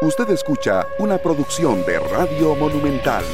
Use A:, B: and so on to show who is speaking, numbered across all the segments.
A: Usted escucha una producción de Radio Monumental.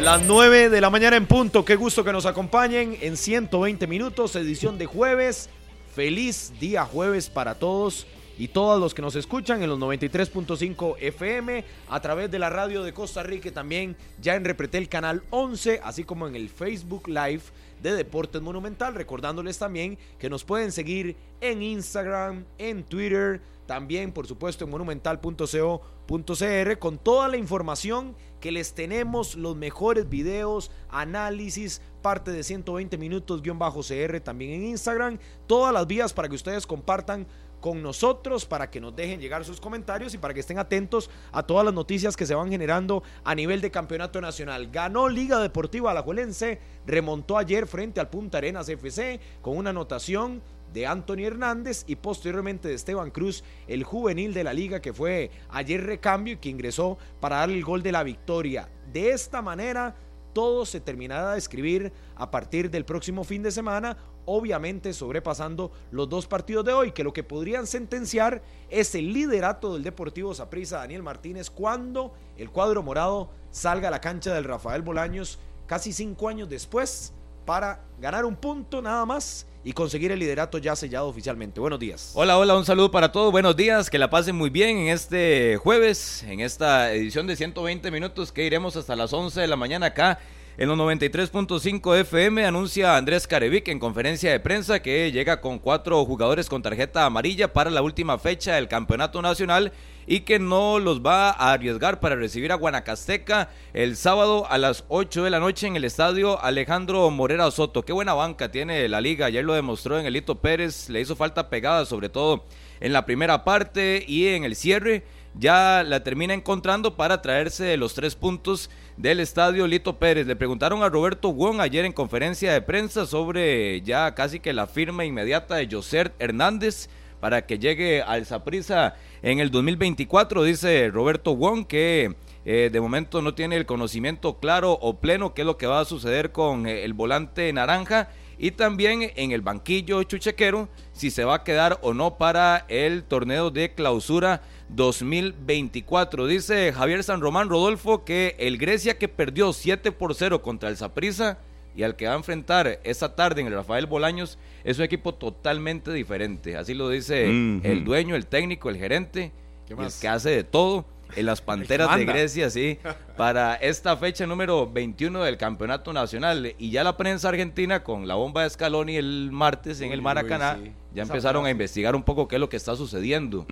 B: Las 9 de la mañana en punto. Qué gusto que nos acompañen en 120 minutos, edición de jueves. Feliz día jueves para todos y todos los que nos escuchan en los 93.5 FM a través de la radio de Costa Rica también ya en Repretel Canal 11, así como en el Facebook Live de Deportes Monumental. Recordándoles también que nos pueden seguir en Instagram, en Twitter, también por supuesto en monumental.co.cr con toda la información que les tenemos, los mejores videos, análisis, parte de 120 minutos-cr también en Instagram, todas las vías para que ustedes compartan con nosotros para que nos dejen llegar sus comentarios y para que estén atentos a todas las noticias que se van generando a nivel de campeonato nacional. Ganó Liga Deportiva Alajuelense, remontó ayer frente al Punta Arenas FC con una anotación de Anthony Hernández y posteriormente de Esteban Cruz, el juvenil de la liga que fue ayer recambio y que ingresó para dar el gol de la victoria. De esta manera, todo se terminará de escribir a partir del próximo fin de semana, obviamente sobrepasando los dos partidos de hoy, que lo que podrían sentenciar es el liderato del Deportivo Saprissa Daniel Martínez cuando el cuadro morado salga a la cancha del Rafael Bolaños casi cinco años después para ganar un punto nada más y conseguir el liderato ya sellado oficialmente. Buenos días.
C: Hola, hola, un saludo para todos. Buenos días, que la pasen muy bien en este jueves, en esta edición de 120 minutos que iremos hasta las 11 de la mañana acá. En los 93.5 FM anuncia Andrés Carevic en conferencia de prensa que llega con cuatro jugadores con tarjeta amarilla para la última fecha del Campeonato Nacional y que no los va a arriesgar para recibir a Guanacasteca el sábado a las 8 de la noche en el estadio Alejandro Morera Soto. Qué buena banca tiene la liga, ayer lo demostró en Elito Pérez, le hizo falta pegada sobre todo en la primera parte y en el cierre. Ya la termina encontrando para traerse los tres puntos del estadio Lito Pérez. Le preguntaron a Roberto Wong ayer en conferencia de prensa sobre ya casi que la firma inmediata de José Hernández para que llegue al Zaprisa en el 2024. Dice Roberto Wong que eh, de momento no tiene el conocimiento claro o pleno qué es lo que va a suceder con eh, el volante naranja y también en el banquillo chuchequero si se va a quedar o no para el torneo de clausura 2024. Dice Javier San Román Rodolfo que el Grecia que perdió 7 por 0 contra el Zaprisa y al que va a enfrentar esta tarde en el Rafael Bolaños es un equipo totalmente diferente. Así lo dice el dueño, el técnico, el gerente, el que hace de todo en las Panteras de Grecia, sí, para esta fecha número 21 del Campeonato Nacional. Y ya la prensa argentina, con la bomba de Scaloni el martes en el Maracaná, ya empezaron a investigar un poco qué es lo que está sucediendo.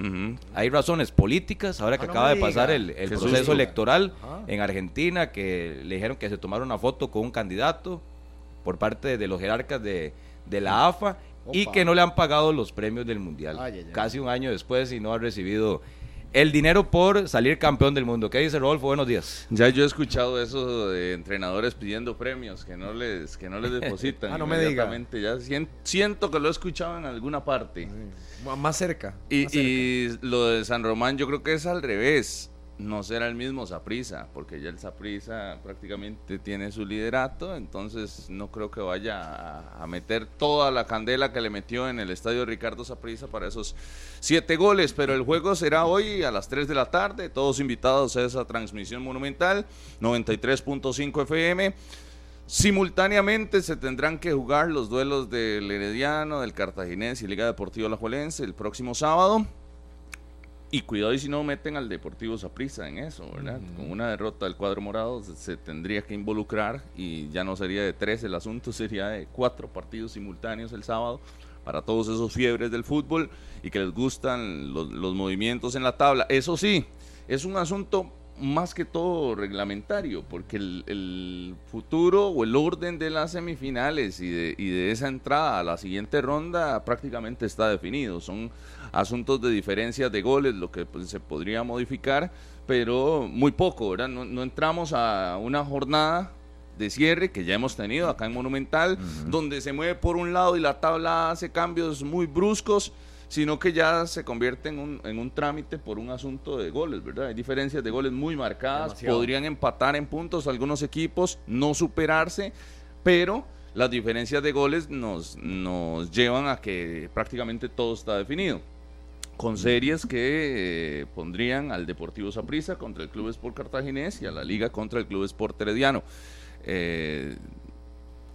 C: Hay razones políticas, ahora que ah, acaba de pasar el, proceso electoral en Argentina, que le dijeron que se tomaron una foto con un candidato por parte de los jerarcas de, la AFA y que no le han pagado los premios del Mundial. Casi un año después y no ha recibido el dinero por salir campeón del mundo. ¿Qué dice Rodolfo? Buenos días.
D: Ya yo he escuchado eso de entrenadores pidiendo premios que no les que no les depositan.
B: ah, no me diga.
D: Ya siento que lo he escuchado en alguna parte.
B: Más cerca.
D: Y, y lo de San Román yo creo que es al revés no será el mismo Saprisa, porque ya el Saprisa prácticamente tiene su liderato, entonces no creo que vaya a, meter toda la candela que le metió en el estadio Ricardo Saprisa para esos siete goles, pero el juego será hoy a las 3 de la tarde, todos invitados a esa transmisión monumental, 93.5 FM. Simultáneamente se tendrán que jugar los duelos del Herediano, del Cartaginense y Liga Deportiva Alajuelense el próximo sábado. Y cuidado y si no meten al Deportivo Saprissa en eso, ¿verdad? Con una derrota del cuadro morado se, tendría que involucrar y ya no sería de tres el asunto, sería de cuatro partidos simultáneos el sábado para todos esos fiebres del fútbol y que les gustan los, movimientos en la tabla. Eso sí, es un asunto más que todo reglamentario, porque el, futuro o el orden de las semifinales y de, y de esa entrada a la siguiente ronda prácticamente está definido. Son asuntos de diferencias de goles, lo que pues, se podría modificar, pero muy poco, ¿verdad? No, entramos a una jornada de cierre que ya hemos tenido acá en Monumental, donde se mueve por un lado y la tabla hace cambios muy bruscos, sino que ya se convierte en un, en un trámite por un asunto de goles, ¿verdad? Hay diferencias de goles muy marcadas, podrían empatar en puntos algunos equipos, no superarse, pero las diferencias de goles nos, nos llevan a que prácticamente todo está definido. Con series que eh, pondrían al Deportivo Saprissa contra el Club Sport Cartaginés y a la Liga contra el Club Sport Herediano. Eh,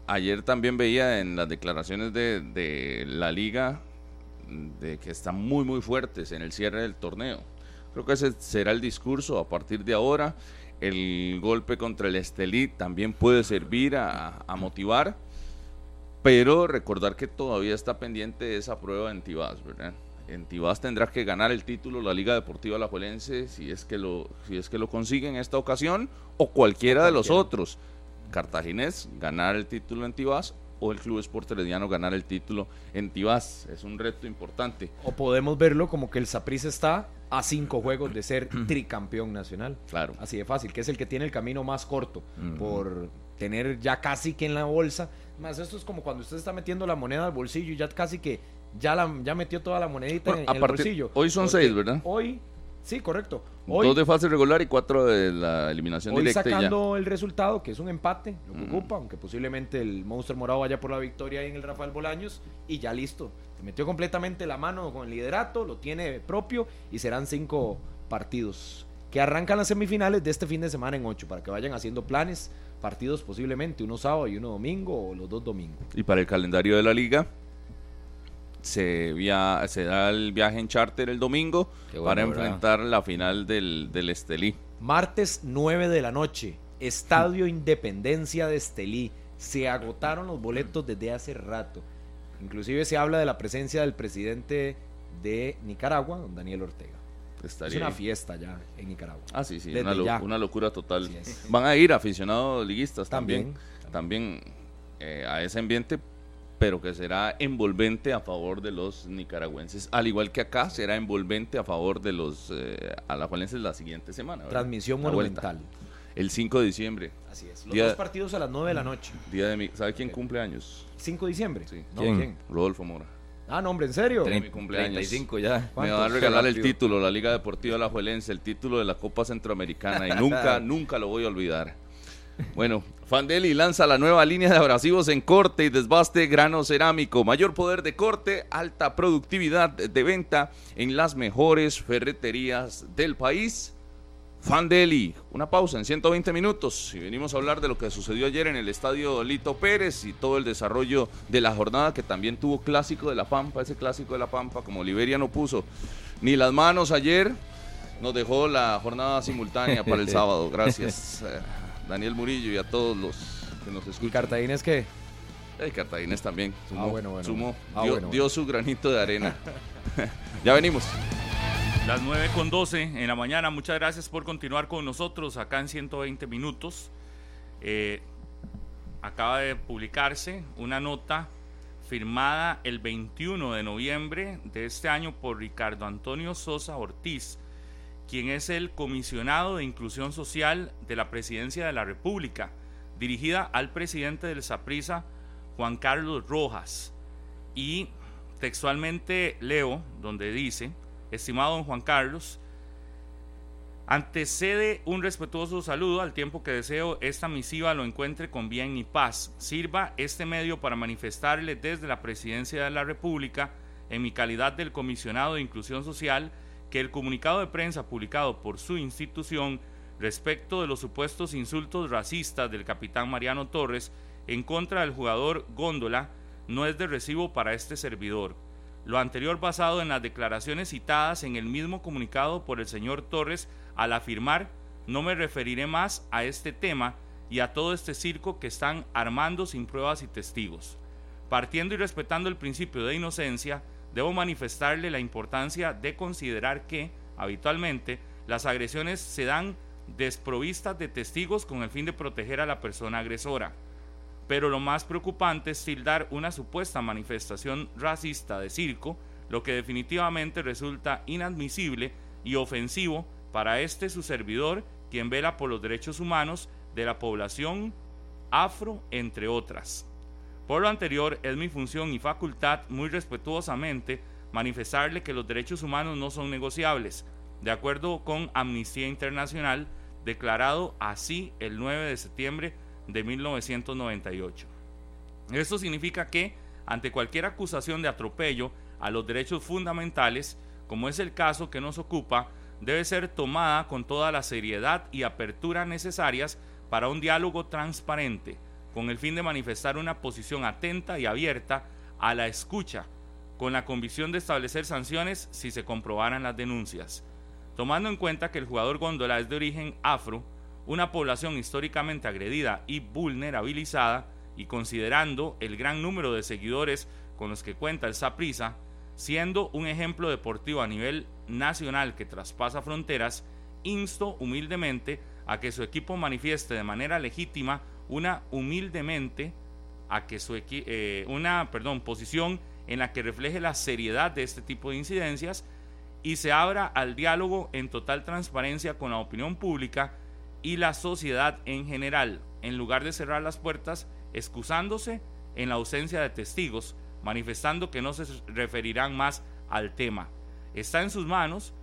D: ayer también veía en las declaraciones de, de la Liga de que están muy muy fuertes en el cierre del torneo. Creo que ese será el discurso a partir de ahora. El golpe contra el Estelí también puede servir a, a motivar, pero recordar que todavía está pendiente esa prueba en Tibás, ¿verdad? En Tibás tendrá que ganar el título la Liga Deportiva Alajuelense si es que lo si es que lo consigue en esta ocasión o cualquiera, de los otros. Cartaginés ganar el título en Tibás o el Club Sport Herediano ganar el título en Tibás. Es un reto importante.
B: O podemos verlo como que el Saprissa está a cinco juegos de ser tricampeón nacional.
D: Claro.
B: Así de fácil, que es el que tiene el camino más corto por tener ya casi que en la bolsa. Más esto es como cuando usted está metiendo la moneda al bolsillo y ya casi que ya, la, ya metió toda la monedita en, el bolsillo.
D: Hoy son seis, ¿verdad?
B: Hoy, sí, correcto. Hoy,
D: Dos de fase regular y cuatro de la eliminación
B: hoy
D: directa.
B: sacando el resultado, que es un empate, lo preocupa, aunque posiblemente el Monster Morado vaya por la victoria ahí en el Rafael Bolaños y ya listo. Se metió completamente la mano con el liderato, lo tiene propio y serán cinco partidos que arrancan las semifinales de este fin de semana en ocho para que vayan haciendo planes, partidos posiblemente, uno sábado y uno domingo o los dos domingos.
D: Y para el calendario de la liga, se, via se da el viaje en charter el domingo para enfrentar la final del, del Estelí.
B: Martes 9 de la noche, Estadio Independencia de Estelí. Se agotaron los boletos desde hace rato. Inclusive se habla de la presencia del presidente de Nicaragua, don Daniel Ortega. Es
D: Estaría
B: una
D: ahí.
B: fiesta ya en Nicaragua.
D: Ah, sí, sí, una, lo- una locura total.
B: Es.
D: Van a ir aficionados liguistas también,
B: También,
D: también, eh, a ese ambiente, pero que será envolvente a favor de los nicaragüenses. Al igual que acá, será envolvente a favor de los eh, alajuelenses la siguiente semana. ¿verdad?
B: Transmisión
D: La vuelta.
B: monumental.
D: El 5 de diciembre,
B: Así es. Los
D: Día-
B: dos partidos a las 9 de la noche.
D: día de mi... ¿Sabe quién cumple años?
B: 5 de diciembre.
D: Sí.
B: No,
C: ¿Quién?
D: Rodolfo Mora.
B: Ah, no, hombre, ¿en serio?
D: Tre- mi cumpleaños.
C: 35 ya.
D: Me va a regalar el título, la Liga Deportiva Alajuelense, el título de la Copa Centroamericana y nunca, nunca lo voy a olvidar. Bueno, Fandeli lanza la nueva línea de abrasivos en corte y desbaste grano cerámico. Mayor poder de corte, alta productividad de venta en las mejores ferreterías del país. Fandeli, una pausa en 120 minutos y venimos a hablar de lo que sucedió ayer en el estadio Lito Pérez y todo el desarrollo de la jornada que también tuvo clásico de la Pampa, ese clásico de la Pampa, como Liberia no puso ni las manos ayer, nos dejó la jornada simultánea para el sábado. Gracias, eh, Daniel Murillo y a todos los que nos
B: ¿Y
D: escuchan.
B: Cartaginés qué?
D: El Cartaginés también sumó,
B: Ah, bueno, bueno,
D: sumó.
B: Ah,
D: dio,
B: bueno,
D: dio
B: bueno.
D: su granito de arena. ya venimos.
E: Las 9 con 12 en la mañana. Muchas gracias por continuar con nosotros acá en 120 minutos. Eh, acaba de publicarse una nota firmada el 21 de noviembre de este año por Ricardo Antonio Sosa Ortiz, quien es el comisionado de inclusión social de la Presidencia de la República, dirigida al presidente del SAPRISA, Juan Carlos Rojas. Y textualmente leo donde dice, estimado don Juan Carlos, antecede un respetuoso saludo al tiempo que deseo esta misiva lo encuentre con bien y paz. Sirva este medio para manifestarle desde la Presidencia de la República, en mi calidad del comisionado de inclusión social, que el comunicado de prensa publicado por su institución respecto de los supuestos insultos racistas del capitán Mariano Torres en contra del jugador Góndola no es de recibo para este servidor. Lo anterior basado en las declaraciones citadas en el mismo comunicado por el señor Torres al afirmar no me referiré más a este tema y a todo este circo que están armando sin pruebas y testigos. Partiendo y respetando el principio de inocencia, debo manifestarle la importancia de considerar que, habitualmente, las agresiones se dan desprovistas de testigos con el fin de proteger a la persona agresora. Pero lo más preocupante es tildar una supuesta manifestación racista de circo, lo que definitivamente resulta inadmisible y ofensivo para este su servidor, quien vela por los derechos humanos de la población afro, entre otras. Por lo anterior, es mi función y facultad muy respetuosamente manifestarle que los derechos humanos no son negociables, de acuerdo con Amnistía Internacional, declarado así el 9 de septiembre de 1998. Esto significa que, ante cualquier acusación de atropello a los derechos fundamentales, como es el caso que nos ocupa, debe ser tomada con toda la seriedad y apertura necesarias para un diálogo transparente, con el fin de manifestar una posición atenta y abierta a la escucha, con la convicción de establecer sanciones si se comprobaran las denuncias. Tomando en cuenta que el jugador góndola es de origen afro, una población históricamente agredida y vulnerabilizada, y considerando el gran número de seguidores con los que cuenta el Saprissa, siendo un ejemplo deportivo a nivel nacional que traspasa fronteras, insto humildemente a que su equipo manifieste de manera legítima una humildemente a que su eh, una perdón, posición en la que refleje la seriedad de este tipo de incidencias y se abra al diálogo en total transparencia con la opinión pública y la sociedad en general, en lugar de cerrar las puertas, excusándose en la ausencia de testigos, manifestando que no se referirán más al tema. Está en sus manos,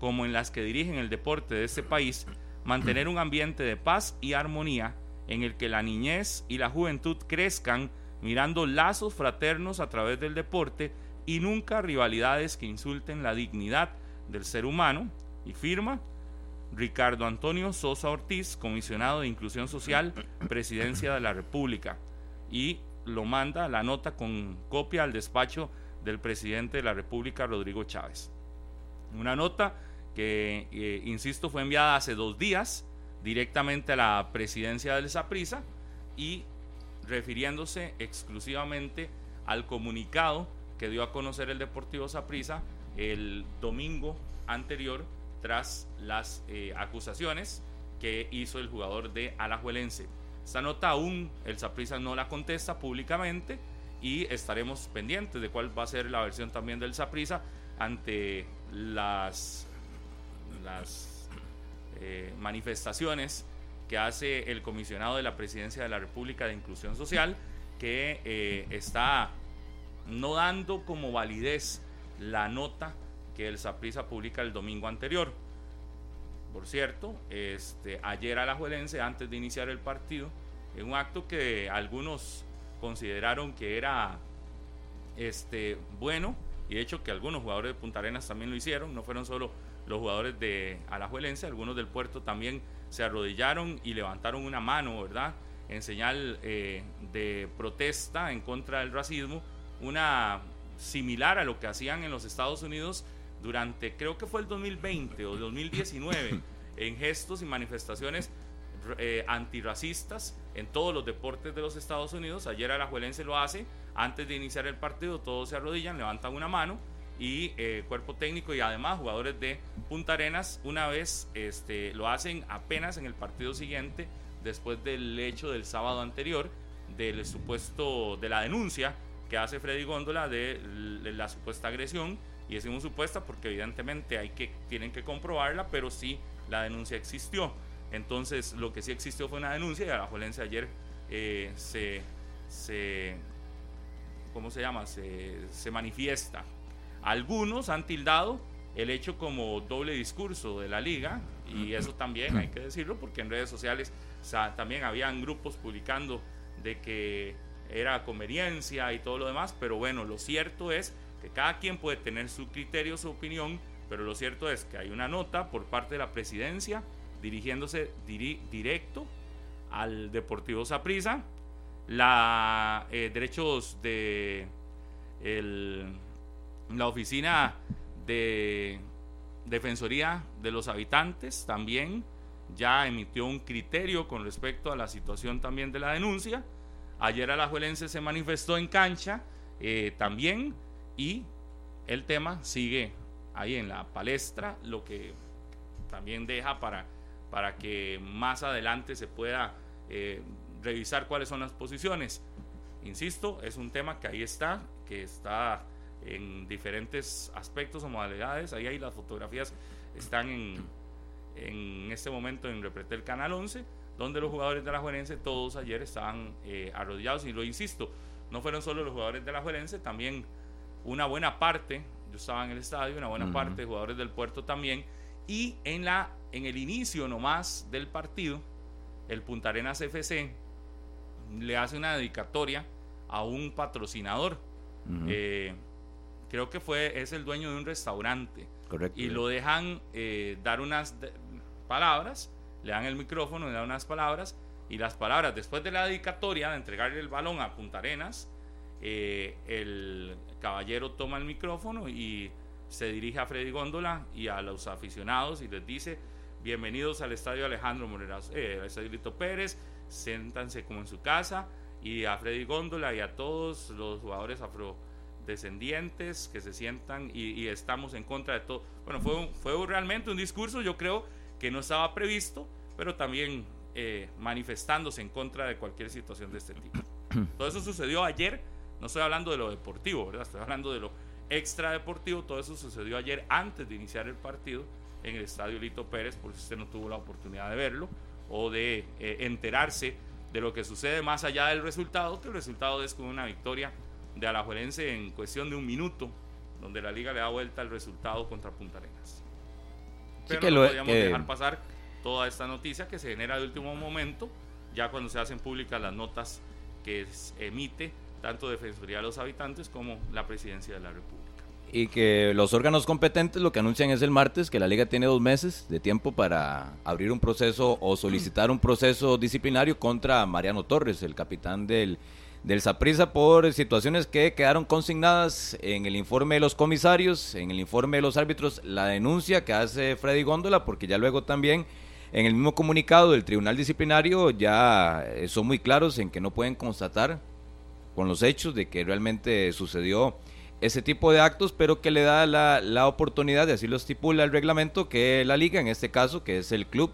E: como en las que dirigen el deporte de este país, mantener un ambiente de paz y armonía en el que la niñez y la juventud crezcan mirando lazos fraternos a través del deporte y nunca rivalidades que insulten la dignidad del ser humano, y firma Ricardo Antonio Sosa Ortiz, comisionado de Inclusión Social, Presidencia de la República, y lo manda la nota con copia al despacho del presidente de la República, Rodrigo Chávez. Una nota que, eh, insisto, fue enviada hace dos días directamente a la presidencia del Saprisa y refiriéndose exclusivamente al comunicado que dio a conocer el Deportivo Saprissa el domingo anterior tras las eh, acusaciones que hizo el jugador de Alajuelense. Esta nota aún el Saprissa no la contesta públicamente y estaremos pendientes de cuál va a ser la versión también del Saprissa ante las, las eh, manifestaciones que hace el comisionado de la Presidencia de la República de Inclusión Social, que eh, está no dando como validez la nota que el Saprisa publica el domingo anterior. Por cierto, este, ayer a la Juelense, antes de iniciar el partido, en un acto que algunos consideraron que era este, bueno, y de hecho que algunos jugadores de Punta Arenas también lo hicieron, no fueron solo los jugadores de Alajuelense, algunos del puerto también se arrodillaron y levantaron una mano, ¿verdad? En señal eh, de protesta en contra del racismo, una similar a lo que hacían en los Estados Unidos durante, creo que fue el 2020 o 2019, en gestos y manifestaciones eh, antirracistas en todos los deportes de los Estados Unidos. Ayer Alajuelense lo hace, antes de iniciar el partido todos se arrodillan, levantan una mano y eh, cuerpo técnico y además jugadores de Punta Arenas una vez este, lo hacen apenas en el partido siguiente después del hecho del sábado anterior del supuesto de la denuncia que hace Freddy Góndola de, la supuesta agresión y decimos supuesta porque evidentemente hay que tienen que comprobarla pero sí la denuncia existió entonces lo que sí existió fue una denuncia y a la Jolense ayer eh, se, se ¿cómo se llama? se, se manifiesta algunos han tildado el hecho como doble discurso de la liga y eso también hay que decirlo porque en redes sociales también habían grupos publicando de que era conveniencia y todo lo demás, pero bueno, lo cierto es que cada quien puede tener su criterio, su opinión, pero lo cierto es que hay una nota por parte de la presidencia dirigiéndose directo al Deportivo Saprissa, la eh, derechos de el la oficina de Defensoría de los Habitantes también ya emitió un criterio con respecto a la situación también de la denuncia. Ayer Alajuelense se manifestó en cancha eh, también y el tema sigue ahí en la palestra, lo que también deja para, para que más adelante se pueda eh, revisar cuáles son las posiciones. Insisto, es un tema que ahí está, que está en diferentes aspectos o modalidades. Ahí hay las fotografías, están en, en este momento en Repretel Canal 11, donde los jugadores de la Juerense todos ayer estaban eh, arrodillados. Y lo insisto, no fueron solo los jugadores de la Juerense, también una buena parte, yo estaba en el estadio, una buena parte de jugadores del puerto también. Y en, la, en el inicio nomás del partido, el Punta Arenas FC le hace una dedicatoria a un patrocinador creo que fue, es el dueño de un restaurante.
C: Correcto.
E: Y lo dejan eh, dar unas de- palabras, le dan el micrófono, le dan unas palabras, y las palabras, después de la dedicatoria, de entregarle el balón a Punta Arenas, eh, el caballero toma el micrófono y se dirige a Freddy Góndola y a los aficionados y les dice, bienvenidos al estadio Alejandro Morera, eh, al estadio Lito Pérez, siéntanse como en su casa, y a Freddy Góndola y a todos los jugadores afrodescendientes que se sientan y, y estamos en contra de todo. Bueno, fue, un- fue realmente un discurso, yo creo que no estaba previsto, pero también eh, manifestándose en contra de cualquier situación de este tipo. Todo eso sucedió ayer, no estoy hablando de lo deportivo, ¿verdad? Estoy hablando de lo extradeportivo, todo eso sucedió ayer antes de iniciar el partido en el estadio Lito Pérez, por si usted no tuvo la oportunidad de verlo o de eh, enterarse de lo que sucede más allá del resultado, que el resultado es con una victoria de Alajuelense en cuestión de un minuto, donde la liga le da vuelta al resultado contra Punta Arenas. Pero
C: que
E: no
C: lo-
E: podíamos
C: que-
E: dejar pasar toda esta noticia que se genera de último momento, ya cuando se hacen públicas las notas que emite tanto Defensoría de los Habitantes como la Presidencia de la República.
C: Y que los órganos competentes lo que anuncian es el martes que la liga tiene dos meses de tiempo para abrir un proceso o solicitar un proceso disciplinario contra Mariano Torres, el capitán del del Saprissa por situaciones que quedaron consignadas en el informe de los comisarios, en el informe de los árbitros, la denuncia que hace Freddy Góndola, porque ya luego también en el mismo comunicado del Tribunal Disciplinario ya eh, son muy claros en que no pueden constatar con los hechos de que realmente sucedió ese tipo de actos, pero que le da la, la oportunidad, de así lo estipula el reglamento, que la liga, en este caso, que es el club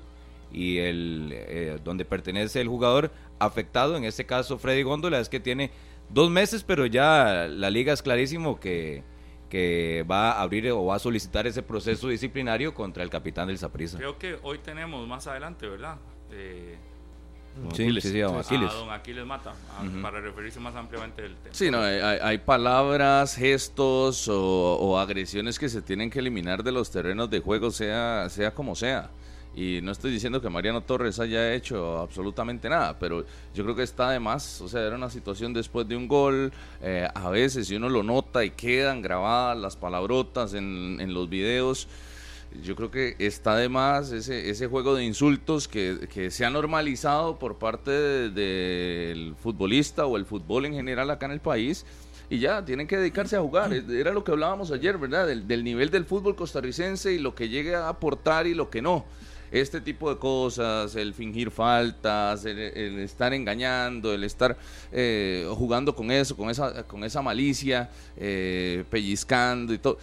C: y el eh, donde pertenece el jugador afectado, en este caso Freddy Góndola, es que tiene dos meses, pero ya la liga es clarísimo que, que va a abrir o va a solicitar ese proceso disciplinario contra el capitán del Saprissa.
E: Creo que hoy tenemos más adelante, ¿verdad? Eh,
C: Sí, sí, sí, don Aquiles.
E: A don Aquiles Mata, a-
C: Ujú.
E: para referirse más ampliamente del tema.
D: Sí, no, hay, hay- hay palabras, gestos o, o agresiones que se tienen que eliminar de los terrenos de juego, sea, sea como sea. Y no estoy diciendo que Mariano Torres haya hecho absolutamente nada, pero yo creo que está de más. O sea, era una situación después de un gol. eh, a veces, si uno lo nota y quedan grabadas las palabrotas en, los videos, yo creo que está de más ese, ese juego de insultos que, se ha normalizado por parte de- del futbolista o el fútbol en general acá en el país. Y ya, tienen que dedicarse a jugar. Era lo que hablábamos ayer, ¿verdad? Del, del nivel del fútbol costarricense y lo que llegue a aportar y lo que no. Este tipo de cosas, el fingir faltas, el, estar engañando, el estar eh, jugando con eso, con esa, con esa malicia, eh, pellizcando y todo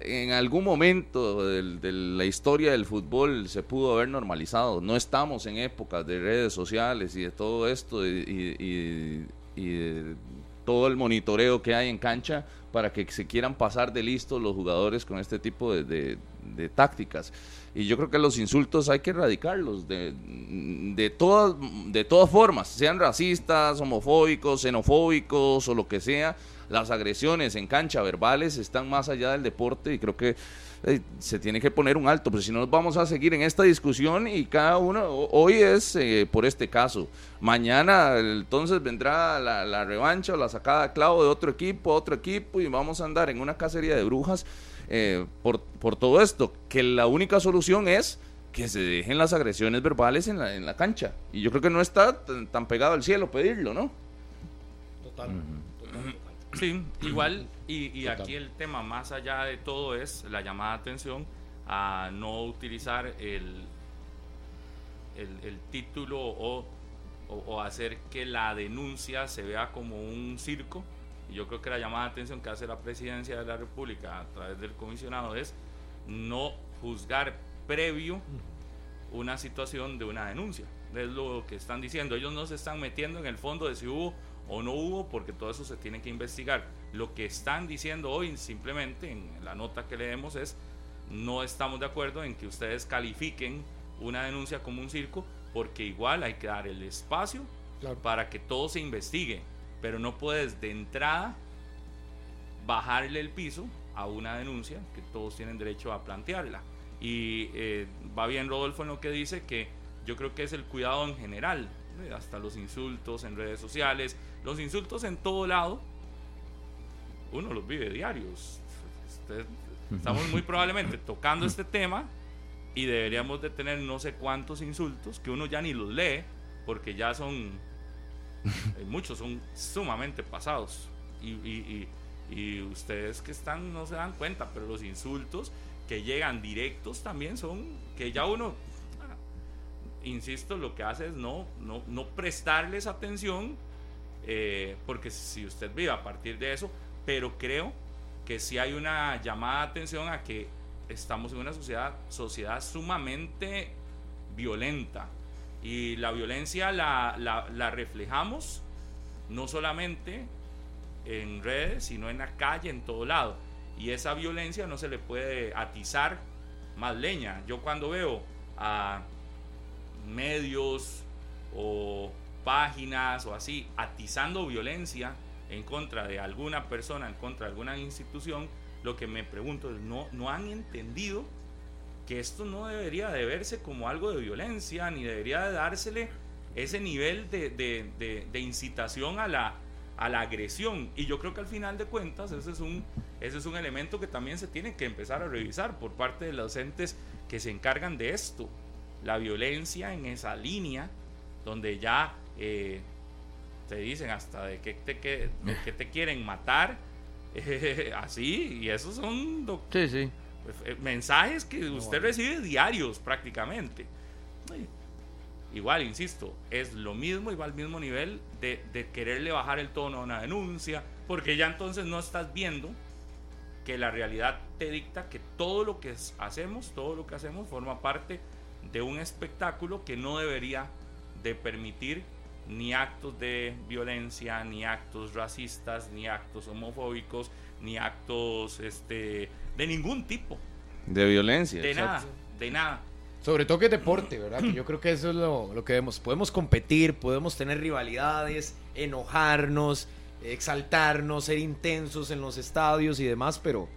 D: en algún momento del- de la historia del fútbol se pudo haber normalizado. No estamos en épocas de redes sociales y de todo esto y, de todo el monitoreo que hay en cancha para que se quieran pasar de listos los jugadores con este tipo de, de- de tácticas. Y yo creo que los insultos hay que erradicarlos de, de, todas, de todas formas, sean racistas, homofóbicos, xenofóbicos o lo que sea. Las agresiones en cancha verbales están más allá del deporte y creo que eh, se tiene que poner un alto, pero si no nos vamos a seguir en esta discusión y cada uno, ho- hoy es eh, por este caso, mañana entonces vendrá la, la revancha o la sacada a clavo de otro equipo, otro equipo y vamos a andar en una cacería de brujas eh, por, por todo esto, que la única solución es que se dejen las agresiones verbales en la, en la cancha y yo creo que no está tan, tan pegado al cielo pedirlo, ¿no?
B: Total. total, total.
E: Sí, igual, y, y aquí el tema más allá de todo es la llamada de atención a no utilizar el, el, el título o, o- o hacer que la denuncia se vea como un circo. Y yo creo que la llamada de atención que hace la presidencia de la República a través del comisionado es no juzgar previo una situación de una denuncia. Es lo que están diciendo. Ellos no se están metiendo en el fondo de si hubo o no hubo, porque todo eso se tiene que investigar. Lo que están diciendo hoy simplemente en la nota que leemos es, no estamos de acuerdo en que ustedes califiquen una denuncia como un circo, porque igual hay que dar el espacio
B: Claro.
E: para que todo se investigue, pero no puedes de entrada bajarle el piso a una denuncia que todos tienen derecho a plantearla. Y eh, va bien Rodolfo en lo que dice que yo creo que es el cuidado en general, hasta los insultos en redes sociales, los insultos en todo lado, uno los vive diarios. estamos muy probablemente tocando este tema y deberíamos de tener no sé cuántos insultos que uno ya ni los lee porque ya son, muchos son sumamente pasados. Y, y, ustedes que están no se dan cuenta, pero los insultos que llegan directos también son que ya uno, ah, insisto, lo que hace es no, no, no prestarles atención, eh, porque si usted vive a partir de eso, pero creo que sí hay una llamada de atención a que estamos en una sociedad, sociedad sumamente violenta. Y la violencia la, la, reflejamos no solamente en redes, sino en la calle, en todo lado. Y esa violencia no se le puede atizar más leña. Yo cuando veo a medios o páginas o así atizando violencia en contra de alguna persona, en contra de alguna institución, lo que me pregunto es, ¿no, no han entendido que esto no debería de verse como algo de violencia, ni debería de dársele ese nivel de, de, incitación a la, a la agresión? Y yo creo que al final de cuentas ese es, un, ese es un elemento que también se tiene que empezar a revisar por parte de los entes que se encargan de esto. La violencia en esa línea, donde ya eh, te dicen hasta de que te, que, que te quieren matar así, y esos son eh, mensajes que usted recibe diarios prácticamente. Igual, insisto, es lo mismo y va al mismo nivel de, de quererle bajar el tono a una denuncia, porque ya entonces no estás viendo que la realidad te dicta que todo lo que hacemos, todo lo que hacemos forma parte de un espectáculo que no debería de permitir ni actos de violencia, ni actos racistas, ni actos homofóbicos, ni actos este, de ningún tipo.
D: De violencia.
E: De nada, de nada.
B: Sobre todo que es deporte, ¿verdad? que yo creo que eso es lo, lo que vemos. Podemos competir, podemos tener rivalidades, enojarnos, exaltarnos, ser intensos en los estadios y demás, pero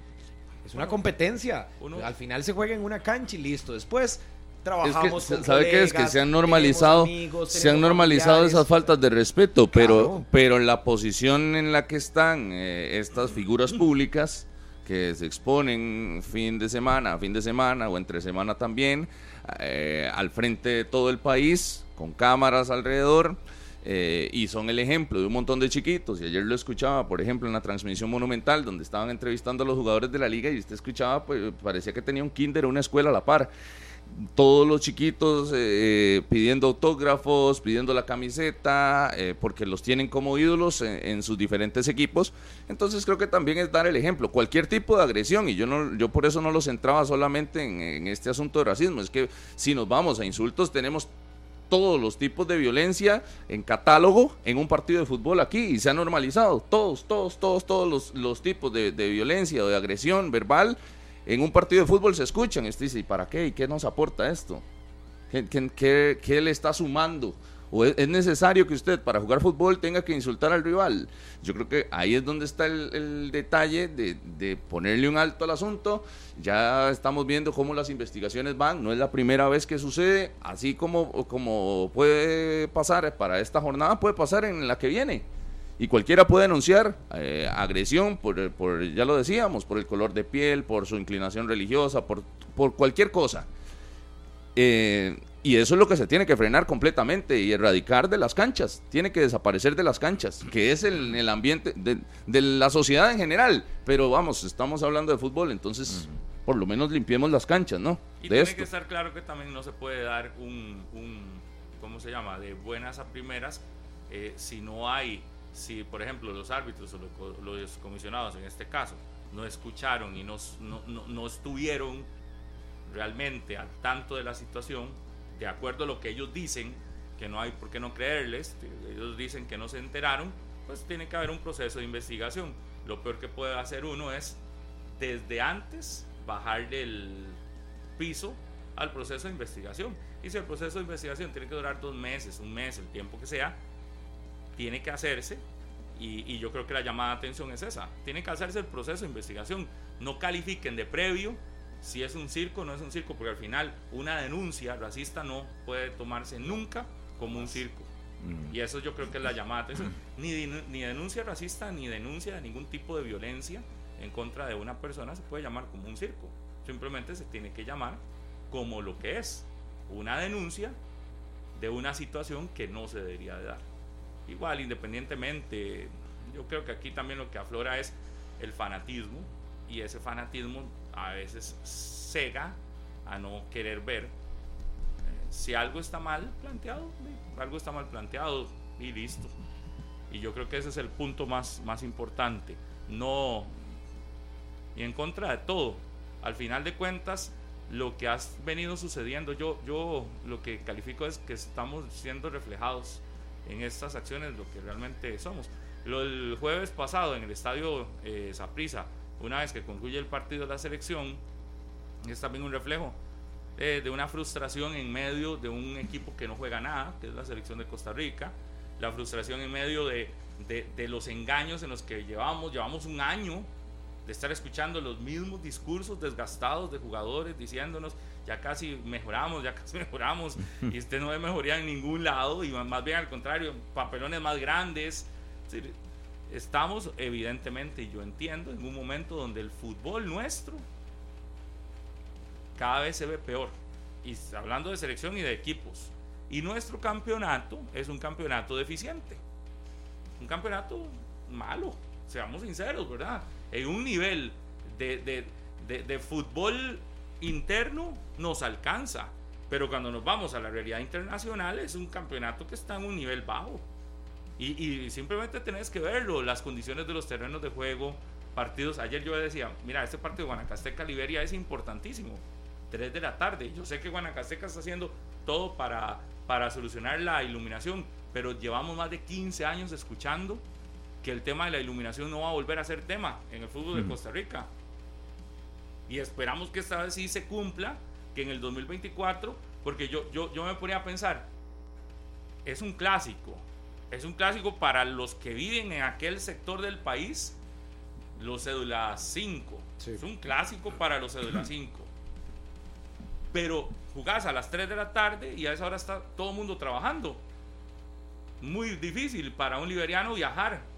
B: es una competencia. Al final se juega en una cancha y listo. Después trabajamos
D: es que, ¿Sabe qué es? Que se han normalizado, se han normalizado esas faltas de respeto, pero, pero la posición en la que están eh, estas figuras públicas que se exponen fin de semana, fin de semana o entre semana también, eh, al frente de todo el país, con cámaras alrededor, eh, y son el ejemplo de un montón de chiquitos. Y ayer lo escuchaba, por ejemplo, en la transmisión monumental, donde estaban entrevistando a los jugadores de la liga y usted escuchaba, pues parecía que tenía un kinder o una escuela a la par todos los chiquitos eh, pidiendo autógrafos, pidiendo la camiseta, eh, porque los tienen como ídolos en, sus diferentes equipos. Entonces creo que también es dar el ejemplo. Cualquier tipo de agresión, y yo, no, yo por eso no lo centraba solamente en, en este asunto de racismo, es que si nos vamos a insultos tenemos todos los tipos de violencia en catálogo en un partido de fútbol aquí y se ha normalizado. Todos, todos, todos, todos los, los tipos de, de violencia o de agresión verbal en un partido de fútbol se escuchan. Y usted dice, ¿y para qué? ¿Y qué nos aporta esto? ¿Qué, qué, le está sumando? ¿O es, necesario que usted para jugar fútbol tenga que insultar al rival? Yo creo que ahí es donde está el, detalle de, de, ponerle un alto al asunto. Ya estamos viendo cómo las investigaciones van. No es la primera vez que sucede. Así como, como puede pasar para esta jornada, puede pasar en la que viene y cualquiera puede denunciar eh, agresión por, por, ya lo decíamos, por el color de piel, por su inclinación religiosa, por, por cualquier cosa. Eh, y eso es lo que se tiene que frenar completamente y erradicar de las canchas. Tiene que desaparecer de las canchas, que es el, el ambiente de, la sociedad en general. Pero vamos, estamos hablando de fútbol, entonces por lo menos limpiemos las canchas, ¿no?
E: Y tiene que estar claro que también no se puede dar un, un ¿cómo se llama?, de buenas a primeras eh, si no hay si, por ejemplo, los árbitros o los comisionados en este caso no escucharon y no, no, estuvieron realmente al tanto de la situación, de acuerdo a lo que ellos dicen, que no hay por qué no creerles, ellos dicen que no se enteraron, pues tiene que haber un proceso de investigación. Lo peor que puede hacer uno es, desde antes, bajarle el piso al proceso de investigación. Y si el proceso de investigación tiene que durar dos meses, un mes, el tiempo que sea, tiene que hacerse, y, yo creo que la llamada de atención es esa, tiene que hacerse el proceso de investigación, no califiquen de previo si es un circo o no es un circo, porque al final una denuncia racista no puede tomarse nunca como un circo. Y eso yo creo que es la llamada. ni, ni denuncia racista ni denuncia de ningún tipo de violencia en contra de una persona se puede llamar como un circo. Simplemente se tiene que llamar como lo que es, una denuncia de una situación que no se debería de dar. Igual, independientemente, yo creo que aquí también lo que aflora es el fanatismo y ese fanatismo a veces cega a no querer ver eh, si algo está mal planteado, algo está mal planteado y listo. Y yo creo que ese es el punto más, más importante. No, y en contra de todo. Al final de cuentas, lo que ha venido sucediendo, yo, yo lo que califico es que estamos siendo reflejados en estas acciones lo que realmente somos. Lo el jueves pasado en el estadio eh, una vez que concluye el partido de la selección, es también un reflejo eh, de una frustración en medio de un equipo que no juega nada, que es la selección de Costa Rica, la frustración en medio de, de, de los engaños en los que llevamos, llevamos un año de estar escuchando los mismos discursos desgastados de jugadores diciéndonos, ya casi mejoramos, ya casi mejoramos, y usted no ve mejoría en ningún lado, y más bien al contrario, papelones más grandes. Estamos evidentemente, yo entiendo, en un momento donde el fútbol nuestro cada vez se ve peor, y hablando de selección y de equipos, y nuestro campeonato es un campeonato deficiente, un campeonato malo, seamos sinceros, ¿verdad? En un nivel de, fútbol interno nos alcanza, pero cuando nos vamos a la realidad internacional es un campeonato que está en un nivel bajo. Y, simplemente tenés que verlo, las condiciones de los terrenos de juego, partidos. Ayer yo decía, mira, este partido de Guanacasteca-Liberia es importantísimo. 3 de la tarde. Yo sé que Guanacasteca está haciendo todo para, para solucionar la iluminación, pero llevamos más de 15 años escuchando que el tema de la iluminación no va a volver a ser tema en el fútbol de Costa Rica. Y esperamos que esta vez sí se cumpla, que en el 2024, porque yo, yo, yo me ponía a pensar, es un clásico, es un clásico para los que viven en aquel sector del país, los cédula 5. Es un clásico para los cédula 5. Pero jugás a las 3 de la tarde y a esa hora está todo el mundo trabajando. Muy difícil para un liberiano viajar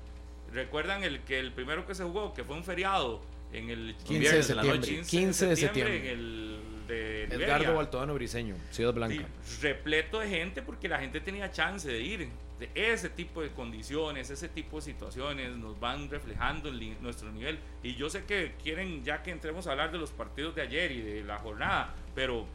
E: ¿Recuerdan el que el primero que se jugó, que fue un feriado en el
B: 15 de septiembre, 15 de septiembre,
E: en el de
B: Edgardo Baltodano Briseño, Ciudad Blanca.
E: repleto de gente porque la gente tenía chance de ir. De ese tipo de condiciones, ese tipo de situaciones nos van reflejando en nuestro nivel. Y yo sé que quieren ya que entremos a hablar de los partidos de ayer y de la jornada, pero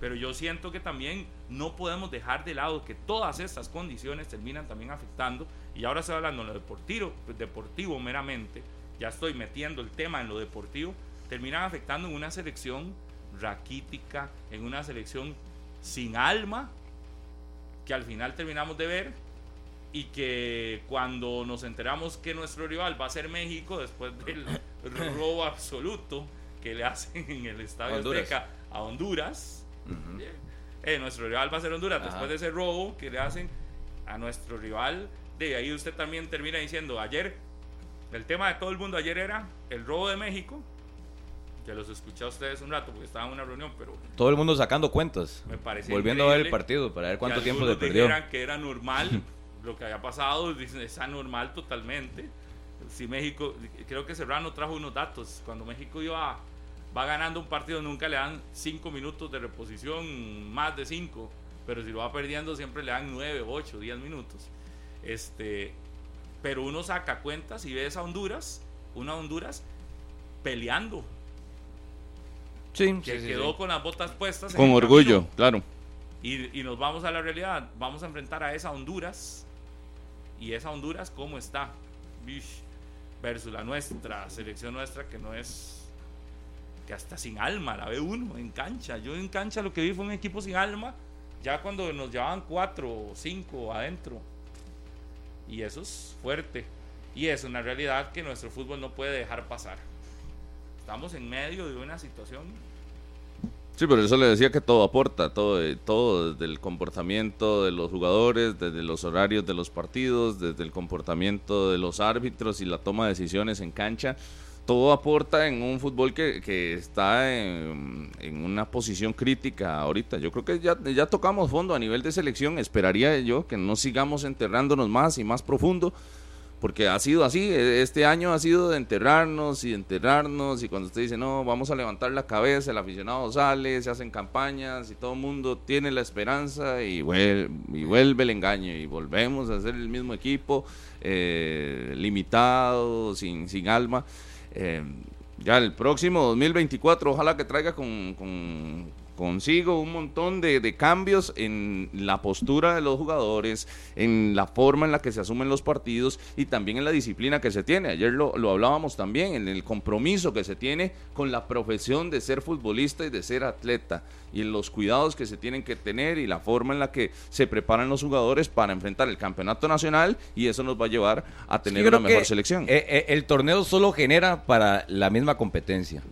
E: pero yo siento que también no podemos dejar de lado que todas estas condiciones terminan también afectando, y ahora estoy hablando de lo deportivo, deportivo meramente, ya estoy metiendo el tema en lo deportivo, terminan afectando en una selección raquítica, en una selección sin alma, que al final terminamos de ver y que cuando nos enteramos que nuestro rival va a ser México después del robo absoluto que le hacen en el Estadio Azteca a Honduras, eh, nuestro rival va a ser Honduras después de ese robo que le hacen a nuestro rival. De ahí usted también termina diciendo, ayer, el tema de todo el mundo ayer era el robo de México, que los escuché a ustedes un rato porque estaba en una reunión, pero...
C: Todo el mundo sacando cuentas. Me parece Volviendo a ver el partido para ver cuánto tiempo se perdió.
E: que era normal lo que había pasado, dicen, es anormal totalmente. Si México, creo que Serrano trajo unos datos, cuando México iba va ganando un partido, nunca le dan 5 minutos de reposición, más de 5, pero si lo va perdiendo siempre le dan 9, 8, 10 minutos. Este, pero uno saca cuentas y ves a Honduras, una Honduras peleando.
C: Sí,
E: que quedó con las botas puestas.
D: Con orgullo, claro.
E: Y, y, nos vamos a la realidad, vamos a enfrentar a esa Honduras. Y esa Honduras, ¿cómo está? Versus la nuestra, selección nuestra, que no es que hasta sin alma la ve uno en cancha. Yo en cancha lo que vi fue un equipo sin alma, ya cuando nos llevaban cuatro o cinco adentro. Y eso es fuerte. Y es una realidad que nuestro fútbol no puede dejar pasar. Estamos en medio de una situación.
D: Sí, pero eso le decía que todo aporta, todo, todo desde el comportamiento de los jugadores, desde los horarios de los partidos, desde el comportamiento de los árbitros y la toma de decisiones en cancha todo aporta en un fútbol que, que está en, en, una posición crítica ahorita. Yo creo que ya, ya tocamos fondo a nivel de selección. Esperaría yo que no sigamos enterrándonos más y más profundo, porque ha sido así. E, este año ha sido de enterrarnos y enterrarnos. Y cuando usted dice, no, vamos a levantar la cabeza, el aficionado sale, se hacen campañas y todo el mundo tiene la esperanza y vuelve, y vuelve el engaño y volvemos a ser el mismo equipo, eh, limitado, sin, sin alma. Eh, ya el próximo 2024, ojalá que traiga con, con consigo un montón de, de, cambios en la postura de los jugadores, en la forma en la que se asumen los partidos y también en la disciplina que se tiene. Ayer lo, lo, hablábamos también, en el compromiso que se tiene con la profesión de ser futbolista y de ser atleta y en los cuidados que se tienen que tener y la forma en la que se preparan los jugadores para enfrentar el campeonato nacional y eso nos va a llevar a tener una mejor selección.
C: Eh, eh, el torneo solo genera para la misma competencia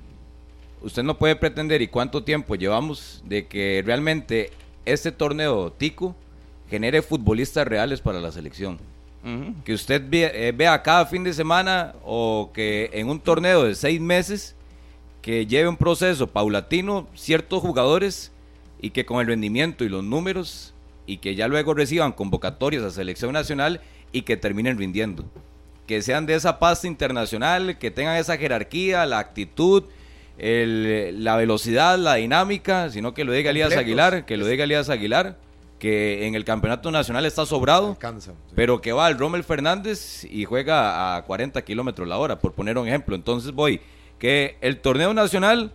C: usted no puede pretender y cuánto tiempo llevamos de que realmente este torneo tico genere futbolistas reales para la selección. Que usted eh, vea cada fin de semana o que en un torneo de seis meses que lleve un proceso paulatino ciertos jugadores y que con el rendimiento y los números y que ya luego reciban convocatorias a selección nacional y que terminen rindiendo. Que sean de esa pasta internacional, que tengan esa jerarquía, la actitud, el, la velocidad, la dinámica, sino que lo diga Elías Aguilar, que lo diga Elías Aguilar, que en el campeonato nacional está sobrado, pero que va al Rommel Fernández y juega a 40 kilómetros la hora, por poner un ejemplo. Entonces voy, que el torneo nacional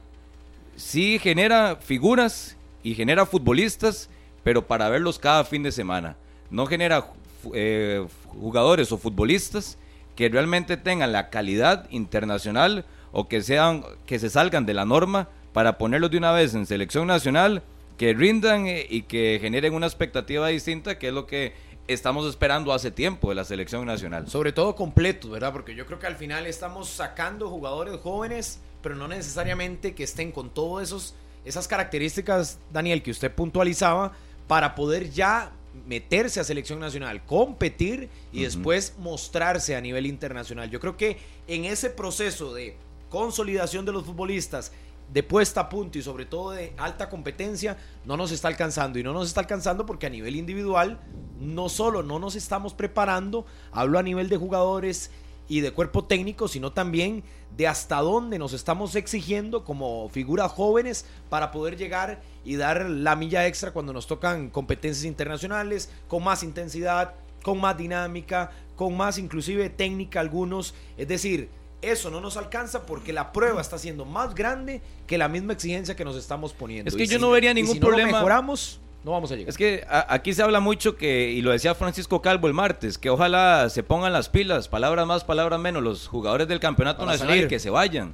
C: sí genera figuras y genera futbolistas, pero para verlos cada fin de semana. No genera eh, jugadores o futbolistas que realmente tengan la calidad internacional o que sean que se salgan de la norma para ponerlos de una vez en selección nacional, que rindan eh, y que generen una expectativa distinta, que es lo que estamos esperando hace tiempo de la selección nacional.
B: Sobre todo completos, ¿verdad? Porque yo creo que al final estamos sacando jugadores jóvenes, pero no necesariamente que estén con todas esos esas características, Daniel, que usted puntualizaba, para poder ya meterse a selección nacional, competir y después mostrarse a nivel internacional. Yo creo que en ese proceso de consolidación de los futbolistas, de puesta a punto y sobre todo de alta competencia, no nos está alcanzando. Y no nos está alcanzando porque a nivel individual, no solo no nos estamos preparando, hablo a nivel de jugadores y de cuerpo técnico, sino también de hasta dónde nos estamos exigiendo como figuras jóvenes para poder llegar y dar la milla extra cuando nos tocan competencias internacionales, con más intensidad, con más dinámica, con más inclusive técnica algunos. Es decir, eso no nos alcanza porque la prueba está siendo más grande que la misma exigencia que nos estamos poniendo.
C: Es que yo no vería ningún
B: si
C: problema.
B: No mejoramos, no vamos a llegar.
C: Es que aquí se habla mucho que, y lo decía Francisco Calvo el martes, que ojalá se pongan las pilas, palabras más, palabras menos, los jugadores del campeonato Para nacional salir. que se vayan.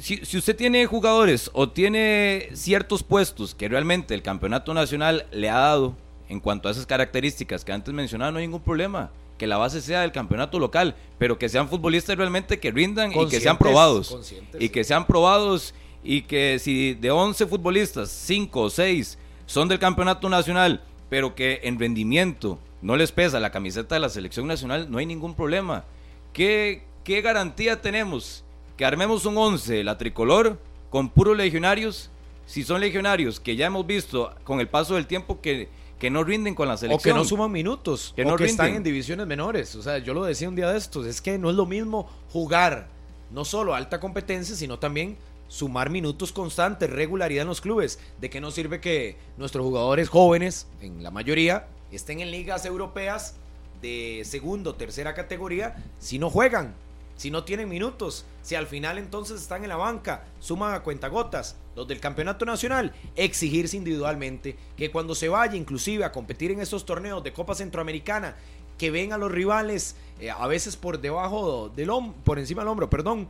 C: Si, si, usted tiene jugadores o tiene ciertos puestos que realmente el campeonato nacional le ha dado en cuanto a esas características que antes mencionaba, no hay ningún problema que la base sea del campeonato local, pero que sean futbolistas realmente que rindan y que sean probados. Y que sean probados y que si de 11 futbolistas, 5 o 6 son del campeonato nacional, pero que en rendimiento no les pesa la camiseta de la selección nacional, no hay ningún problema. ¿Qué, qué garantía tenemos? Que armemos un 11, la tricolor, con puros legionarios, si son legionarios que ya hemos visto con el paso del tiempo que que no rinden con la selección.
B: O que no suman minutos, que o no que están en divisiones menores. O sea, yo lo decía un día de estos, es que no es lo mismo jugar no solo alta competencia, sino también sumar minutos constantes, regularidad en los clubes. ¿De qué nos sirve que nuestros jugadores jóvenes, en la mayoría, estén en ligas europeas de segundo, o tercera categoría si no juegan? Si no tienen minutos, si al final entonces están en la banca, suman a cuentagotas, los del campeonato nacional, exigirse individualmente que cuando se vaya inclusive a competir en estos torneos de Copa Centroamericana, que ven a los rivales eh, a veces por debajo del hombro, por encima del hombro, perdón,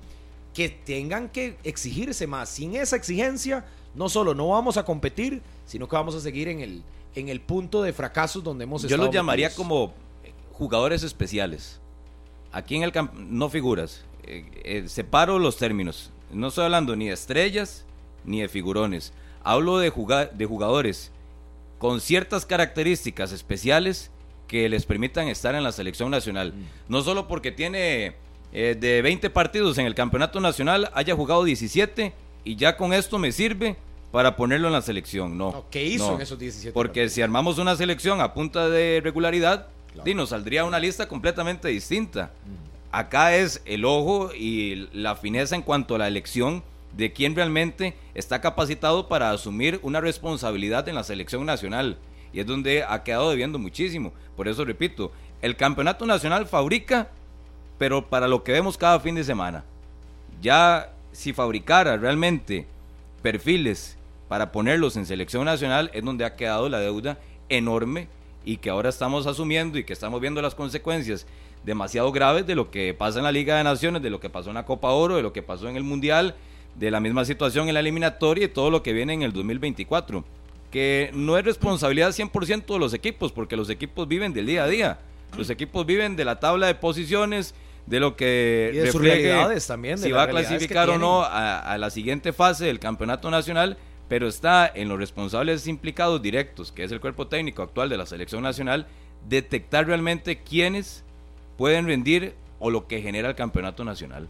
B: que tengan que exigirse más. Sin esa exigencia, no solo no vamos a competir, sino que vamos a seguir en el, en el punto de fracasos donde hemos
C: estado. Yo los llamaría como jugadores especiales Aquí en el no figuras. Eh, eh, separo los términos. No estoy hablando ni de estrellas ni de figurones. Hablo de, de jugadores con ciertas características especiales que les permitan estar en la selección nacional. Mm. No solo porque tiene eh, de 20 partidos en el campeonato nacional haya jugado 17 y ya con esto me sirve para ponerlo en la selección. No.
B: ¿Qué hizo
C: no.
B: en esos 17
C: Porque
B: partidos?
C: si armamos una selección a punta de regularidad, di, nos saldría una lista completamente distinta. Acá es el ojo y la fineza en cuanto a la elección de quién realmente está capacitado para asumir una responsabilidad en la selección nacional. Y es donde ha quedado debiendo muchísimo. Por eso repito, el campeonato nacional fabrica, pero para lo que vemos cada fin de semana. Ya si fabricara realmente perfiles para ponerlos en selección nacional, es donde ha quedado la deuda enorme y que ahora estamos asumiendo y que estamos viendo las consecuencias demasiado graves de lo que pasa en la Liga de Naciones, de lo que pasó en la Copa Oro, de lo que pasó en el Mundial, de la misma situación en la eliminatoria y todo lo que viene en el 2024. Que no es responsabilidad 100% de los equipos, porque los equipos viven del día a día. Los equipos viven de la tabla de posiciones, de lo que
B: Y de sus realidades también, de
C: si va a clasificar o no a la siguiente fase del campeonato nacional, pero está en los responsables implicados directos, que es el cuerpo técnico actual de la selección nacional, detectar realmente quiénes pueden rendir o lo que genera el campeonato nacional.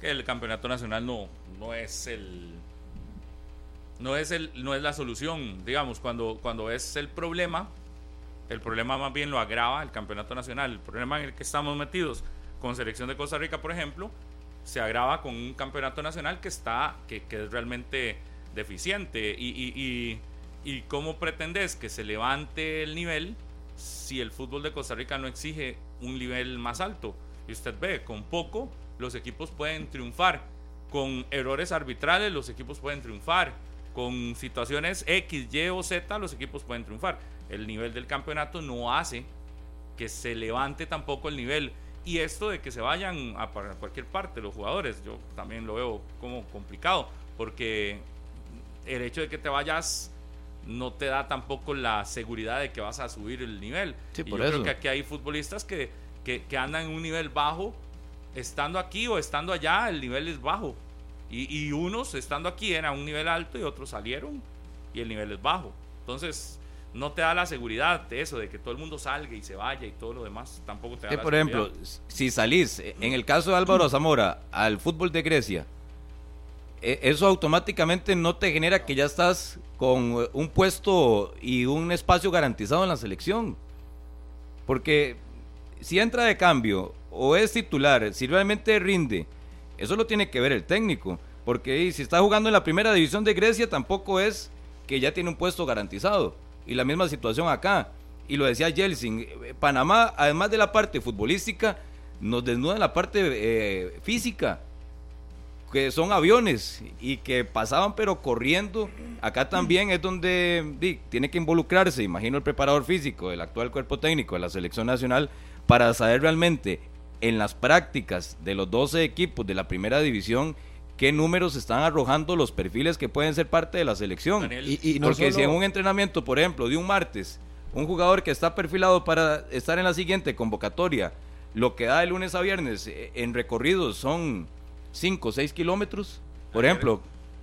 E: que el campeonato nacional no, no es el no es el no es la solución digamos cuando cuando es el problema el problema más bien lo agrava el campeonato nacional el problema en el que estamos metidos con selección de Costa Rica por ejemplo se agrava con un campeonato nacional que está que, que es realmente deficiente y, y, y, y cómo pretendes que se levante el nivel si el fútbol de Costa Rica no exige un nivel más alto. Y usted ve, con poco los equipos pueden triunfar. Con errores arbitrales los equipos pueden triunfar. Con situaciones X, Y o Z los equipos pueden triunfar. El nivel del campeonato no hace que se levante tampoco el nivel. Y esto de que se vayan a cualquier parte los jugadores, yo también lo veo como complicado. Porque el hecho de que te vayas no te da tampoco la seguridad de que vas a subir el nivel.
C: Sí,
E: y
C: por
E: yo creo
C: eso.
E: que aquí hay futbolistas que, que, que andan en un nivel bajo, estando aquí o estando allá, el nivel es bajo. Y, y unos estando aquí eran un nivel alto y otros salieron y el nivel es bajo. Entonces, no te da la seguridad de eso, de que todo el mundo salga y se vaya y todo lo demás, tampoco te da
C: Sí,
E: la
C: por ejemplo, si salís, en el caso de Álvaro Zamora, al fútbol de Grecia, eso automáticamente no te genera que ya estás con eh, un puesto y un espacio garantizado en la selección. Porque si entra de cambio o es titular, si realmente rinde, eso lo tiene que ver el técnico. Porque si está jugando en la primera división de Grecia, tampoco es que ya tiene un puesto garantizado. Y la misma situación acá. Y lo decía Yeltsin, eh, Panamá, además de la parte futbolística, nos desnuda en la parte eh, física que son aviones y que pasaban pero corriendo. Acá también es donde di, tiene que involucrarse, imagino el preparador físico del actual cuerpo técnico de la selección nacional para saber realmente en las prácticas de los 12 equipos de la primera división qué números están arrojando los perfiles que pueden ser parte de la selección.
E: Daniel,
B: Y, y no
C: Porque si en un entrenamiento, por ejemplo, de un martes, un jugador que está perfilado para estar en la siguiente convocatoria, lo que da de lunes a viernes eh, en recorridos son 5 o 6 kilómetros, por ejemplo,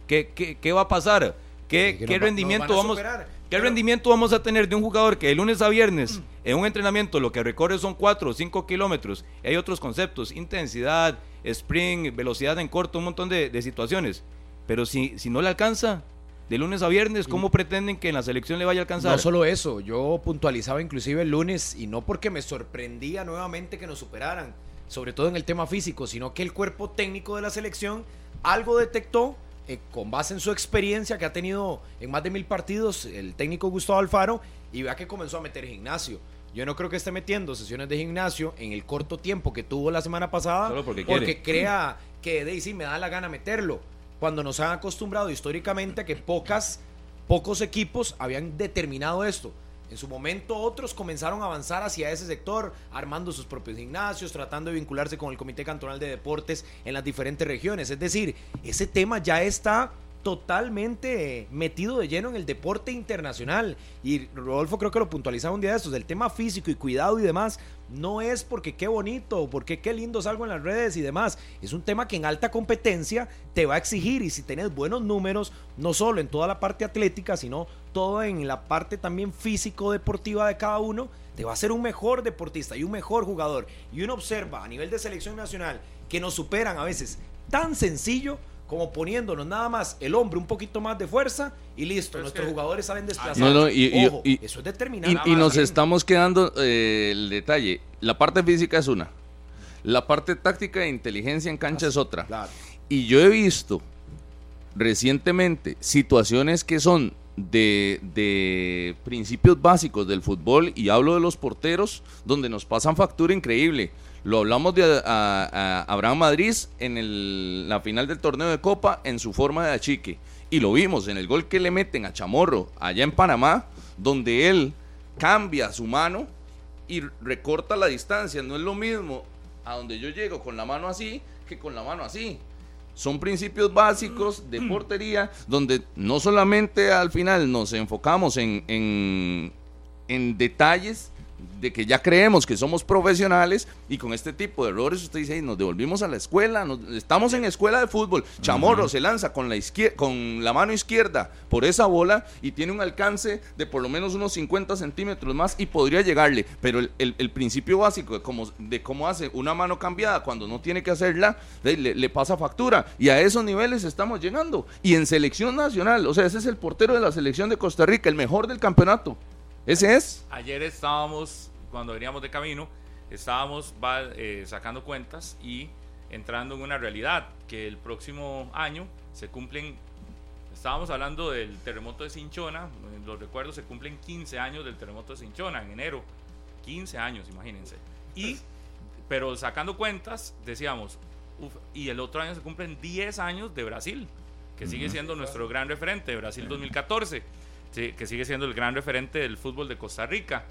C: ¿qué, qué, qué va a pasar? ¿Qué, qué rendimiento
B: a
C: vamos
B: superar.
C: ¿Qué
B: Pero-
C: rendimiento vamos a tener de un jugador que de lunes a viernes en un entrenamiento lo que recorre son 4 o 5 kilómetros? Y hay otros conceptos, intensidad, sprint, velocidad en corto, un montón de, de situaciones. Pero si, si no le alcanza de lunes a viernes, ¿cómo pretenden que en la selección le vaya a alcanzar?
B: No solo eso, yo puntualizaba inclusive el lunes y no porque me sorprendía nuevamente que nos superaran, sobre todo en el tema físico, sino que el cuerpo técnico de la selección algo detectó eh, con base en su experiencia que ha tenido en más de mil partidos el técnico Gustavo Alfaro y vea que comenzó a meter gimnasio. Yo no creo que esté metiendo sesiones de gimnasio en el corto tiempo que tuvo la semana pasada
C: Solo porque quiere.
B: crea que de sí me da la gana meterlo. Cuando nos han acostumbrado históricamente a que pocas, pocos equipos habían determinado esto. En su momento otros comenzaron a avanzar hacia ese sector, armando sus propios gimnasios, tratando de vincularse con el Comité Cantonal de Deportes en las diferentes regiones. Es decir, ese tema ya está totalmente metido de lleno en el deporte internacional. Y Rodolfo creo que lo puntualizaba un día de estos, el tema físico y cuidado y demás, no es porque qué bonito, o porque qué lindo salgo en las redes y demás. Es un tema que en alta competencia te va a exigir y si tenés buenos números, no solo en toda la parte atlética, sino todo en la parte también físico-deportiva de cada uno, te va a ser un mejor deportista y un mejor jugador. Y uno observa a nivel de selección nacional que nos superan a veces. Tan sencillo como poniéndonos nada más el hombre un poquito más de fuerza y listo. Nuestros jugadores saben desplazar.
D: No, no, y,
B: Ojo,
D: y-
B: eso es determinante.
D: y- y nos estamos quedando eh, el detalle. La parte física es una. La parte táctica e inteligencia en cancha es otra.
B: Claro.
D: Y yo he visto recientemente situaciones que son de, de principios básicos del fútbol y hablo de los porteros donde nos pasan factura increíble. Lo hablamos de a- a- Abraham Madrid en el- la final del torneo de Copa en su forma de achique. Y lo vimos en el gol que le meten a Chamorro allá en Panamá, donde él cambia su mano y recorta la distancia. No es lo mismo a donde yo llego con la mano así que con la mano así. Son principios básicos de portería donde no solamente al final nos enfocamos en, en, en detalles de que ya creemos que somos profesionales y con este tipo de errores usted dice, "Ey, nos devolvimos a la escuela, nos- estamos en escuela de fútbol, Chamorro se lanza con la, con la mano izquierda por esa bola y tiene un alcance de por lo menos unos 50 centímetros más y podría llegarle, pero el, el- el principio básico de cómo, de cómo hace una mano cambiada cuando no tiene que hacerla, le, le pasa factura. Y a esos niveles estamos llegando. Y en selección nacional, o sea, ese es el portero de la selección de Costa Rica, el mejor del campeonato, ese es.
E: Ayer estábamos, cuando veníamos de camino, estábamos va, eh, sacando cuentas y entrando en una realidad, que el próximo año se cumplen, estábamos hablando del terremoto de Cinchona, en los recuerdos se cumplen 15 años del terremoto de Cinchona en enero, 15 años, imagínense. Y, pero sacando cuentas, decíamos, uf, y el otro año se cumplen 10 años de Brasil, que sigue siendo nuestro gran referente, Brasil 2014 sí, que sigue siendo el gran referente del fútbol de Costa Rica.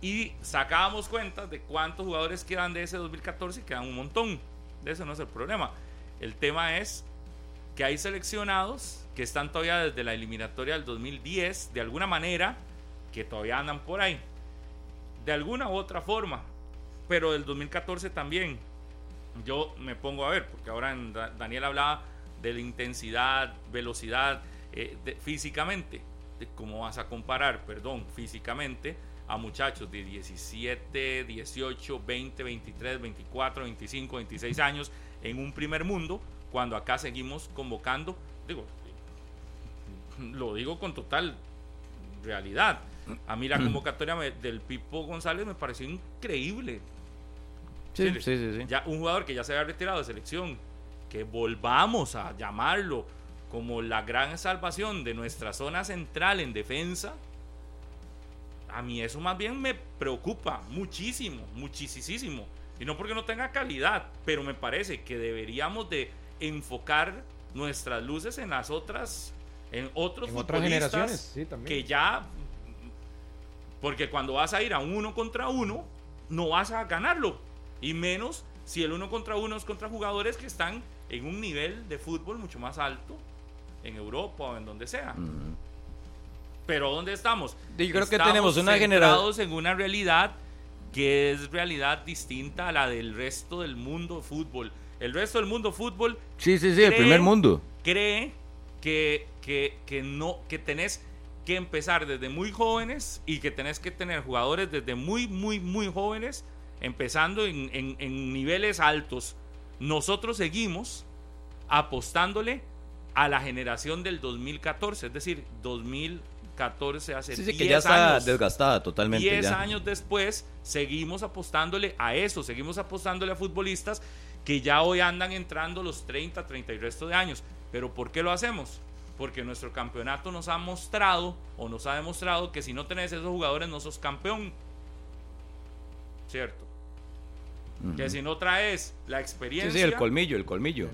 E: Y sacábamos cuentas de cuántos jugadores quedan de ese 2014 y quedan un montón. De eso no es el problema. El tema es que hay seleccionados que están todavía desde la eliminatoria del 2010, de alguna manera, que todavía andan por ahí. De alguna u otra forma. Pero del 2014 también. Yo me pongo a ver, porque ahora Daniel hablaba de la intensidad, velocidad, eh, físicamente. De ¿Cómo vas a comparar, perdón, físicamente a muchachos de 17, 18, 20, 23, 24, 25, 26 años en un primer mundo, cuando acá seguimos convocando, digo, lo digo con total realidad. A mí la convocatoria me- del Pipo González me pareció increíble.
C: Sí,
E: Sí,
C: sí, sí. sí.
E: Ya un jugador que ya se había retirado de selección, que volvamos a llamarlo como la gran salvación de nuestra zona central en defensa, a mí eso más bien me preocupa muchísimo, muchísimo. Y no porque no tenga calidad, pero me parece que deberíamos de enfocar nuestras luces en las otras, en otros
B: En otras
E: futbolistas
B: generaciones, sí, también.
E: que ya, porque cuando vas a ir a un uno contra uno, no vas a ganarlo. Y menos si el uno contra uno es contra jugadores que están en un nivel de fútbol mucho más alto, en Europa o en donde sea. Pero ¿dónde estamos?
C: Yo creo que
E: Estamos
C: tenemos una
E: centrados en una realidad que es realidad distinta a la del resto del mundo fútbol. El resto del mundo fútbol
C: Sí, sí, sí, el
E: cree-
C: primer mundo.
E: cree que, que, que no, que tenés que empezar desde muy jóvenes y que tenés que tener jugadores desde muy, muy, muy jóvenes, empezando en, en- en niveles altos. Nosotros seguimos apostándole a la generación del 2014, es decir, 2014 hace
C: Sí, sí,
E: 10
C: que ya está
E: años.
C: desgastada totalmente.
E: 10
C: ya.
E: años después, seguimos apostándole a eso, seguimos apostándole a futbolistas que ya hoy andan entrando los 30, 30 y resto de años. Pero ¿por qué lo hacemos? Porque nuestro campeonato nos ha mostrado o nos ha demostrado que si no tenés esos jugadores no sos campeón. ¿Cierto? Que si no traes la
C: Sí,
E: experiencia...
C: sí, el colmillo, el colmillo.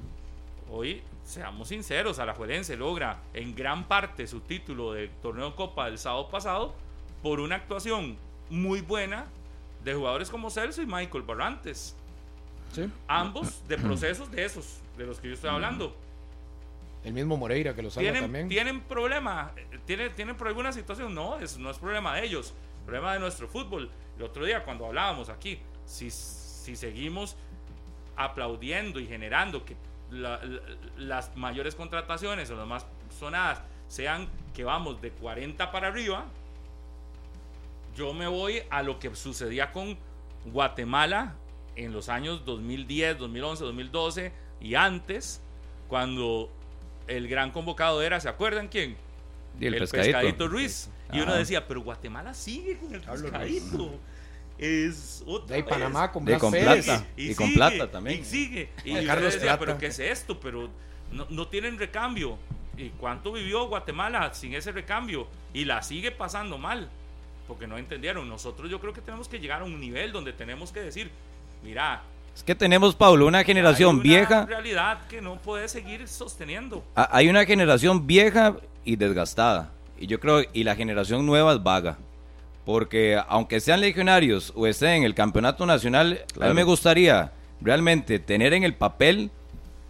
E: Hoy, seamos sinceros, Alajuelense logra en gran parte su título de torneo Copa del sábado pasado por una actuación muy buena de jugadores como Celso y Michael Barrantes.
B: Sí.
E: Ambos de procesos de esos, de los que yo estoy hablando.
B: El mismo Moreira que lo salva
E: ¿Tienen,
B: también.
E: ¿Tienen problema? Eh, ¿Tienen, ¿Tienen por alguna situación? No, es, no es problema de ellos, problema de nuestro fútbol. El otro día cuando hablábamos aquí, si, si seguimos aplaudiendo y generando que la- la- las mayores contrataciones o las más sonadas sean que vamos de 40 para arriba, yo me voy a lo que sucedía con Guatemala en los años 2010, 2011, 2012 y antes, cuando el gran convocado era, ¿se acuerdan quién?
C: Y el pescadito.
E: Ruiz. Y uno decía, pero Guatemala sigue con el pescadito. Es otra
B: De
E: vez.
B: Panamá con
C: De con plata. Y con
E: sigue,
C: plata también.
E: Y sigue. Y
B: Juan Carlos
E: decía,
B: Plata.
E: pero ¿qué es esto? Pero no, no tienen recambio. ¿Y cuánto vivió Guatemala sin ese recambio? Y la sigue pasando mal. Porque no entendieron. Nosotros yo creo que tenemos que llegar a un nivel donde tenemos que decir, mira,
C: Es que tenemos, Pablo, una generación
E: hay una
C: vieja.
E: realidad que no puede seguir sosteniendo.
C: Hay una generación vieja y desgastada. Y yo creo, y la generación nueva es vaga. Porque aunque sean legionarios o estén en el campeonato nacional, a mí me gustaría realmente tener en el papel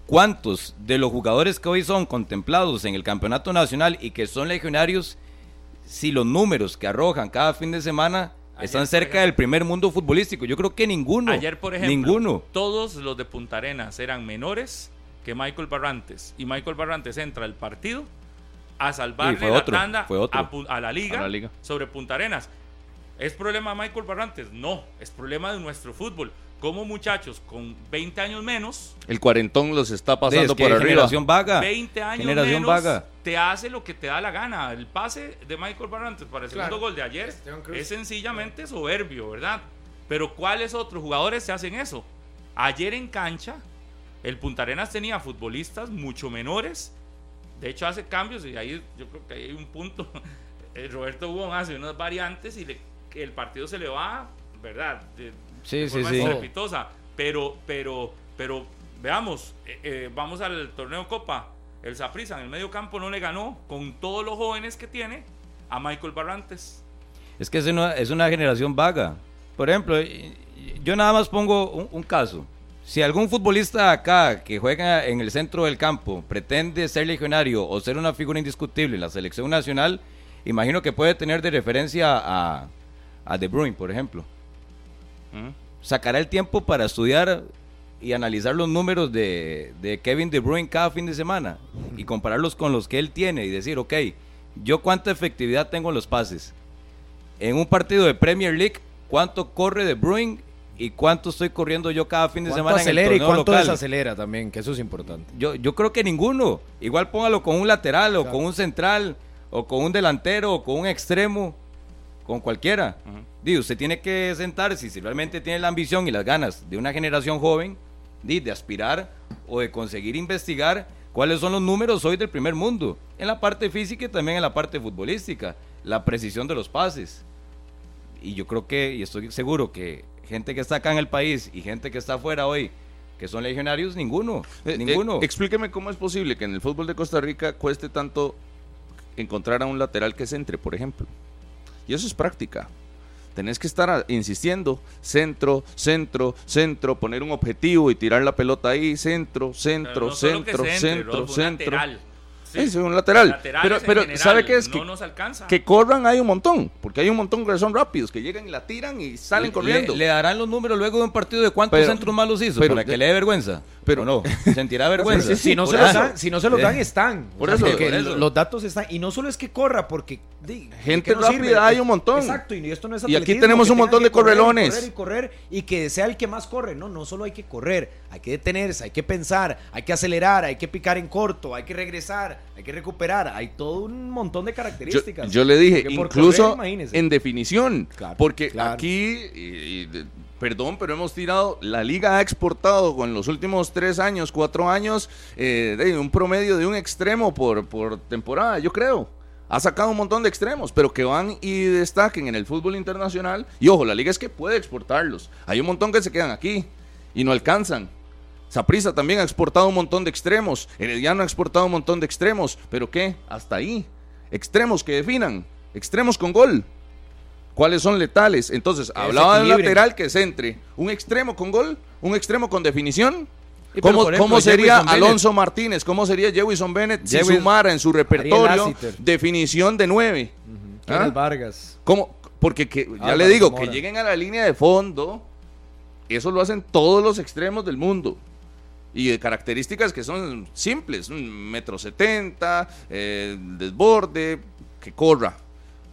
C: cuántos de los jugadores que hoy son contemplados en el campeonato nacional y que son legionarios, si los números que arrojan cada fin de semana
E: Ayer,
C: están cerca
E: ejemplo.
C: del primer mundo futbolístico. Yo creo que ninguno.
E: Ayer, por ejemplo,
C: Ninguno.
E: todos los de Punta Arenas eran menores que Michael Barrantes. Y Michael Barrantes entra al partido a salvarle
C: Y fue
E: la
C: otro,
E: tanda
C: fue otro.
E: A, pu- a la liga
D: A la liga.
E: sobre Punta Arenas. ¿Es problema de Michael Barrantes? No, es problema de nuestro fútbol. Como muchachos con 20 años menos,
D: El cuarentón los está
C: Sí,
D: pasando
C: es que
D: por arriba.
C: generación vaga.
E: 20 años
C: generación
E: menos,
C: vaga.
E: te hace lo que te da la gana. El pase de Michael Barrantes para el segundo gol de ayer es sencillamente soberbio, ¿verdad? Pero ¿cuáles otros jugadores se hacen eso? Ayer en cancha, el Punta Arenas tenía futbolistas mucho menores. De hecho, hace cambios y ahí yo creo que hay un punto. Eh, Roberto Hugo hace unas variantes y le- el partido se le va, ¿verdad? De,
C: Sí,
E: de
C: sí,
E: forma
C: sí.
E: estrepitosa. Pero, pero, pero, veamos, eh, eh, vamos al torneo Copa. El Saprissa en el medio campo no le ganó con todos los jóvenes que tiene a Michael Barrantes.
C: Es que es una, es una generación vaga. Por ejemplo, yo nada más pongo un, un caso. Si algún futbolista acá que juega en el centro del campo pretende ser legionario o ser una figura indiscutible en la selección nacional, imagino que puede tener de referencia a, a De Bruyne, por ejemplo.
D: Ujú.
C: Sacará el tiempo para estudiar y analizar los números de, de Kevin De Bruyne cada fin de semana y compararlos con los que él tiene y decir, ok, yo cuánta efectividad tengo en los pases. En un partido de Premier League, cuánto corre De Bruyne y cuánto estoy corriendo yo cada fin de
B: ¿Cuánto
C: semana
B: acelera
C: en
B: y
C: el torneo
B: cuánto
C: local.
B: desacelera también? Que eso es importante.
C: Yo, yo creo que ninguno. Igual póngalo con un lateral o
B: Claro.
C: con un central o con un delantero o con un extremo, con cualquiera. Digo, usted tiene que sentarse si realmente tiene la ambición y las ganas de una generación joven di, de aspirar o de conseguir investigar cuáles son los números hoy del primer mundo, en la parte física y también en la parte futbolística, la precisión de los pases. Y yo creo que, y estoy seguro que gente que está acá en el país y gente que está afuera hoy, que son legionarios, ninguno,
D: Eh, eh,
C: ninguno.
D: explíqueme cómo es posible que en el fútbol de Costa Rica cueste tanto encontrar a un lateral que centre, por ejemplo. Y eso es práctica. Tenés que estar insistiendo, centro, centro, centro, poner un objetivo y tirar la pelota ahí, centro, centro,
E: no
D: centro, centro,
E: un
D: centro.
E: Sí.
D: Es un lateral.
E: Laterales
D: pero pero
E: general,
D: ¿sabe qué es?
E: No
D: que,
E: nos alcanza.
D: que corran hay un montón, porque hay un montón que son rápidos, que llegan y la tiran y salen
C: Le-
D: corriendo.
C: Le, darán los números luego de un partido de cuántos
D: Pero-
C: centros malos hizo
D: pero-
C: para que le dé vergüenza.
D: pero-
C: no, sentirá vergüenza.
D: Sí, sí,
B: si, no se los dan, si no se los dan,
C: Eh,
B: están.
D: Por
B: O sea,
D: eso,
B: porque
C: por eso.
B: Los datos están. Y no solo es que corra, porque.
D: Gente
B: no
D: rápida
B: sirve.
D: hay un montón.
B: Exacto, y esto no es
D: Y aquí tenemos un montón de
B: correr
D: correlones.
B: Correr y correr y que sea el que más corre. No, no solo hay que correr, hay que detenerse, hay que pensar, hay que acelerar, hay que picar en corto, hay que regresar, hay que recuperar. Hay todo un montón de características.
D: yo le dije, incluso
B: correr,
D: en definición,
B: Claro,
D: porque
B: claro.
D: aquí, y- y de- perdón, pero hemos tirado, la liga ha exportado con los últimos tres años, cuatro años, eh, de un promedio de un extremo por, por temporada, yo creo. Ha sacado un montón de extremos, pero que van y destaquen en el fútbol internacional. Y ojo, la liga es que puede exportarlos. Hay un montón que se quedan aquí y no alcanzan. Saprissa también ha exportado un montón de extremos. Herediano ha exportado un montón de extremos. ¿Pero qué? Hasta ahí. Extremos que definan. Extremos con gol. ¿Cuáles son letales? Entonces, hablaba de un lateral que centre. ¿Un extremo con gol? ¿Un extremo con definición? ¿Cómo,
C: por ejemplo,
D: cómo sería
C: Bennett.
D: Alonso Martínez? ¿Cómo sería Jewison Bennett si sumara en su repertorio definición de nueve?
B: Kenneth
D: ¿Ah?
B: Vargas.
D: ¿Cómo? Porque que, ya le digo, que lleguen a la línea de fondo, eso lo hacen todos los extremos del mundo. Y de características que son simples, metro setenta, eh, desborde, que corra.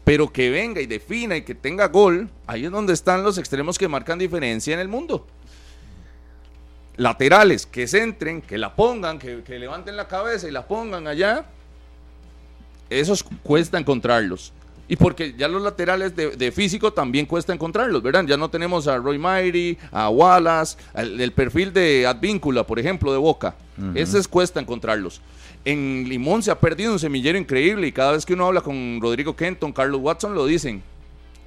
D: Pero que venga y defina y que tenga gol, ahí es donde están los extremos que marcan diferencia en el mundo. laterales que centren, que la pongan, que, que levanten la cabeza y la pongan allá, esos cuesta encontrarlos. Y porque ya los laterales de, de físico también cuesta encontrarlos, ¿verdad? Ya no tenemos a Roy Mairi, a Wallace, el, el perfil de Advíncula, por ejemplo, de Boca. Ese es cuesta encontrarlos. En Limón se ha perdido un semillero increíble y cada vez que uno habla con Rodrigo Kenton, Carlos Watson, lo dicen,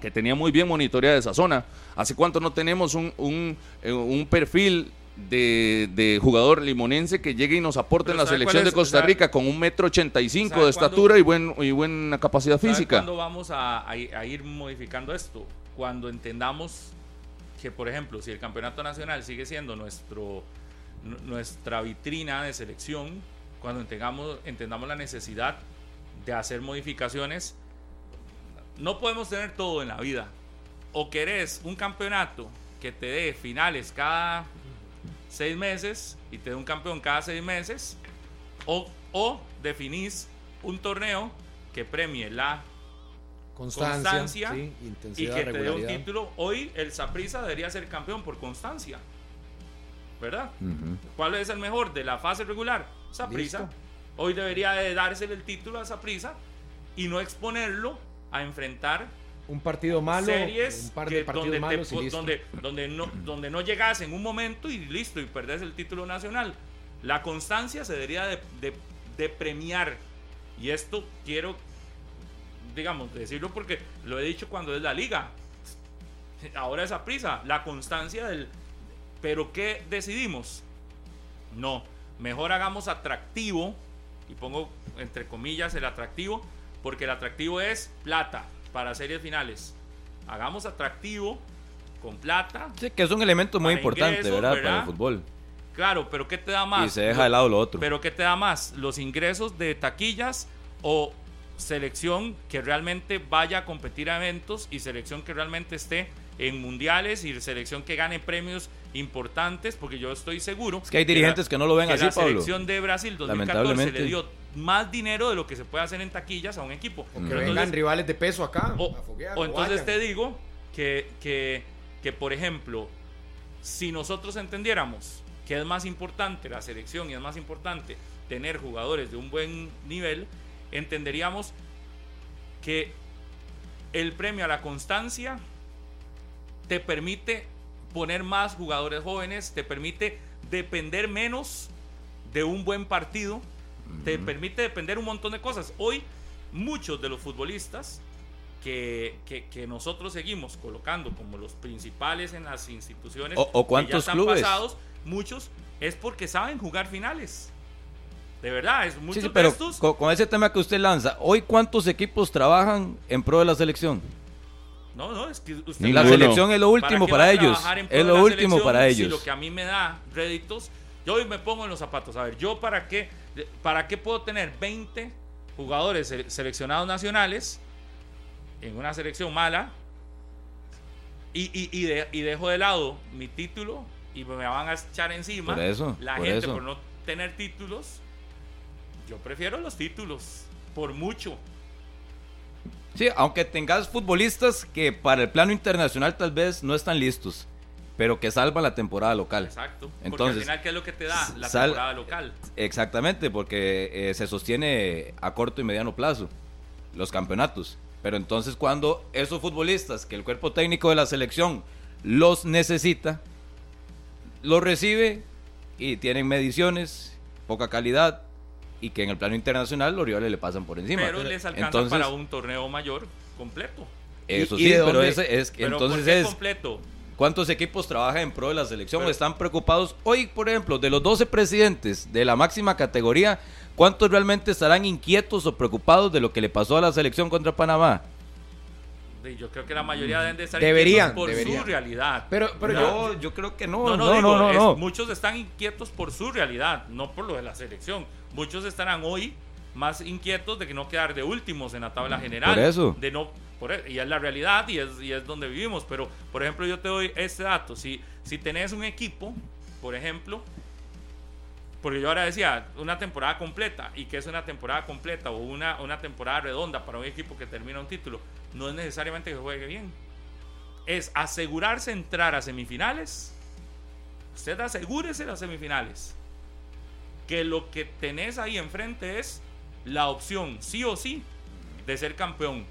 D: que tenía muy bien monitoreada esa zona. ¿Hace cuánto no tenemos un, un, eh, un perfil de, de jugador limonense que llegue y nos aporte en la
E: ¿sabe
D: selección de? Costa
E: ¿Sabe-
D: Rica con un metro ochenta y cinco
E: ¿Sabe
D: de estatura y, buen, y buena capacidad
E: ¿Sabe
D: física?
E: cuándo vamos a, a ir- a ir modificando esto? Cuando entendamos que, por ejemplo, si el campeonato nacional sigue siendo nuestro, nu- nuestra vitrina de selección, cuando entendamos, entendamos la necesidad de hacer modificaciones, no podemos tener todo en la vida. O querés un campeonato que te dé finales cada seis meses y te dé un campeón cada seis meses, o, o definís un torneo que premie la
B: Constancia,
E: constancia
B: sí,
E: y que te dé un título. Hoy el Saprissa debería ser campeón por constancia. ¿Verdad? ¿Cuál es el mejor de la fase regular? Saprissa.
B: Listo.
E: Hoy debería de dársele el título a Saprissa y no exponerlo a enfrentar
B: Un partido malo,
E: series
B: un par de partidos
E: donde, te
B: y
E: po-
B: listo.
E: donde, donde, no, donde no llegas en un momento y listo y perdés el título nacional. La constancia se debería de, de- de premiar. Y esto quiero, digamos, decirlo porque lo he dicho cuando es la liga. Ahora esa prisa, la constancia del... Pero ¿qué decidimos? No, mejor hagamos atractivo, y pongo entre comillas el atractivo, porque el atractivo es plata para series finales. Hagamos atractivo con plata.
C: Sí, que es un elemento muy importante,
E: ingresos,
C: ¿verdad? Para el fútbol.
E: Claro, pero ¿qué te da más?
C: Y se deja de lado lo otro.
E: Pero ¿qué te da más? ¿Los ingresos de taquillas o selección que realmente vaya a competir a eventos y selección que realmente esté en mundiales y selección que gane premios importantes? Porque yo estoy seguro.
C: Es que hay dirigentes
E: la-
C: que no lo ven
E: que
C: así,
E: la
C: Pablo.
E: selección de Brasil 2014
C: Lamentablemente.
E: le dio más dinero de lo que se puede hacer en taquillas a un equipo.
B: Que
E: Pero
B: vengan
E: entonces-
B: rivales de peso acá.
E: o,
B: a foguear,
E: o
B: o
E: entonces te digo que, que, que, por ejemplo, si nosotros entendiéramos que es más importante la selección y es más importante tener jugadores de un buen nivel, entenderíamos que el premio a la constancia te permite poner más jugadores jóvenes, te permite depender menos de un buen partido, te permite depender un montón de cosas. Hoy muchos de los futbolistas que, que- que nosotros seguimos colocando como los principales en las instituciones
C: O- o
E: que ya
C: cuántos
E: están
C: clubes.
E: pasados, muchos es porque saben jugar finales. De verdad, es muchos
C: Sí, sí, pero
E: estos
C: con, con ese tema que usted lanza, ¿hoy cuántos equipos trabajan en pro de la selección?
E: No, no, es que usted
C: La selección es lo último para,
E: va a
C: ellos. Es lo último para
E: si
C: ellos.
E: lo que a mí me da réditos, yo hoy me pongo en los zapatos. A ver, yo para qué, para qué puedo tener 20 jugadores sele- seleccionados nacionales en una selección mala y, y- y de- y dejo de lado mi título y me van a echar encima
C: Por eso,
E: la
C: por
E: gente
C: eso.
E: por no tener títulos. Yo prefiero los títulos, por mucho.
C: Sí, aunque tengas futbolistas que para el plano internacional tal vez no están listos, pero que salvan la temporada local.
E: Exacto. Porque
C: Entonces,
E: al final, ¿qué es lo que te da la
C: sal-
E: temporada local?
C: Exactamente, porque eh, se sostiene a corto y mediano plazo los campeonatos. Pero entonces cuando esos futbolistas que el cuerpo técnico de la selección los necesita, los recibe y tienen mediciones, poca calidad y que en el plano internacional los rivales le pasan por encima.
E: pero les alcanza
C: Entonces,
E: para un torneo mayor completo.
C: Eso
B: ¿Y- y
C: sí, pero ese es
E: Pero
C: entonces
E: ¿por qué
C: es
E: completo.
C: ¿Cuántos equipos trabajan en pro de la selección
E: Pero-
C: o están preocupados? Hoy, por ejemplo, de los 12 presidentes de la máxima categoría, ¿cuántos realmente estarán inquietos o preocupados de lo que le pasó a la selección contra Panamá?
E: Yo creo que la mayoría deben de estar
B: Deberían,
E: inquietos por
B: deberían.
E: su realidad.
B: Pero, pero yo,
C: yo, yo creo que no.
E: no, no,
C: no,
E: digo,
C: no, no,
E: es-
C: no.
E: muchos están inquietos por su realidad, no por lo de la selección. Muchos estarán hoy más inquietos de que no quedar de últimos en la tabla general.
C: por eso.
E: De no, por e- y es la realidad y es, y es donde vivimos. Pero, por ejemplo, yo te doy este dato. Si, si tenés un equipo, por ejemplo, porque yo ahora decía, una temporada completa, y que es una temporada completa o una, una temporada redonda para un equipo que termina un título, no es necesariamente que juegue bien. Es asegurarse entrar a semifinales usted asegúrese las semifinales. Que lo que tenés ahí enfrente es la opción, sí o sí, de ser campeón.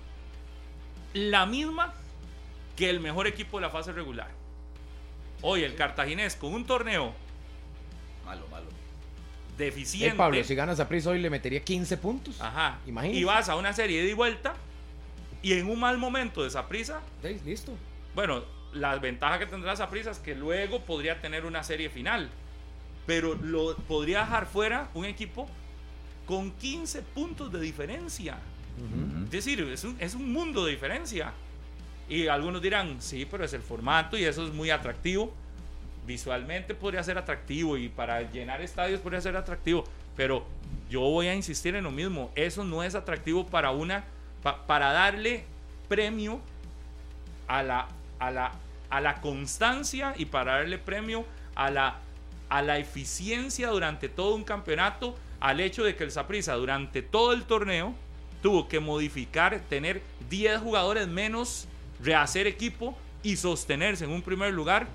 E: La misma que el mejor equipo de la fase regular. Hoy el cartaginés con un torneo
C: Malo, malo.
E: deficiente.
B: Pablo, si ganas a prisa hoy le metería 15 puntos.
E: Ajá.
B: Imagínese.
E: Y vas a una serie de ida y vuelta y en un mal momento de esa prisa,
B: Sí, listo.
E: bueno, la ventaja que tendrá esa prisa es que luego podría tener una serie final. Pero lo podría dejar fuera un equipo con 15 puntos de diferencia. Es decir, es un, es un mundo de diferencia. Y algunos dirán, sí, pero es el formato y eso es muy atractivo. Visualmente podría ser atractivo y para llenar estadios podría ser atractivo. Pero yo voy a insistir en lo mismo. Eso no es atractivo para una, pa- para darle premio a la, a la, a la constancia y para darle premio a la, a la eficiencia durante todo un campeonato, al hecho de que el Saprissa durante todo el torneo tuvo que modificar, tener 10 jugadores menos, rehacer equipo y sostenerse en un primer lugar.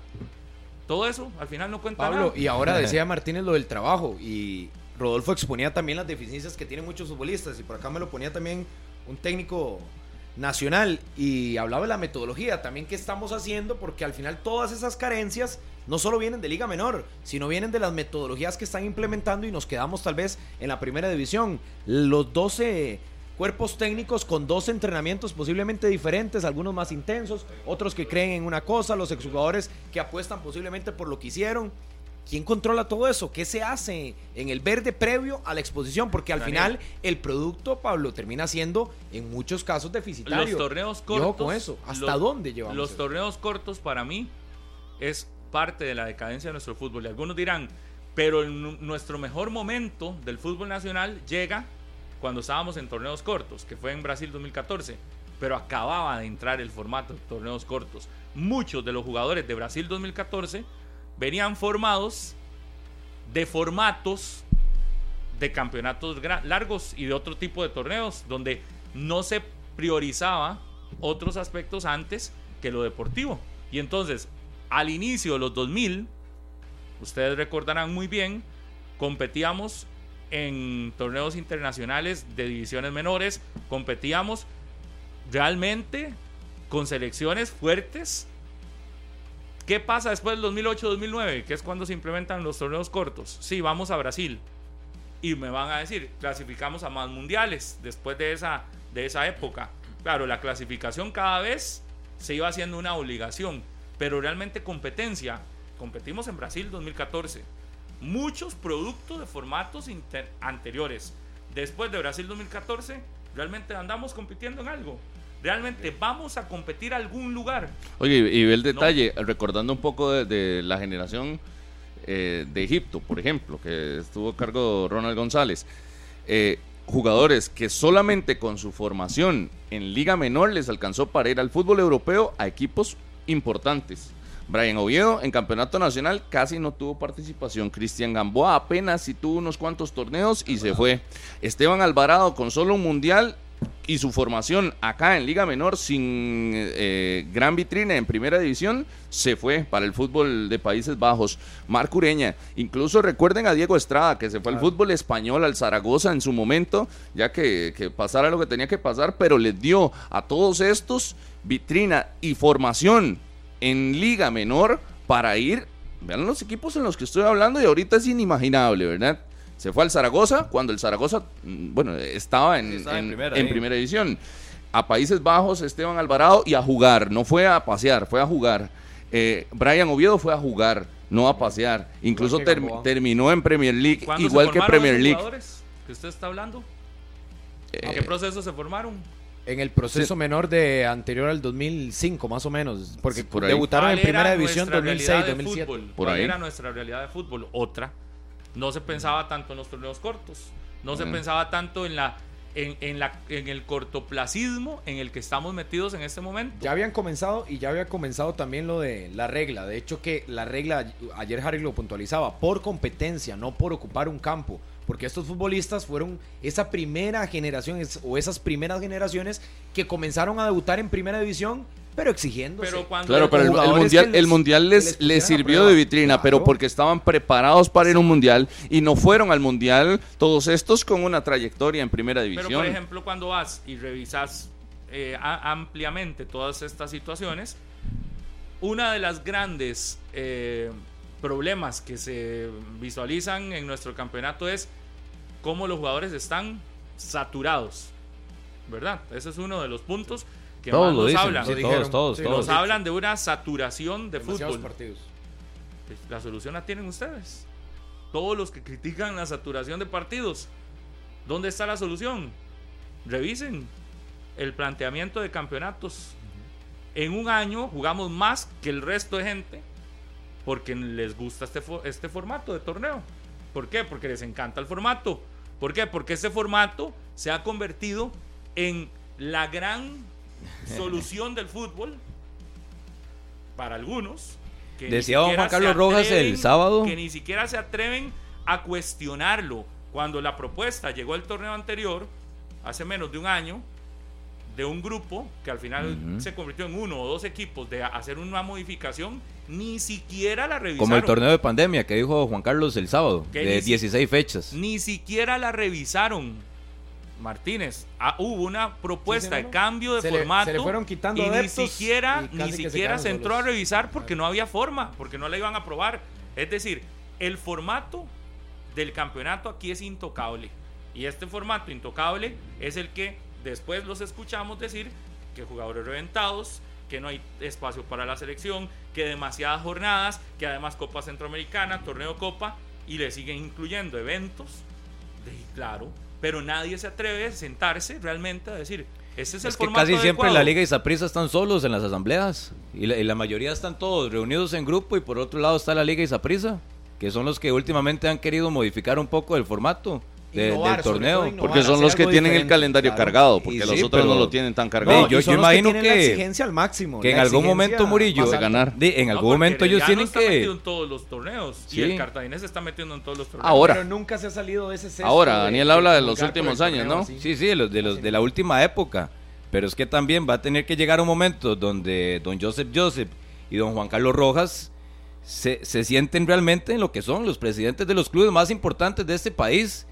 E: Todo eso al final no cuenta
B: Pablo,
E: nada.
B: y ahora decía Martínez lo del trabajo y Rodolfo exponía también las deficiencias que tienen muchos futbolistas y por acá me lo ponía también un técnico nacional y hablaba de la metodología también que estamos haciendo porque al final todas esas carencias no solo vienen de Liga Menor, sino vienen de las metodologías que están implementando y nos quedamos tal vez en la primera división. Los 12 cuerpos técnicos con dos entrenamientos posiblemente diferentes, algunos más intensos, otros que creen en una cosa, los exjugadores que apuestan posiblemente por lo que hicieron. ¿Quién controla todo eso? ¿Qué se hace en el verde previo a la exposición? Porque al
E: Daniel.
B: final el producto, Pablo, termina siendo en muchos casos deficitario.
E: los torneos cortos.
B: con eso. ¿Hasta
E: los-
B: dónde llevamos
E: Los
B: eso?
E: torneos cortos para mí es parte de la decadencia de nuestro fútbol. Y algunos dirán, pero el nu- nuestro mejor momento del fútbol nacional llega cuando estábamos en torneos cortos, que fue en Brasil 2014. Pero acababa de entrar el formato de torneos cortos. Muchos de los jugadores de Brasil 2014 venían formados de formatos de campeonatos largos y de otro tipo de torneos donde no se priorizaba otros aspectos antes que lo deportivo. Y entonces, al inicio de los 2000, ustedes recordarán muy bien, competíamos en torneos internacionales de divisiones menores, competíamos realmente con selecciones fuertes. ¿Qué pasa después del 2008-2009? Que es cuando se implementan los torneos cortos. Sí, vamos a Brasil. Y me van a decir, clasificamos a más mundiales después de esa, de esa época. Claro, la clasificación cada vez se iba haciendo una obligación, pero realmente competencia. Competimos en Brasil 2014. Muchos productos de formatos inter- anteriores. Después de Brasil 2014, realmente andamos compitiendo en algo. Realmente vamos a competir a algún lugar.
D: Oye, y ve el detalle, recordando un poco de, de la generación eh, de Egipto, por ejemplo, que estuvo a cargo Ronald González. Eh, jugadores que solamente con su formación en Liga Menor les alcanzó para ir al fútbol europeo a equipos importantes. Brian Oviedo en Campeonato Nacional casi no tuvo participación. Cristian Gamboa apenas sí tuvo unos cuantos torneos y se fue. Esteban Alvarado con solo un mundial y su formación acá en Liga Menor sin eh, gran vitrina en primera división se fue para el fútbol de Países Bajos. Marco Ureña, incluso recuerden a Diego Estrada que se fue al fútbol español, al Zaragoza en su momento, ya que, que pasara lo que tenía que pasar, pero les dio a todos estos vitrina y formación en Liga Menor para ir, vean los equipos en los que estoy hablando y ahorita es inimaginable, ¿verdad? Se fue al Zaragoza cuando el Zaragoza, mm, bueno, estaba en,
C: Estaba en
D: en-
C: primera,
D: en primera división. A Países Bajos, Esteban Alvarado y a jugar, no fue a pasear, fue a jugar. Eh, Brian Oviedo fue a jugar, no a pasear. Incluso ter- terminó en Premier League,
E: ¿Cuándo se
D: igual que Premier League.
E: jugadores que usted está hablando? ¿En
D: Eh,
E: qué proceso se formaron?
B: En el proceso menor de anterior al 2005, más o menos. Porque
D: Sí, por ahí.
B: debutaron en
E: ¿Cuál
B: primera
E: era
B: división
E: nuestra
B: 2006,
E: realidad de
B: 2007.
E: fútbol?
D: Por
E: ¿Cuál
D: ahí.
E: era nuestra realidad de fútbol? Otra. No se pensaba tanto en los torneos cortos. No se pensaba tanto en la en, en la en el cortoplacismo en el que estamos metidos en este momento.
B: Ya habían comenzado y ya había comenzado también lo de la regla. De hecho que la regla, ayer Harry lo puntualizaba, por competencia, no por ocupar un campo. Porque estos futbolistas fueron esa primera generación o esas primeras generaciones que comenzaron a debutar en primera división pero exigiendo.
E: Pero
D: Claro, pero el, mundial,
B: les-
D: el mundial
B: que
D: les, sirvió de vitrina, pero porque estaban preparados para ir a un mundial y no fueron al mundial todos estos con una trayectoria en primera
E: Pero,
D: división.
E: por ejemplo, cuando vas y revisas eh, a- ampliamente todas estas situaciones, una de las grandes eh, problemas que se visualizan en nuestro campeonato es cómo los jugadores están saturados, ¿verdad? Ese es uno de los puntos que
C: Todos
E: más nos
C: dicen,
E: hablan.
C: sí, todos, todos,
B: sí,
C: todos.
E: Nos hablan de una saturación de
B: Demasiados
E: fútbol.
B: partidos.
E: La solución la tienen ustedes. Todos los que critican la saturación de partidos. ¿Dónde está la solución? Revisen el planteamiento de campeonatos. En un año jugamos más que el resto de gente porque les gusta este, fo- este formato de torneo. ¿Por qué? Porque les encanta el formato. ¿Por qué? Porque este formato se ha convertido en la gran solución del fútbol para algunos. que
C: Decía don Juan Carlos Rojas el sábado.
E: Que ni siquiera se atreven a cuestionarlo. Cuando la propuesta llegó el torneo anterior, hace menos de un año, de un grupo que al final se convirtió en uno o dos equipos de hacer una modificación, ni siquiera la revisaron.
C: Como el torneo de pandemia que dijo Juan Carlos el sábado,
E: Que
C: de
E: ni si-
C: 16 fechas.
E: Ni siquiera la revisaron. Martínez, Ah, hubo una propuesta
B: Sí,
E: de cambio de
B: Se le-
E: formato
B: se le fueron quitando
E: y ni siquiera,
B: y
E: ni
B: se
E: siquiera se entró a revisar porque no había forma, porque no la iban a aprobar. Es decir, el formato del campeonato aquí es intocable. Y este formato intocable es el que después los escuchamos decir que jugadores reventados, que no hay espacio para la selección, que demasiadas jornadas, que además Copa Centroamericana, Torneo Copa, y le siguen incluyendo eventos. Claro, pero nadie se atreve a sentarse realmente a decir, ese es el
C: Es que casi siempre
E: adecuado".
C: la Liga y Saprissa están solos en las asambleas. Y la, y la mayoría están todos reunidos en grupo. Y por otro lado está la Liga y Saprissa, que son los que últimamente han querido modificar un poco el formato de-
B: Innovar,
C: del torneo.
B: innovar.
D: porque son los que tienen el
B: diferente,
D: calendario
B: claro.
D: cargado, porque
C: Y
D: los
C: sí,
D: otros no lo tienen tan
B: No,
D: cargado.
C: yo-
B: y son
C: yo
B: los que
C: imagino
B: tienen la
C: que-
B: exigencia al máximo.
C: que en algún momento, Murillo,
D: de ganar.
C: de- en
E: No,
C: algún momento ellos tienen
E: está metido
C: que...
E: en todos los torneos y
C: Sí.
E: el cartaginés se está metiendo en todos los torneos.
D: Ahora.
B: Pero nunca se ha salido de ese sesgo
D: Ahora,
B: de-
D: Daniel habla de los
B: el
D: últimos años,
B: torneo,
D: ¿no?
B: sí.
C: Sí, sí, de los, de los de la última época. Pero es que también va a tener que llegar un momento donde don Joseph Joseph y don Juan Carlos Rojas se, se sienten realmente en lo que son los presidentes de los clubes más importantes de este país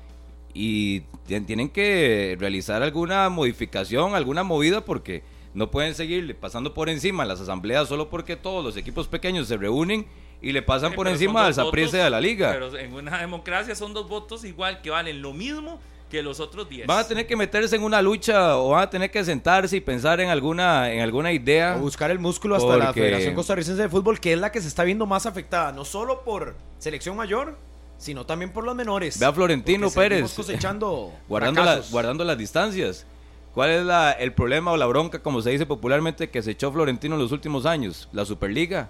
C: y tien- tienen que realizar alguna modificación, alguna movida porque no pueden seguir pasando por encima las asambleas solo porque todos los equipos pequeños se reúnen y le pasan
E: Sí,
C: por encima al Saprissa de la liga.
E: Pero en una democracia son dos votos igual que valen lo mismo que los otros 10.
C: Van a tener que meterse en una lucha o van a tener que sentarse y pensar en alguna, en alguna idea.
B: O buscar el músculo hasta la
C: Porque-
B: Federación Costarricense de Fútbol, que es la que se está viendo más afectada, no solo por selección mayor, sino también por los menores.
C: Ve a Florentino Pérez.
B: cosechando
C: guardando, la- guardando las distancias. ¿Cuál es la- el problema o la bronca, como se dice popularmente, que se echó Florentino en los últimos años? La Superliga.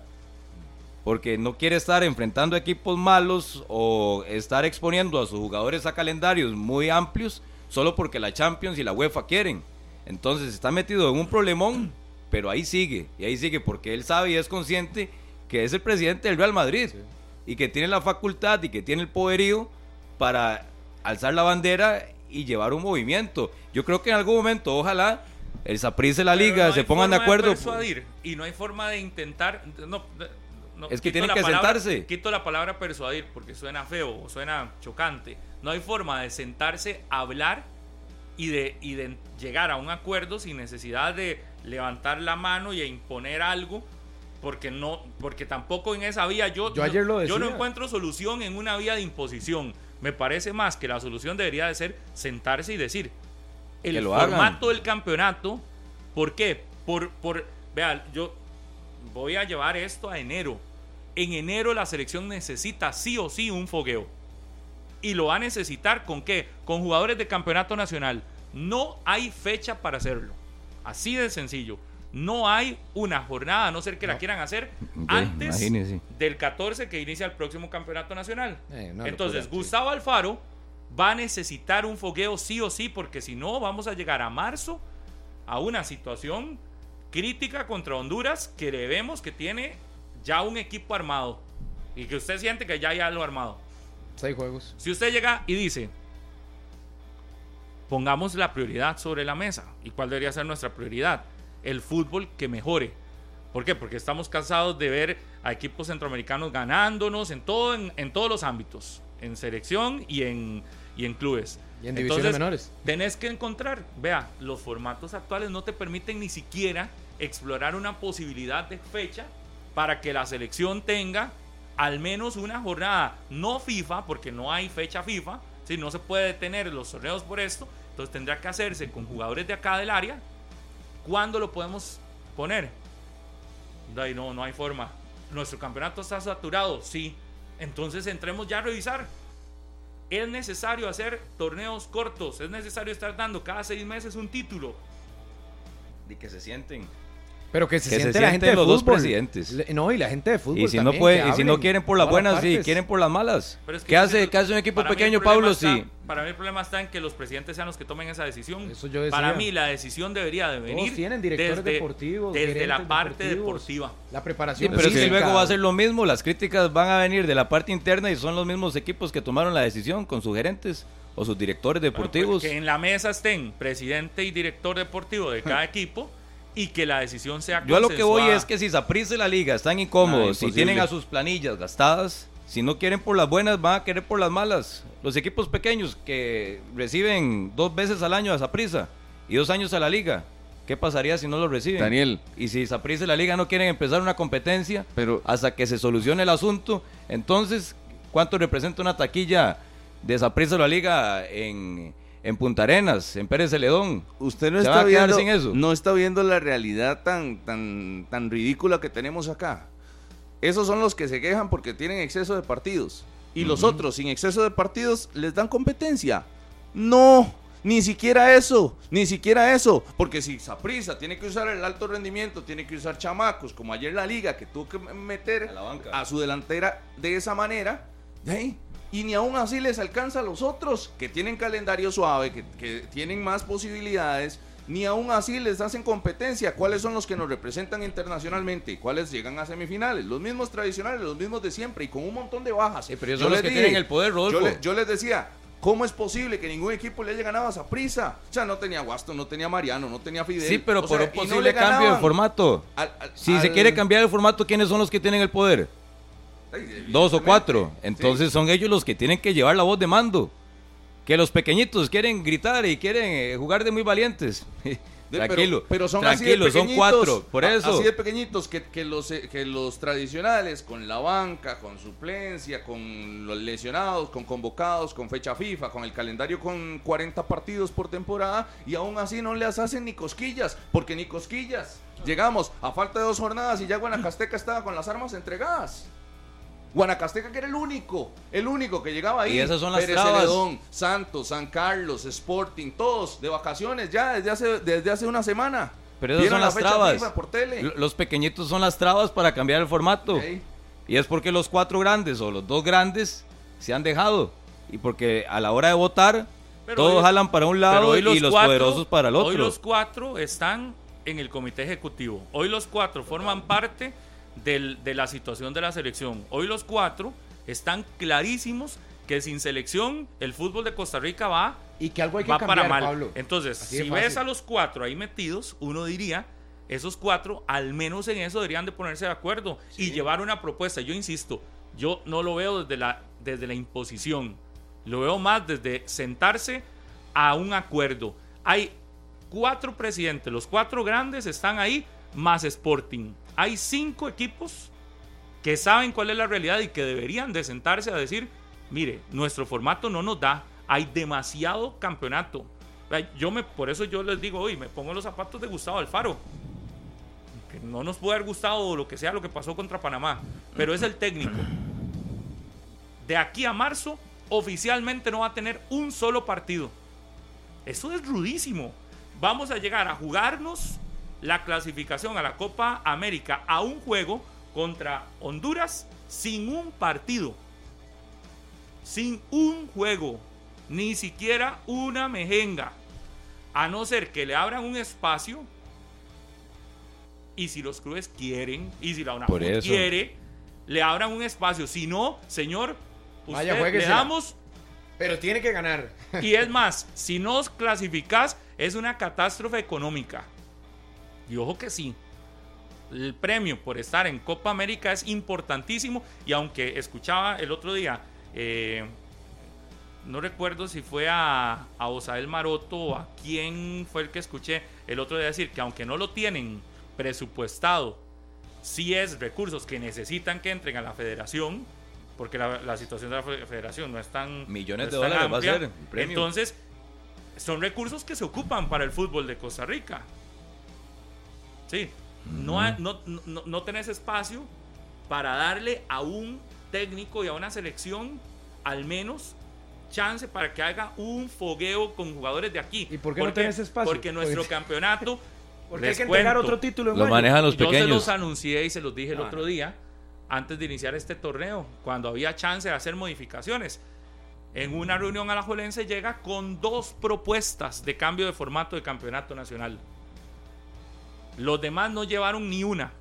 C: Porque no quiere estar enfrentando equipos malos o estar exponiendo a sus jugadores a calendarios muy amplios solo porque la Champions y la UEFA quieren. Entonces está metido en un problemón, pero ahí sigue. Y ahí sigue porque él sabe y es consciente que es el presidente del Real Madrid y que tiene la facultad y que tiene el poderío para alzar la bandera y llevar un movimiento. Yo creo que en algún momento, ojalá, el Saprissa y la Liga
E: no
C: se pongan de acuerdo.
E: persuadir, y no hay forma de intentar. No, no,
C: Es que tienen que
E: palabra-
C: sentarse.
E: Quito la palabra persuadir porque suena feo o suena chocante. No hay forma de sentarse, hablar y de, y de llegar a un acuerdo sin necesidad de levantar la mano y imponer algo. Porque no, porque tampoco en esa vía yo,
B: Yo ayer lo
E: yo no encuentro solución en una vía de imposición. Me parece más que la solución debería de ser sentarse y decir el
C: lo hagan.
E: formato del campeonato. ¿Por qué? Por, por, vean, yo voy a llevar esto a enero. En enero la selección necesita sí o sí un fogueo. Y lo va a necesitar con qué? Con jugadores de campeonato nacional. No hay fecha para hacerlo. Así de sencillo. No hay una jornada, a no ser que la quieran hacer antes
C: imagínese.
E: del 14 que inicia el próximo campeonato nacional.
B: Eh,
E: Entonces,
B: locura, sí.
E: Gustavo Alfaro va a necesitar un fogueo sí o sí, porque si no, vamos a llegar a marzo a una situación crítica contra Honduras que le vemos que tiene ya un equipo armado y que usted siente que ya ya lo armado.
B: Seis juegos.
E: Si usted llega y dice, pongamos la prioridad sobre la mesa, ¿y cuál debería ser nuestra prioridad? El fútbol que mejore. ¿Por qué? Porque estamos cansados de ver a equipos centroamericanos ganándonos en, todo, en, en todos los ámbitos, en selección y en, y en clubes.
B: Y en divisiones menores.
E: Tenés que encontrar, vea, los formatos actuales no te permiten ni siquiera explorar una posibilidad de fecha para que la selección tenga al menos una jornada no FIFA, porque no hay fecha FIFA, si no se puede detener los torneos por esto, entonces tendrá que hacerse con jugadores de acá del área. ¿Cuándo lo podemos poner? No, no hay forma. Nuestro campeonato está saturado, sí. Entonces entremos ya a revisar. Es necesario hacer torneos cortos, es necesario estar dando cada seis meses un título.
C: Y que se sienten.
B: Pero que se
C: Que se
B: siente la gente de
C: los dos
B: fútbol.
C: presidentes.
B: Le- No, y la gente de fútbol
C: Y si no
B: también,
C: puede,
B: que
C: y si no quieren por las buenas, sí, quieren por las malas.
E: Pero es que
C: ¿Qué hace, qué hace un equipo pequeño, Pablo?
E: está-
C: Sí.
E: Para mí el problema está en que los presidentes sean los que tomen esa decisión.
B: Eso yo decía.
E: Para mí la decisión debería de venir
B: tienen directores
E: desde,
B: deportivos,
E: desde la parte
B: deportivos.
E: deportiva.
B: La
C: Sí,
B: preparación
C: pero es que
B: física.
C: luego va a ser lo mismo. Las críticas van a venir de la parte interna y son los mismos equipos que tomaron la decisión con sus gerentes o sus directores
E: Bueno, pues,
C: deportivos.
E: que en la mesa estén presidente y director deportivo de cada equipo y que la decisión sea
C: Yo a lo que voy es que si Saprissa y la liga están incómodos, si tienen a sus planillas gastadas, si no quieren por las buenas, van a querer por las malas. Los equipos pequeños que reciben dos veces al año a Saprissa y dos años a la liga, ¿qué pasaría si no lo reciben?
D: Daniel.
C: Y si Saprissa y la liga no quieren empezar una competencia
D: Pero-
C: hasta que se solucione el asunto, entonces, ¿cuánto representa una taquilla de Saprissa y la liga en, en Punta Arenas, en Pérez Celedón?
D: Usted no
C: ¿Se
D: está
C: va a quedar
D: viendo,
C: sin eso?
D: no está viendo la realidad tan, tan, tan ridícula que tenemos acá. Esos son los que se quejan porque tienen exceso de partidos. Y los otros, sin exceso de partidos, les dan competencia. No, ni siquiera eso, ni siquiera eso. Porque si Saprisa tiene que usar el alto rendimiento, tiene que usar chamacos, como ayer la liga, que tuvo que meter
C: A la banca.
D: a su delantera de esa manera, ahí, y ni aún así les alcanza a los otros que tienen calendario suave, que, que tienen más posibilidades, ni aún así les hacen competencia. ¿Cuáles son los que nos representan internacionalmente? ¿Cuáles llegan a semifinales? Los mismos tradicionales, los mismos de siempre y con un montón de bajas.
C: Sí, pero ellos
D: Yo
C: son los
D: les
C: que
D: dije-
C: tienen el poder, Rodolfo.
D: Yo, le- yo les decía, ¿cómo es posible que ningún equipo le haya ganado a esa prisa? O sea, no tenía Guasto, no tenía Mariano, no tenía Fidel.
C: Sí, pero
D: O
C: por
D: sea,
C: un
D: no
C: posible
D: le
C: cambio de formato.
D: al- al-
C: Si se quiere cambiar el formato, ¿quiénes son los que tienen el poder? Dos o cuatro. Entonces
D: Sí.
C: son ellos los que tienen que llevar la voz de mando. Que los pequeñitos quieren gritar y quieren eh, jugar de muy valientes. Tranquilo,
D: pero, pero son
C: tranquilo,
D: así de
C: son cuatro. Por eso.
D: Así de pequeñitos que, que los, eh, que los tradicionales, con la banca, con suplencia, con los lesionados, con convocados, con fecha FIFA, con el calendario con 40 partidos por temporada, y aún así no les hacen ni cosquillas, porque ni cosquillas. Llegamos a falta de dos jornadas y ya Guanacasteca estaba con las armas entregadas. Guanacasteca que era el único, el único que llegaba ahí.
C: Y esas son las
D: Pérez
C: trabas.
D: Celedón, Santos, San Carlos, Sporting, todos de vacaciones ya desde hace, desde hace una semana.
C: Pero esas son
D: la
C: las trabas.
D: Por tele.
C: Los pequeñitos son las trabas para cambiar el formato. Y es porque los cuatro grandes o los dos grandes se han dejado. Y porque a la hora de votar,
E: Pero
C: todos
E: hoy-
C: jalan para un lado y los
E: cuatro-
C: poderosos para el otro.
E: Hoy los cuatro están en el comité ejecutivo. Hoy los cuatro forman parte del- de la situación de la selección. Hoy los cuatro están clarísimos que sin selección el fútbol de Costa Rica va,
B: Y que algo hay que
E: va
B: cambiar,
E: para mal.
B: Pablo.
E: Entonces, si ves a los cuatro ahí metidos, uno diría, esos cuatro al menos en eso deberían de ponerse de acuerdo y llevar una propuesta. Yo insisto, yo no lo veo desde la, desde la imposición, lo veo más desde sentarse a un acuerdo. Hay cuatro presidentes, los cuatro grandes están ahí, más Sporting. Hay cinco equipos que saben cuál es la realidad y que deberían de sentarse a decir, mire, nuestro formato no nos da, hay demasiado campeonato. Yo me, por eso yo les digo hoy, me pongo los zapatos de Gustavo Alfaro. Que no nos puede haber gustado lo que sea lo que pasó contra Panamá, pero es el técnico. De aquí a marzo, oficialmente no va a tener un solo partido. Eso es rudísimo. Vamos a llegar a jugarnos la clasificación a la Copa América a un juego contra Honduras sin un partido. Sin un juego. Ni siquiera una mejenga. A no ser que le abran un espacio. Y si los clubes quieren, y si la
C: eso.
E: quiere, le abran un espacio. Si no, señor,
B: Vaya,
E: usted le damos
B: Pero tiene que ganar.
E: y es más, si no os clasificás, es una catástrofe económica. Y ojo que sí. el premio por estar en Copa América es importantísimo y aunque escuchaba el otro día, eh, no recuerdo si fue a, a Osael Maroto o a quién fue el que escuché el otro día decir que aunque no lo tienen presupuestado, sí es recursos que necesitan que entren a la federación, porque la, situación de la federación no es tan...
C: Millones de dólares va a ser
E: Entonces, son recursos que se ocupan para el fútbol de Costa Rica. Sí, no, no, no, no tenés espacio para darle a un técnico y a una selección al menos chance para que haga un fogueo con jugadores de aquí.
B: ¿Y por qué no tenés espacio?
E: Porque nuestro campeonato.
B: Porque hay que entregar otro título
C: en Lo manejan los pequeños. Yo se
E: los anuncié y se los dije el ah. otro día, antes de iniciar este torneo, cuando había chance de hacer modificaciones. En una reunión a la Jolense llega con dos propuestas de cambio de formato de campeonato nacional. Los demás no llevaron ni una.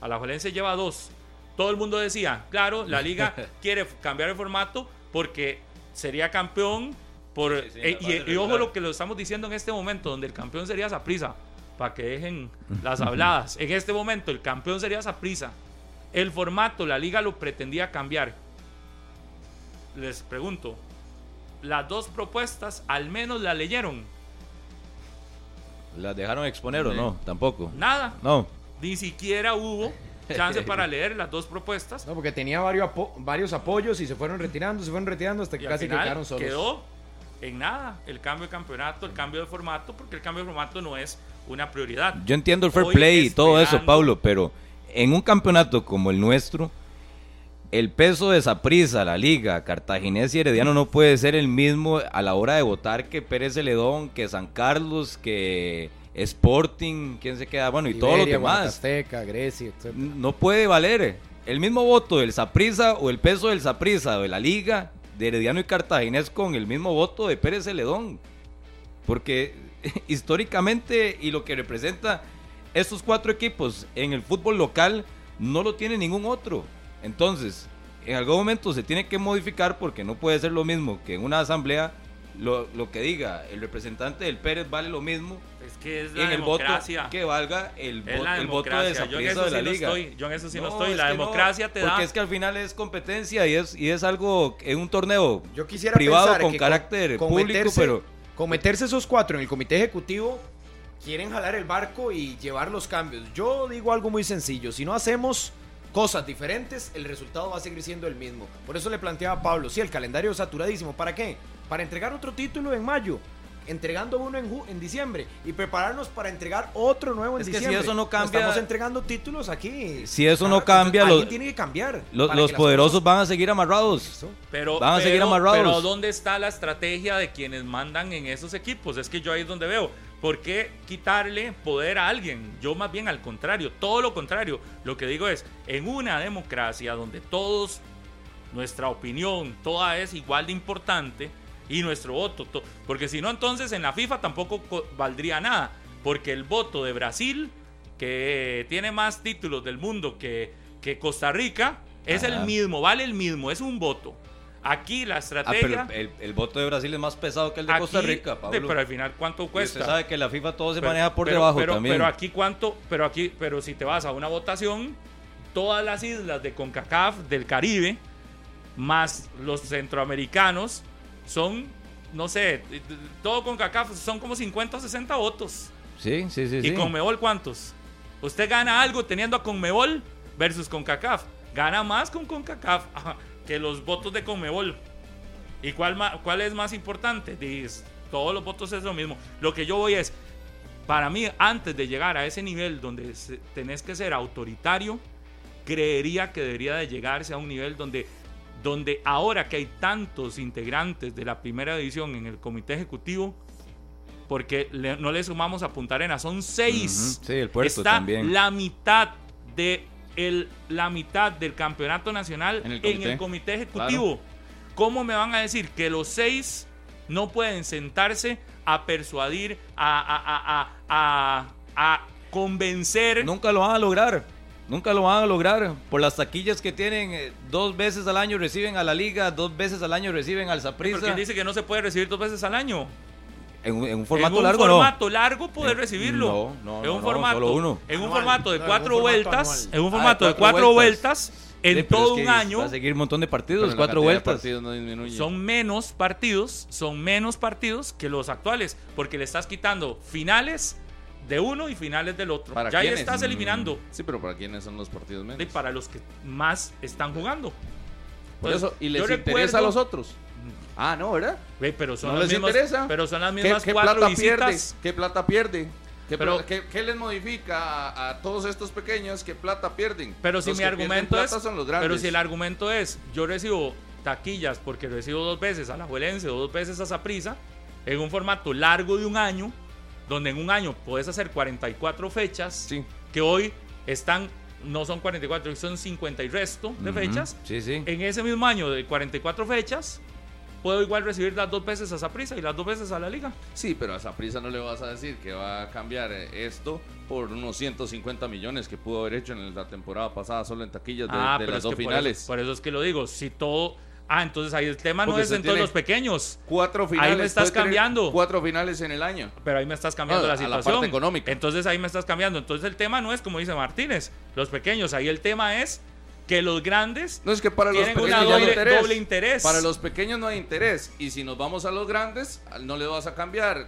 E: A la Jolense lleva dos. Todo el mundo decía, claro, la liga quiere cambiar el formato porque sería campeón por... Eh, y, ojo lo que lo estamos diciendo en este momento, donde el campeón sería Saprisa, para que dejen las habladas. En este momento el campeón sería Saprisa. El formato, la liga lo pretendía cambiar. Les pregunto, las dos propuestas al menos la leyeron.
C: ¿Las dejaron exponer o no? Tampoco.
E: Nada.
C: No.
E: Ni siquiera hubo chance para leer las dos propuestas.
B: No, porque tenía varios, varios apoyos y se fueron retirando, se fueron retirando hasta que casi quedaron solos.
E: Quedó en nada el cambio de campeonato, el cambio de formato, porque el cambio de formato no es una prioridad.
C: Yo entiendo el fair play y todo eso, Pablo, pero en un campeonato como el nuestro, el peso de esa prisa, la liga, Cartaginés y Herediano no puede ser el mismo a la hora de votar que Pérez Celedón, que San Carlos, que Sporting, ¿quién se queda? Bueno, y todos los demás.
B: Azteca, Grecia, etc.
C: No puede valer el mismo voto del Saprisa o el peso del Saprisa o de la Liga de Herediano y Cartaginés con el mismo voto de Pérez Celedón. Porque históricamente y lo que representa estos cuatro equipos en el fútbol local no lo tiene ningún otro. Entonces, en algún momento se tiene que modificar porque no puede ser lo mismo que en una asamblea lo, lo que diga el representante del Pérez vale lo mismo
E: es que es la en democracia.
C: el voto que valga el, el voto de esa yo de la liga.
E: estoy, yo en eso sí no, estoy. La democracia te da.
C: Porque es que al final es competencia y es, y es algo en un torneo yo quisiera privado con carácter público, pero.
B: Cometerse esos cuatro en el comité ejecutivo quieren jalar el barco y llevar los cambios. Yo digo algo muy sencillo. Si no hacemos cosas diferentes, el resultado va a seguir siendo el mismo. Por eso le planteaba a Pablo, sí, el calendario es saturadísimo. ¿Para qué? Para entregar otro título en mayo entregando uno en, en diciembre y prepararnos para entregar otro nuevo en es que si
C: eso no cambia.
B: Estamos entregando títulos aquí.
C: Si eso no cambia,
B: los, tiene que cambiar.
C: Los, poderosos van a seguir amarrados.
E: Pero, van a seguir amarrados. Pero ¿dónde está la estrategia de quienes mandan en esos equipos? Es que yo ahí es donde veo. ¿Por qué quitarle poder a alguien? Yo más bien al contrario, todo lo contrario. Lo que digo es, en una democracia donde todos, nuestra opinión, toda es igual de importante, y nuestro voto. Porque si no, entonces en la FIFA tampoco valdría nada. Porque el voto de Brasil, que tiene más títulos del mundo que, que Costa Rica, es el mismo, vale el mismo, es un voto. Aquí la ah, estrategia.
C: el, voto de Brasil es más pesado que el de Costa Rica, Pablo.
E: pero al final, ¿cuánto cuesta?
C: usted sabe que la FIFA todo se maneja por debajo también.
E: Pero aquí, ¿cuánto? Pero aquí, pero si te vas a una votación, todas las islas de CONCACAF, del Caribe, más los centroamericanos, son, no sé, todo con CACAF son como 50 o 60 votos.
C: Sí, sí, sí.
E: ¿Y con Conmebol cuántos? Usted gana algo teniendo a Conmebol versus con CACAF. Gana más con CONCACAF que los votos de Conmebol. ¿Y cuál, cuál es más importante? Dice, todos los votos es lo mismo. Lo que yo voy es, para mí, antes de llegar a ese nivel donde tenés que ser autoritario, creería que debería de llegarse a un nivel donde donde ahora que hay tantos integrantes de la primera división en el comité ejecutivo, porque no le sumamos a Punta Arenas, son seis.
C: Sí, el puerto
E: Está
C: también.
E: la mitad de el, la mitad del campeonato nacional en el comité, ejecutivo. ¿Cómo me van a decir que los seis no pueden sentarse a persuadir, a, a, a convencer?
C: Nunca lo van a lograr. Nunca lo van a lograr por las taquillas que tienen. Eh, dos veces al año reciben a la liga, dos veces al año reciben al Saprissa.
E: ¿Quién dice que no se puede recibir dos veces al año?
C: En un, en un formato
E: en un
C: largo
E: formato largo poder recibirlo.
C: no, no,
E: en un
C: no,
E: formato,
C: solo uno.
E: En un
B: Anual.
E: formato de cuatro vueltas,
B: anual.
E: en un formato
C: de
E: de
C: cuatro vueltas.
E: en todo
C: es que
E: un
C: Va
E: año
C: a seguir un montón de partidos, cuatro vueltas.
D: partidos no disminuye.
E: son menos partidos, son menos partidos que los actuales, porque le estás quitando finales de uno y finales del otro.
D: ¿Para
E: ya ahí
D: quiénes?
E: estás eliminando
D: Sí, pero ¿para quiénes son los partidos menos?
E: de- para los que más están jugando.
D: Por eso, ¿y les interesa a los otros? Ah, no, ¿verdad?
E: Ve, pero son
D: ¿No
E: las
D: les
E: mismas,
D: interesa?
E: Pero son las
D: ¿Qué,
E: mismas
D: qué
E: cuatro
D: plata
E: visitas.
D: pierde? ¿Qué plata pierde? ¿Qué,
E: Pero-
D: pla- qué- qué les modifica a, a todos estos pequeños? ¿Qué plata pierden?
E: Pero si
D: Los
E: mi
D: que
E: argumento es,
D: son los
E: pero si el argumento es, yo recibo taquillas porque recibo dos veces a la Juelense dos veces a Saprisa en un formato largo de un año, donde en un año puedes hacer 44 fechas,
D: Sí.
E: que hoy están, no son 44, son 50 y resto de fechas.
C: Sí, sí.
E: En ese mismo año de 44 fechas, puedo igual recibir las dos veces a Saprisa y las dos veces a la liga.
D: Sí, pero a esa prisa no le vas a decir que va a cambiar eh, esto por unos 150 millones que pudo haber hecho en la temporada pasada solo en taquillas de, de
E: Ah, pero
D: las dos
E: por
D: finales.
E: eso- Por eso, es que lo digo, si todo... Ah, entonces ahí el tema no es entonces los pequeños.
D: Cuatro finales.
E: me estás cambiando.
D: Cuatro finales en el año.
E: Pero ahí me estás cambiando
D: No,
E: la
D: a la
E: situación.
D: parte económica.
E: Entonces ahí me estás cambiando. Entonces el tema no es como dice Martínez, los pequeños. Ahí el tema es que los grandes
D: No es que para los
E: tienen
D: pequeños
E: una
D: no hay
E: doble,
D: interés.
E: doble interés.
D: Para los pequeños no hay interés. Y si nos vamos a los grandes, no le vas a cambiar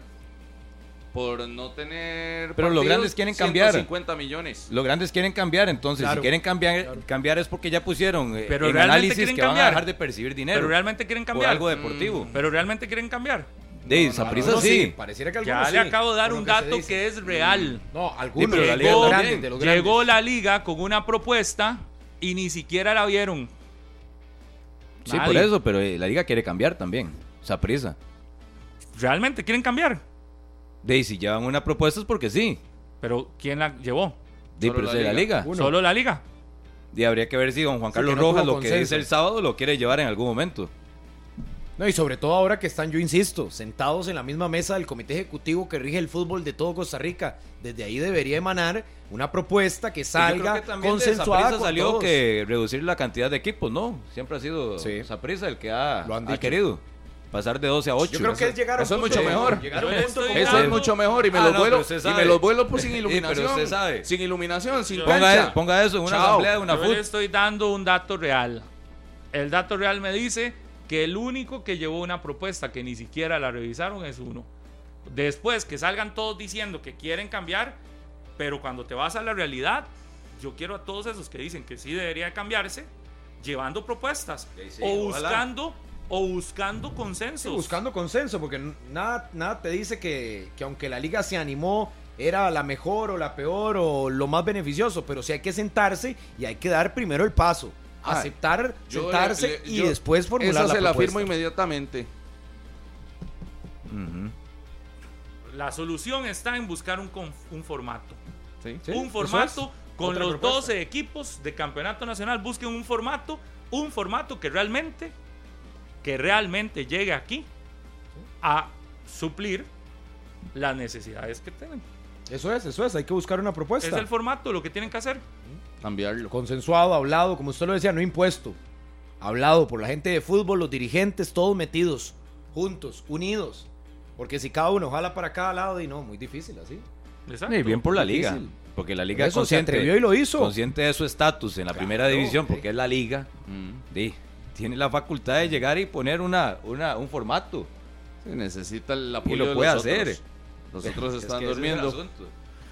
D: por no tener.
C: Pero los grandes quieren cambiar.
D: 150 millones.
C: Los grandes quieren cambiar, entonces
B: Claro.
C: si quieren cambiar, cambiar es porque ya pusieron eh,
E: Pero
C: en
E: realmente
C: análisis
E: quieren
C: que van a
E: cambiar.
C: dejar de percibir dinero
E: pero realmente quieren
C: por
E: cambiar.
C: algo deportivo.
D: Mm.
E: Pero realmente quieren cambiar.
C: De
B: No,
C: Saprissa
B: algunos
C: sí.
B: Pareciera que
E: Ya le
B: sí,
E: acabo de dar
B: por
E: un
B: que
E: dato que es real.
B: No, algunos
C: pero la
B: de
C: liga
B: los grandes, de los grandes.
E: Llegó la liga con una propuesta y ni siquiera la vieron.
C: Sí,
E: Nadie.
C: por eso, pero eh, la liga quiere cambiar también. Saprissa.
E: Realmente quieren cambiar.
C: De si llevan una propuesta es porque sí.
E: Pero ¿quién la llevó?
C: De, pero
D: la
C: es de la
D: liga.
B: Uno.
E: Solo la liga.
C: Y habría que ver si don Juan Carlos
B: no
C: Rojas lo que dice el sábado lo quiere llevar en algún momento.
B: No, y sobre todo ahora que están, yo insisto, sentados en la misma mesa del comité ejecutivo que rige el fútbol de todo Costa Rica. Desde ahí debería emanar una propuesta que salga
C: que
B: consensuada con
C: salió
B: todos.
C: que reducir la cantidad de equipos, ¿no? Siempre ha sido
B: Sí.
C: Saprissa el que ha,
B: Lo han
C: ha
B: dicho.
C: querido. Pasar de 12 a 8.
B: Yo creo que es llegar a un
D: eso es
B: punto
D: mucho mejor.
B: Punto
D: Eso es mucho mejor y me
C: Ah,
D: los
C: no,
D: vuelo y me los vuelo pues sin
C: Sí, pero
D: iluminación.
C: usted sabe.
D: Sin iluminación, sin
C: Ponga, eso en una
D: Chao.
C: asamblea de una
E: Yo le estoy dando un dato real. El dato real me dice que el único que llevó una propuesta que ni siquiera la revisaron es uno. Después que salgan todos diciendo que quieren cambiar, pero cuando te vas a la realidad, yo quiero a todos esos que dicen que sí debería cambiarse, llevando propuestas
C: Sí, sí,
E: o
C: ojalá.
E: buscando o buscando
B: Sí,
E: consensos.
B: buscando consenso, porque nada, nada te dice que, que aunque la liga se animó, era la mejor o la peor o lo más beneficioso, pero sí hay que sentarse y hay que dar primero el paso.
D: Ah,
B: Aceptar,
D: yo
B: sentarse
D: le- le-
B: y
D: yo-
B: después formular
D: Esa
B: la
D: se la
B: propuesta.
D: firmo inmediatamente.
E: La solución está en buscar un formato.
D: ¿Sí?
B: Sí,
E: un formato
B: es.
E: con los
B: propuesta.
E: 12 equipos de campeonato nacional. Busquen un formato, un formato que realmente, que realmente llegue aquí a suplir las necesidades que tienen.
B: Eso es, eso es, hay que buscar una propuesta.
E: Es el formato lo que tienen que hacer.
D: Cambiarlo.
B: Consensuado, hablado, como usted lo decía, no impuesto. Hablado por la gente de fútbol, los dirigentes, todos metidos, juntos, unidos. Porque si cada uno jala para cada lado, y no, muy difícil así.
E: Exacto.
C: Y bien por la liga.
B: Difícil.
C: Porque la liga
B: Eso se
C: consciente,
B: atrevió y lo hizo.
C: consciente de su estatus en la primera división,
B: sí.
C: porque es la liga,
D: Mm.
C: tiene la facultad de llegar y poner una, una, un formato.
D: Sí, necesita el
C: Y
D: apoyo
C: lo
D: de
C: puede
D: los
C: hacer.
D: otros. Los otros están
C: es
D: durmiendo.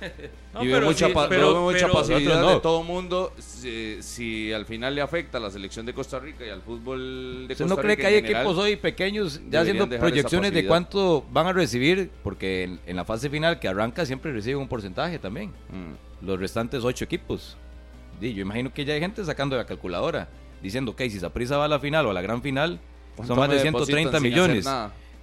E: No,
D: y veo mucha,
E: sí,
D: pa-
E: pero-
D: veo mucha
E: pero-
D: pasividad
C: no.
D: de todo mundo. Si, si al final le afecta a la selección de Costa Rica y al fútbol de
C: ¿Usted
D: Costa
C: no cree
D: Rica
C: que hay
D: en general,
C: equipos hoy pequeños ya haciendo proyecciones de cuánto van a recibir? Porque en, en la fase final que arranca siempre reciben un porcentaje también.
D: Mm.
C: Los restantes ocho equipos. Di, yo imagino que ya hay gente sacando la calculadora diciendo que si Saprissa va a la final o a la gran final,
D: ¿Cuánto
C: son más de
D: depositan
C: 130
D: sin hacer
C: millones.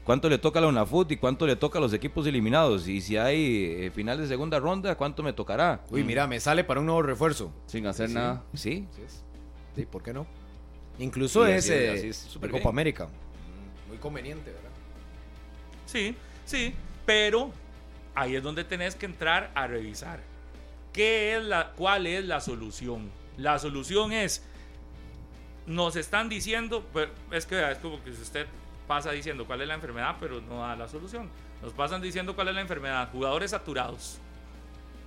C: ¿Cuánto le toca a la UNAFUT y cuánto le toca a los equipos eliminados? Y si hay eh, final de segunda ronda, ¿cuánto me tocará?
B: Uy, mira, me sale para un nuevo refuerzo.
D: Sin hacer nada.
C: Sí,
B: Sí, ¿por qué no? Incluso
C: Y
B: es
C: así- es
B: Copa
C: bien.
B: América. Mm, Muy conveniente, ¿verdad?
E: Sí, sí, pero ahí es donde tenés que entrar a revisar. ¿Qué es la, ¿Cuál es la solución? La solución es, nos están diciendo, es que es como que si usted pasa diciendo cuál es la enfermedad, pero no da la solución. Nos pasan diciendo cuál es la enfermedad. Jugadores saturados.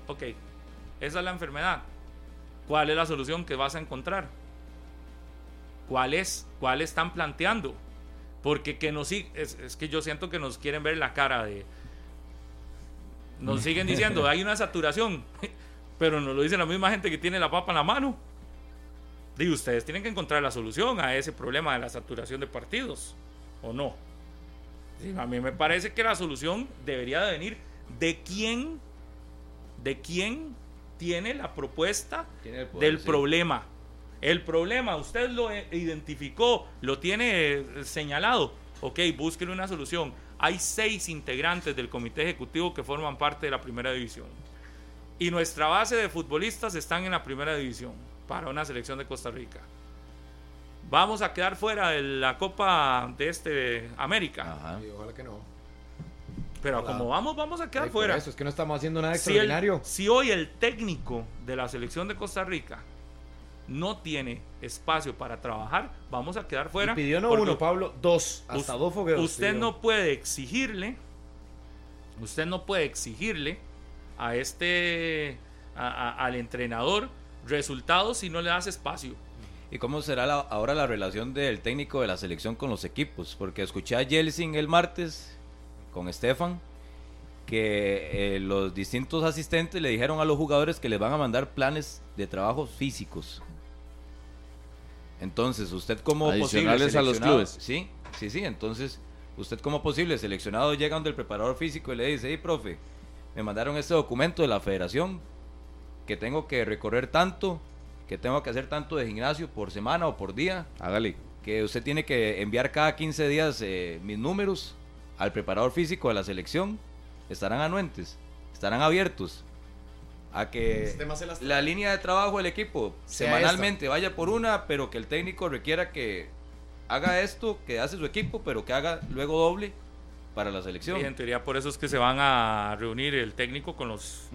E: Ok, esa es la enfermedad. ¿Cuál es la solución que vas a encontrar? ¿Cuál es? ¿Cuál están planteando? Porque que nos es, es que yo siento que nos quieren ver la cara de. Nos siguen diciendo, hay una saturación, pero nos lo dice la misma gente que tiene la papa en la mano. Y ustedes tienen que encontrar la solución a ese problema de la saturación de partidos, ¿o no? a mí me parece que la solución debería de venir de quién, de quién tiene la propuesta del problema. El problema, usted lo identificó, lo tiene eh, señalado. Ok, búsquele una solución. Hay seis integrantes del comité ejecutivo que forman parte de la primera división. Y nuestra base de futbolistas están en la primera división para una selección de Costa Rica. Vamos a quedar fuera de la Copa de este América.
B: ojalá que no.
E: Pero como vamos, vamos a quedar fuera.
B: Eso es que no estamos haciendo nada extraordinario.
E: si hoy el técnico de la selección de Costa Rica no tiene espacio para trabajar, vamos a quedar fuera.
B: pidió no uno, Pablo, dos, hasta dos fogueos.
E: Usted no puede exigirle, usted no puede exigirle a este, al entrenador resultados si no le das espacio.
C: ¿Y cómo será ahora la relación del técnico de la selección con los equipos? Porque escuché a Jelsin el martes con Estefan que eh, los distintos asistentes le dijeron a los jugadores que les van a mandar planes de trabajo físicos. Entonces, usted como
D: Adicionales a los clubes.
C: Sí, sí, sí. Entonces, usted como posible seleccionado llega donde el preparador físico y le dice, hey, profe, me mandaron este documento de la federación que tengo que recorrer tanto, que tengo que hacer tanto de gimnasio por semana o por día.
D: Hágale.
C: Que usted tiene que enviar cada 15 días eh, mis números al preparador físico de la selección. Estarán anuentes, estarán abiertos a que la línea de trabajo del equipo semanalmente vaya por una, pero que el técnico requiera que haga esto que hace su equipo, pero que haga luego doble para la selección.
E: Y en teoría por eso es que se van a reunir el técnico con los,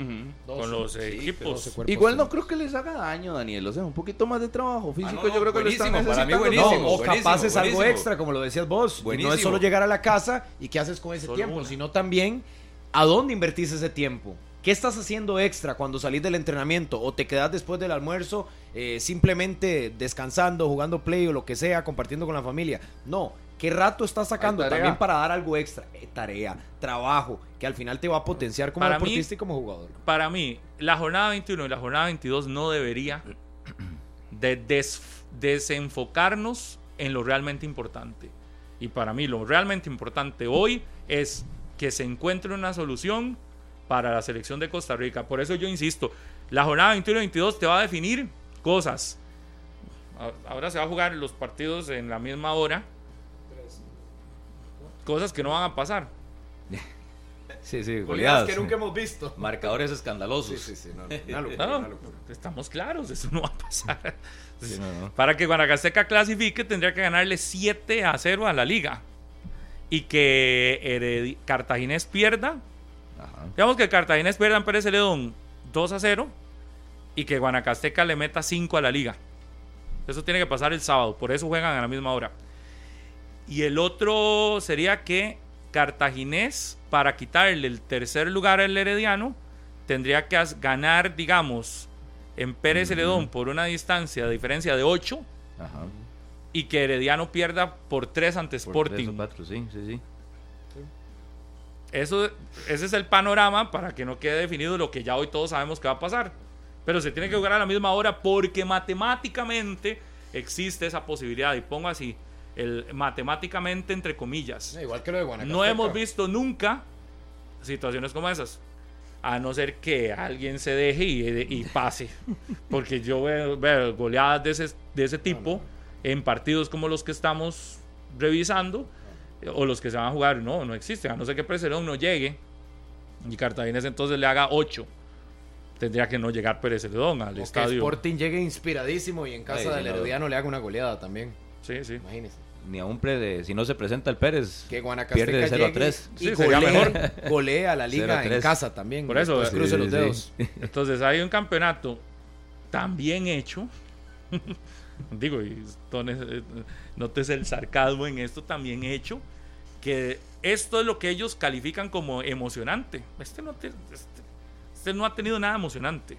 E: con los equipos.
D: Igual no creo que les haga daño, Daniel. O sea, un poquito más de trabajo físico ah, yo creo que lo están
B: para mí buenísimo, o capaz es algo extra, como lo decías vos. No es solo llegar a la casa y qué haces con ese tiempo, sino también a dónde invertís ese tiempo. ¿Qué estás haciendo extra cuando salís del entrenamiento? ¿O te quedas después del almuerzo eh, simplemente descansando, jugando play o lo que sea, compartiendo con la familia? No. ¿Qué rato estás sacando también para dar algo extra? Eh, tarea, trabajo, que al final te va a potenciar como deportista y como jugador.
E: Para mí, la jornada 21 y la jornada 22 no debería de desenfocarnos en lo realmente importante. Y para mí lo realmente importante hoy es que se encuentre una solución para la selección de Costa Rica. Por eso yo insisto, la jornada 21-22 te va a definir cosas. Ahora se va a jugar los partidos en la misma hora. Cosas que no van a pasar.
C: Sí, sí, goleadas.
B: que nunca hemos visto.
C: Marcadores escandalosos.
B: Sí, sí, sí.
E: estamos claros, eso no va a pasar. Para que Guanacasteca clasifique, tendría que ganarle 7 a 0 a la liga. Y que Cartaginés pierda Digamos que Cartaginés pierda en Pérez Celedón 2 a 0 y que Guanacasteca le meta 5 a la liga. Eso tiene que pasar el sábado, por eso juegan a la misma hora. Y el otro sería que Cartaginés, para quitarle el tercer lugar al Herediano, tendría que ganar, digamos, en Pérez Celedón por una distancia de diferencia de 8 y que Herediano pierda por 3 ante Sporting.
C: sí, sí, sí.
E: Eso, ese es el panorama para que no quede definido lo que ya hoy todos sabemos que va a pasar. Pero se tiene que jugar a la misma hora porque matemáticamente existe esa posibilidad. Y pongo así, el matemáticamente entre comillas.
B: Igual que lo de Guanacasteca.
E: No hemos visto nunca situaciones como esas. A no ser que alguien se deje y, pase. Porque yo veo, goleadas de ese, de ese tipo en partidos como los que estamos revisando o los que se van a jugar, no, no existe, a no ser que Precerón no llegue y Cartaginés entonces le haga 8. Tendría que no llegar Pérez Celedón al estadio. Que
B: Sporting llegue inspiradísimo y en casa del Herediano le haga una goleada también.
E: Sí, sí.
C: Imagínese. Ni a un pre si no se presenta el Pérez,
B: que pierde 0 a 3. Y sí, golea, mejor. golea la liga en casa también.
E: Por eso, cruce los dedos. Entonces hay un campeonato tan bien hecho digo, y eh, notes el sarcasmo en esto también hecho, que esto es lo que ellos califican como emocionante. Este no, este, este no ha tenido nada emocionante.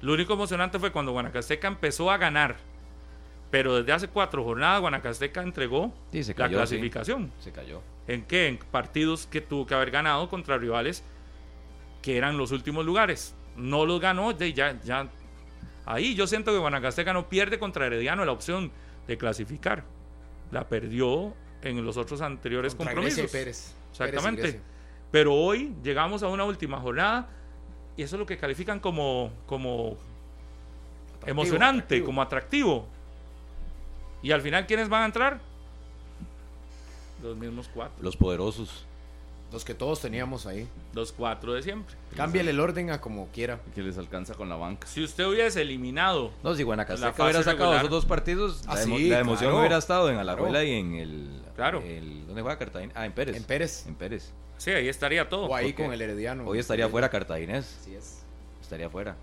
E: Lo único emocionante fue cuando Guanacasteca empezó a ganar. Pero desde hace cuatro jornadas Guanacasteca entregó la clasificación.
C: Se cayó.
E: ¿En qué? En partidos que tuvo que haber ganado contra rivales que eran los últimos lugares. No los ganó, ya, ya. Ahí yo siento que Guanacasteca no pierde contra Herediano la opción de clasificar. La perdió en los otros anteriores compromisos.
B: Pérez.
E: Exactamente. Pero hoy llegamos a una última jornada y eso es lo que califican como, como emocionante, como atractivo. Y al final, ¿quiénes van a entrar? Los mismos cuatro.
C: Los poderosos.
B: Los que todos teníamos ahí.
E: Los cuatro de siempre.
B: Cámbiale el orden a como quiera.
D: Que les alcanza con la banca.
E: Si usted hubiese eliminado.
C: No, si Guanacasteca hubiera sacado esos dos partidos, la, ah, emoción hubiera estado en Alajuela y en el.
E: Claro.
C: ¿Dónde juega Cartagena? Ah, en Pérez.
B: En Pérez.
C: En Pérez.
E: Sí, ahí estaría todo.
B: O ahí con el Herediano.
C: Hoy estaría fuera Cartaginés. Así es. Estaría fuera.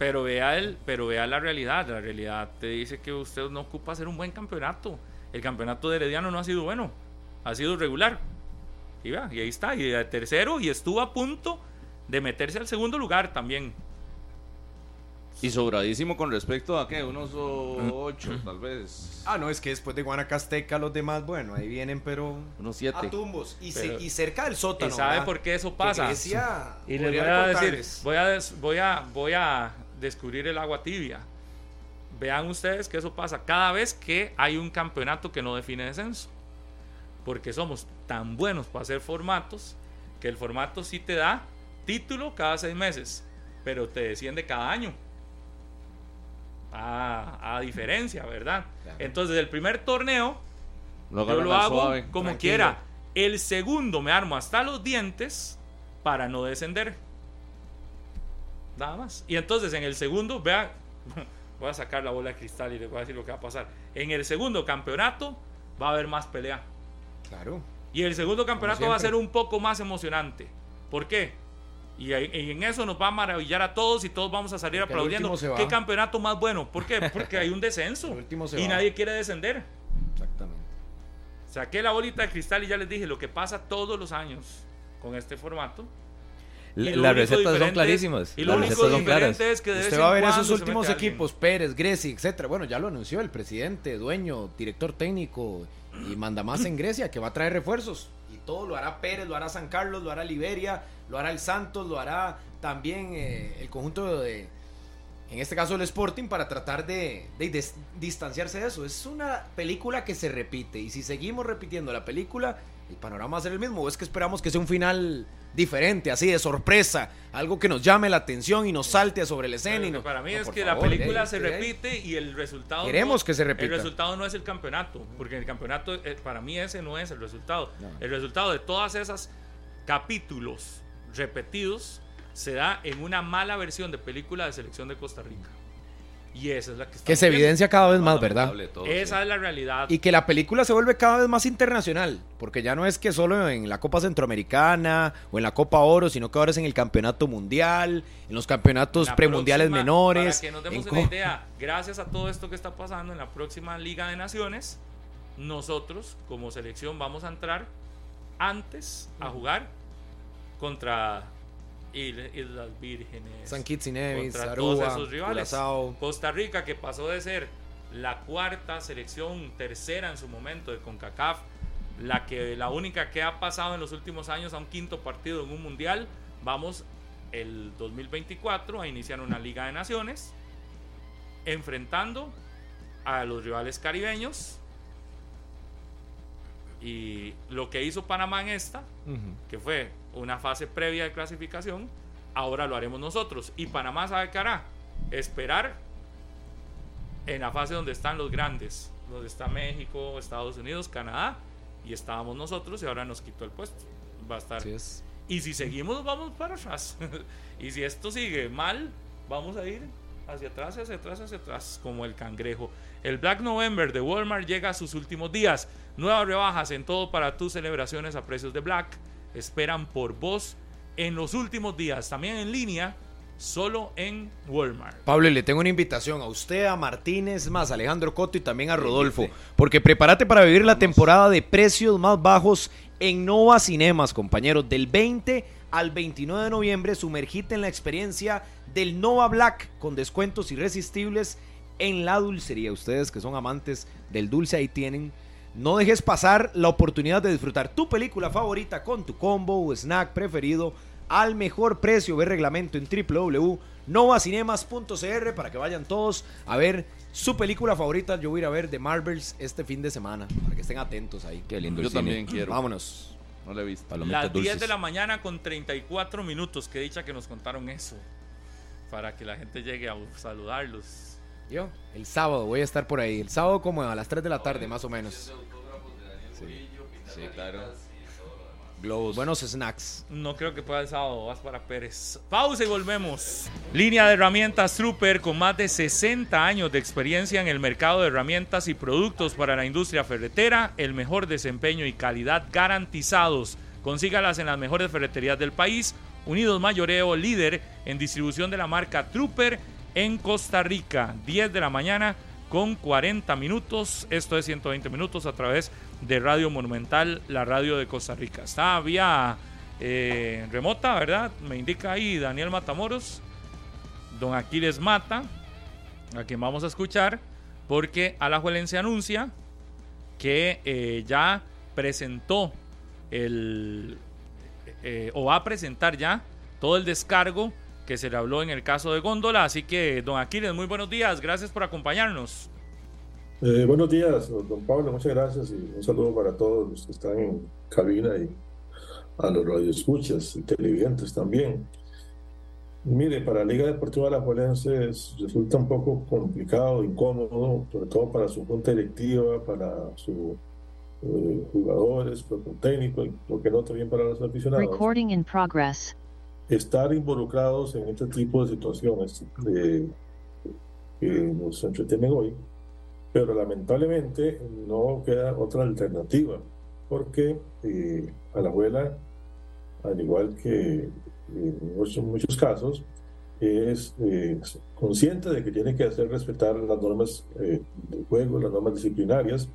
E: Pero vea, el, pero vea la realidad. La realidad te dice que usted no ocupa hacer un buen campeonato. El campeonato de Herediano no ha sido bueno. Ha sido regular. Y, vea, y ahí está. Y de tercero. Y estuvo a punto de meterse al segundo lugar también.
D: Y sobradísimo con respecto a qué, unos ocho tal vez.
B: Ah, no, es que después de Guanacasteca los demás, bueno, ahí vienen, pero...
D: Unos siete.
B: A tumbos. Y, y cerca del sótano.
E: ¿Y sabe por qué eso pasa? y les voy a decir, voy a, voy, a, voy a descubrir el agua tibia. Vean ustedes que eso pasa cada vez que hay un campeonato que no define descenso. Porque somos tan buenos para hacer formatos que el formato sí te da título cada seis meses, pero te desciende cada año a, diferencia, ¿verdad? Entonces, el primer torneo, yo lo hago como quiera. El segundo me armo hasta los dientes para no descender. Nada más. Y entonces, en el segundo, vean, voy a sacar la bola de cristal y les voy a decir lo que va a pasar. En el segundo campeonato va a haber más pelea.
B: Claro.
E: Y el segundo campeonato va a ser un poco más emocionante. ¿Por qué? Y, en eso nos va a maravillar a todos y todos vamos a salir aplaudiendo. ¿Qué campeonato más bueno? ¿Por qué? Porque hay un descenso y nadie quiere descender.
B: Exactamente.
E: Saqué la bolita de cristal y ya les dije lo que pasa todos los años con este formato.
C: Las recetas son clarísimas.
E: Y lo único diferente es que
B: Usted va a ver esos últimos equipos, Pérez, Grecia, etcétera. Bueno, ya lo anunció el presidente, dueño, director técnico y manda más en Grecia que va a traer refuerzos. Y todo lo hará Pérez, lo hará San Carlos, lo hará Liberia, lo hará el Santos, lo hará también eh, el conjunto de, en este caso el Sporting, para tratar de, distanciarse de eso. Es una película que se repite y si seguimos repitiendo la película, el panorama va a ser el mismo. ¿O es que esperamos que sea un final diferente, así de sorpresa, algo que nos llame la atención y nos salte sobre el escena. Y
E: Para mí es que la película se repite y el resultado.
B: Queremos que se repita.
E: El resultado no es el campeonato, porque el campeonato, eh, para mí ese no es el resultado. El resultado de todas esas capítulos repetidos se da en una mala versión de película de selección de Costa Rica. Y esa es la que
B: Que se evidencia cada vez más, ¿verdad?
E: esa es la realidad.
B: Y que la película se vuelve cada vez más internacional, porque ya no es que solo en la Copa Centroamericana o en la Copa Oro, sino que ahora es en el Campeonato Mundial, en los campeonatos premundiales menores.
E: Para que nos demos una idea, gracias a todo esto que está pasando en la próxima Liga de Naciones, nosotros como selección vamos a entrar antes a jugar contra Islas Vírgenes,
B: San Kitts y Nevis,
E: contra todos esos rivales. Costa Rica, que pasó de ser la cuarta selección, tercera en su momento de CONCACAF, la, que, la única que ha pasado en los últimos años a un quinto partido en un mundial. Vamos el 2024 a iniciar una Liga de Naciones, enfrentando a los rivales caribeños. Y lo que hizo Panamá en esta, que fue una fase previa de clasificación, ahora lo haremos nosotros. Y Panamá sabe qué hará. Esperar en la fase donde están los grandes, donde está México, Estados Unidos, Canadá, y estábamos nosotros y ahora nos quitó el puesto. Va a estar. Y si seguimos, vamos para atrás. y si esto sigue mal, vamos a ir hacia atrás, hacia atrás, hacia atrás, como el cangrejo. El Black November de Walmart llega a sus últimos días. Nuevas rebajas en todo para tus celebraciones a precios de Black esperan por vos en los últimos días. También en línea, solo en Walmart.
B: Pablo, le tengo una invitación a usted, a Martínez, más a Alejandro Coto y también a Rodolfo, porque prepárate para vivir la temporada de precios más bajos en Nova Cinemas, compañeros, del 20 al 29 de noviembre, sumergite en la experiencia del Nova Black con descuentos irresistibles en la dulcería. Ustedes que son amantes del dulce, ahí tienen. No dejes pasar la oportunidad de disfrutar tu película favorita con tu combo o snack preferido al mejor precio. Ve reglamento en www.novacinemas.cr para que vayan todos a ver su película favorita. Yo voy a ir a ver The Marvels este fin de semana para que estén atentos ahí.
C: Qué lindo
D: Yo
C: el cine.
D: también quiero.
B: Vámonos.
D: No lo he visto.
C: Palomitas
E: Las 10
C: dulces.
E: de la mañana con 34 minutos. Qué dicha que nos contaron eso. Para que la gente llegue a saludarlos.
B: Yo, el sábado voy a estar por ahí. El sábado como a las 3 de la tarde, más o menos.
C: Sí, claro.
B: Globos. Buenos snacks.
E: No creo que pueda el sábado, vas para Pérez. Pausa y volvemos. Línea de herramientas Trooper con más de 60 años de experiencia en el mercado de herramientas y productos para la industria ferretera, el mejor desempeño y calidad garantizados. Consígalas en las mejores ferreterías del país. Unidos Mayoreo, líder en distribución de la marca Trooper en Costa Rica. 10 de la mañana con 40 minutos. Esto es 120 minutos a través de Radio Monumental, la radio de Costa Rica. Está vía eh, remota, ¿verdad? Me indica ahí Daniel Matamoros, don Aquiles Mata, a quien vamos a escuchar, porque Alajuelense anuncia que eh, ya presentó el, eh, o va a presentar ya todo el descargo que se le habló en el caso de Góndola. Así que, don Aquiles, muy buenos días, gracias por acompañarnos.
F: Eh, buenos días, don Pablo, muchas gracias y un saludo para todos los que están en cabina y a los radioescuchas y televidentes también. Mire, para la Liga Deportiva Alajuelense es- resulta un poco complicado, incómodo, sobre todo para su junta directiva, para sus jugadores, cuerpo técnico y, por qué no, también para los aficionados
G: Recording in progress.
F: Estar involucrados en este tipo de situaciones eh, que nos entretienen hoy, pero lamentablemente no queda otra alternativa, porque eh, a la abuela, al igual que en muchos, muchos casos, es eh, consciente de que tiene que hacer respetar las normas eh, del juego, las normas disciplinarias,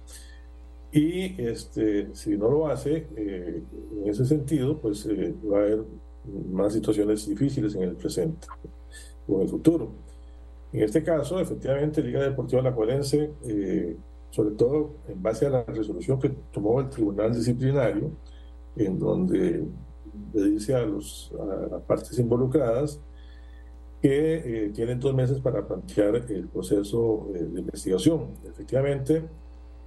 F: y este, si no lo hace, eh, en ese sentido, pues va a haber más situaciones difíciles en el presente o en el futuro. En este caso, efectivamente, Liga Deportiva Alajuelense, eh, sobre todo en base a la resolución que tomó el Tribunal Disciplinario, en donde le dice a, los, a las partes involucradas que eh, tienen dos meses para plantear el proceso eh, de investigación. Efectivamente,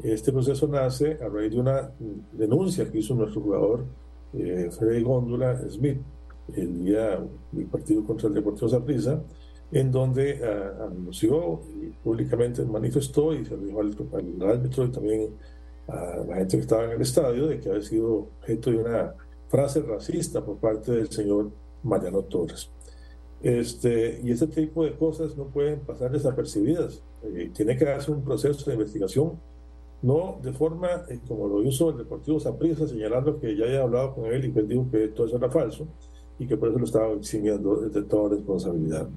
F: este proceso nace a raíz de una denuncia que hizo nuestro jugador eh, Freddy Góndola Smith el día del partido contra el Deportivo Saprissa, en donde ah, anunció y públicamente manifestó y se dijo al, al árbitro y también a la gente que estaba en el estadio de que había sido objeto de una frase racista por parte del señor Mariano Torres. Este, y este tipo de cosas no pueden pasar desapercibidas. Eh, tiene que darse un proceso de investigación, no de forma eh, como lo hizo el Deportivo Saprissa, señalando que ya había hablado con él y que él dijo que todo eso era falso y que por eso lo estaba eximiendo de toda responsabilidad.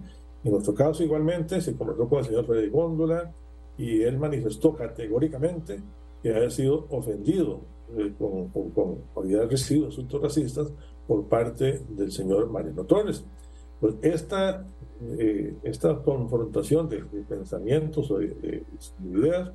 F: En nuestro caso, igualmente, se conversó con el señor Freddy Góndola y él manifestó categóricamente que había sido ofendido eh, con, con, con, había recibido insultos racistas por parte del señor Mariano Torres. Pues esta, eh, esta confrontación de, de pensamientos o de, de, de, ideas,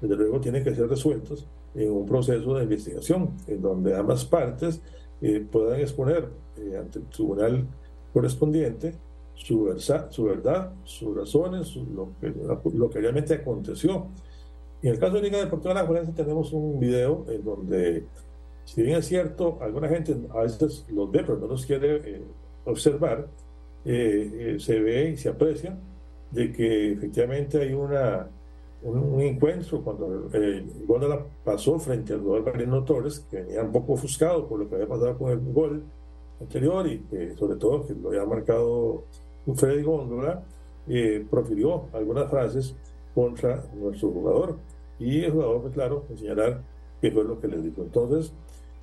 F: desde luego, tiene que ser resueltos en un proceso de investigación, en donde ambas partes eh, puedan exponer eh, ante el tribunal correspondiente su, versa, su verdad, sus razones, su, lo, que, lo que realmente aconteció. En el caso de Liga Deportiva de la Juventud tenemos un video en donde, si bien es cierto, alguna gente a veces los ve, pero no los quiere eh, observar, eh, eh, se ve y se aprecia de que efectivamente hay una, un, un encuentro cuando eh, Góndola pasó frente al jugador Mariano Torres, que venía un poco ofuscado por lo que había pasado con el gol anterior y que sobre todo que lo había marcado Freddy Góndola, eh, profirió algunas frases contra nuestro jugador. Y el jugador fue claro en señalar qué fue lo que le dijo. Entonces,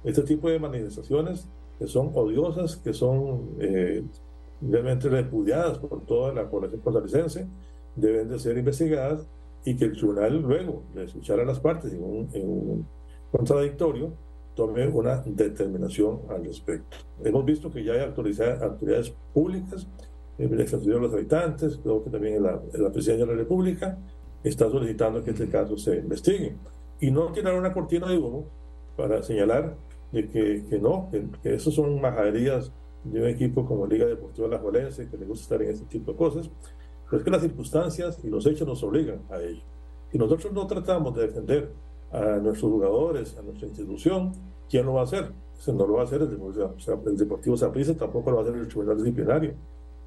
F: este tipo de manifestaciones que son odiosas, que son eh, realmente repudiadas por toda la población costarricense, deben de ser investigadas y que el tribunal luego de escuchar a las partes en un, contradictorio tome una determinación al respecto. Hemos visto que ya hay autoridades públicas, el Estatuto de los Habitantes, creo que también la, la Presidencia de la República está solicitando que este caso se investigue. Y no tirar una cortina de humo para señalar de que, que no, que, que eso son majaderías de un equipo como Liga Deportiva La Juelense, que le gusta estar en este tipo de cosas, pero es que las circunstancias y los hechos nos obligan a ello. Y nosotros no tratamos de defender a nuestros jugadores, a nuestra institución, ¿quién lo va a hacer? Si no lo va a hacer el, el Deportivo Zaprisa, tampoco lo va a hacer el Tribunal Disciplinario,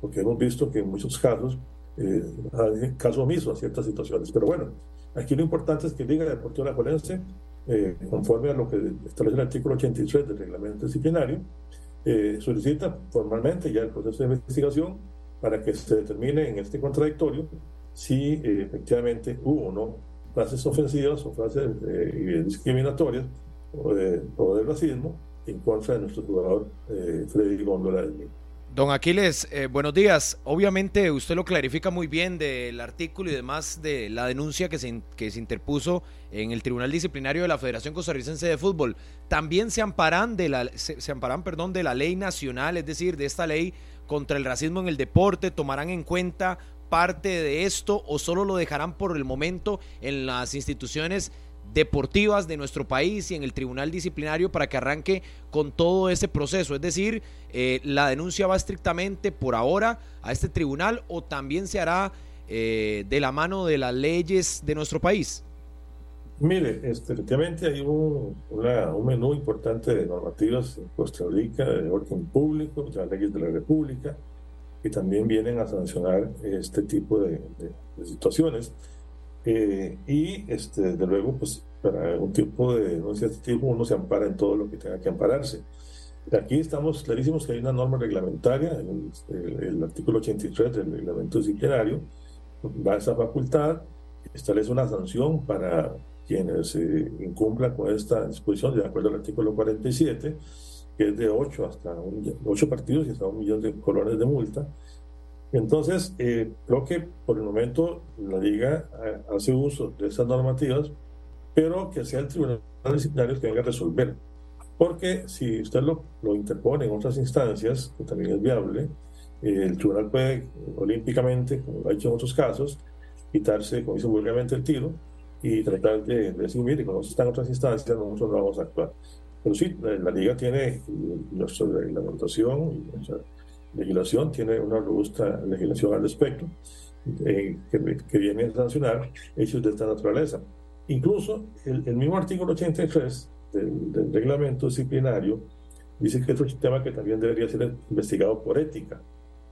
F: porque hemos visto que en muchos casos eh, hay caso omiso a ciertas situaciones. Pero bueno, aquí lo importante es que Liga Deportiva La Juelense, eh, conforme a lo que establece el artículo 83 del reglamento disciplinario, eh, solicita formalmente ya el proceso de investigación para que se determine en este contradictorio si eh, efectivamente hubo o no frases ofensivas o frases eh, discriminatorias o de, o de, racismo en contra de nuestro jugador Freddy Góndola
B: Don Aquiles, eh, buenos días. Obviamente usted lo clarifica muy bien del artículo y demás de la denuncia que se, que se interpuso en el Tribunal Disciplinario de la Federación Costarricense de Fútbol. También se amparan, de la, se, se amparan perdón, de la ley nacional, es decir, de esta ley contra el racismo en el deporte. ¿Tomarán en cuenta parte de esto o solo lo dejarán por el momento en las instituciones deportivas de nuestro país y en el tribunal disciplinario para que arranque con todo ese proceso. Es decir, eh, la denuncia va estrictamente por ahora a este tribunal o también se hará eh, de la mano de las leyes de nuestro país.
F: Mire, este, efectivamente hay un, un, menú importante de normativas en Costa Rica, de orden público, de las leyes de la República, que también vienen a sancionar este tipo de, de situaciones. Eh, y este, desde luego, pues para un tipo de denuncia de este tipo uno se ampara en todo lo que tenga que ampararse. Aquí estamos clarísimos que hay una norma reglamentaria, el, el, artículo 83 del reglamento disciplinario, da esa facultad, establece una sanción para quienes eh, incumplan con esta disposición, de acuerdo al artículo 47, que es de 8 hasta 8 partidos y hasta un millón de colones de multa, entonces, eh, creo que por el momento la Liga eh, hace uso de esas normativas, pero que sea el Tribunal Disciplinario que venga a resolver. Porque si usted lo, lo interpone en otras instancias, que también es viable, eh, el tribunal puede olímpicamente, como lo ha hecho en otros casos, quitarse, como dice vulgarmente, el tiro y tratar de, decir, mire, cuando se está en otras instancias, nosotros no vamos a actuar. Pero sí, la, Liga tiene nuestra reglamentación nuestra legislación, tiene una robusta legislación al respecto, eh, que, viene a sancionar hechos de esta naturaleza. Incluso el, mismo artículo 83 del, del, reglamento disciplinario dice que es un tema que también debería ser investigado por ética,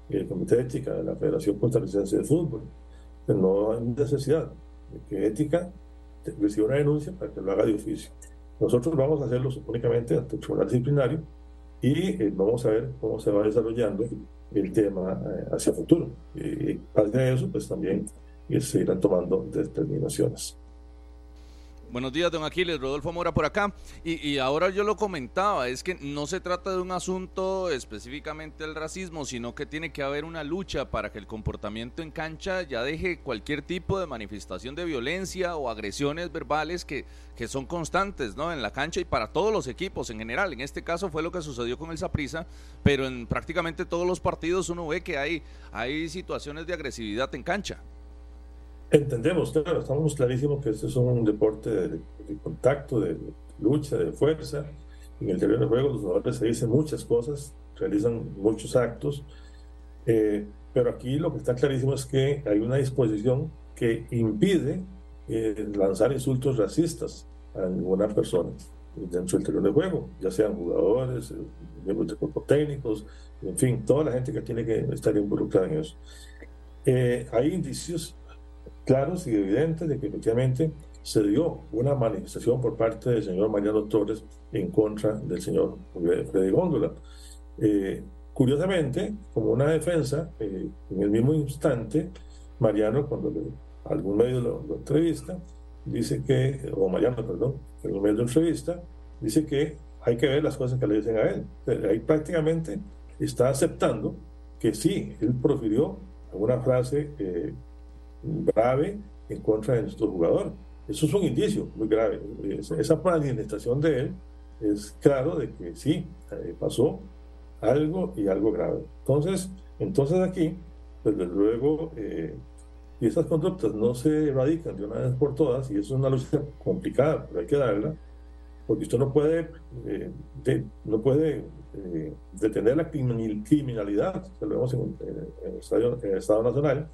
F: el Comité de Ética de la Federación Costarricense de Fútbol. Pero no hay necesidad que ética reciba una denuncia para que lo haga de oficio. Nosotros vamos a hacerlo únicamente ante el Tribunal Disciplinario y eh, vamos a ver cómo se va desarrollando el tema eh, hacia el futuro. Y parte de eso, pues también se irán tomando determinaciones.
D: Buenos días, don Aquiles. Rodolfo Mora por acá. Y, y, ahora yo lo comentaba, es que no se trata de un asunto específicamente del racismo, sino que tiene que haber una lucha para que el comportamiento en cancha ya deje cualquier tipo de manifestación de violencia o agresiones verbales que, que son constantes ¿no? en la cancha y para todos los equipos en general. En este caso fue lo que sucedió con el Saprissa, pero en prácticamente todos los partidos uno ve que hay, hay situaciones de agresividad en cancha.
F: Entendemos, claro, estamos clarísimos que este es un deporte de, contacto, de lucha, de fuerza. En el terreno de juego los jugadores se dicen muchas cosas, realizan muchos actos, eh, pero aquí lo que está clarísimo es que hay una disposición que impide eh, lanzar insultos racistas a ninguna persona dentro del terreno de juego, ya sean jugadores, eh, miembros de cuerpos técnicos, en fin, toda la gente que tiene que estar involucrada en eso. hay indicios claros y evidentes de que efectivamente se dio una manifestación por parte del señor Mariano Torres en contra del señor Freddy Góndola. Eh, curiosamente, como una defensa, eh, en el mismo instante, Mariano, cuando algún medio lo, entrevista, dice que, o Mariano, perdón, algún medio de entrevista, dice que hay que ver las cosas que le dicen a él. Ahí prácticamente está aceptando que sí, él profirió alguna frase eh, grave en contra de nuestro jugador. Eso es un indicio muy grave. Esa manifestación de él es claro de que sí, eh, pasó algo y algo grave. Entonces, entonces aquí, desde luego, eh, y esas conductas no se erradican de una vez por todas, y eso es una lucha complicada, pero hay que darla, porque usted no puede, eh, no puede eh, detener la criminalidad, lo vemos en, el, Estado Nacional, en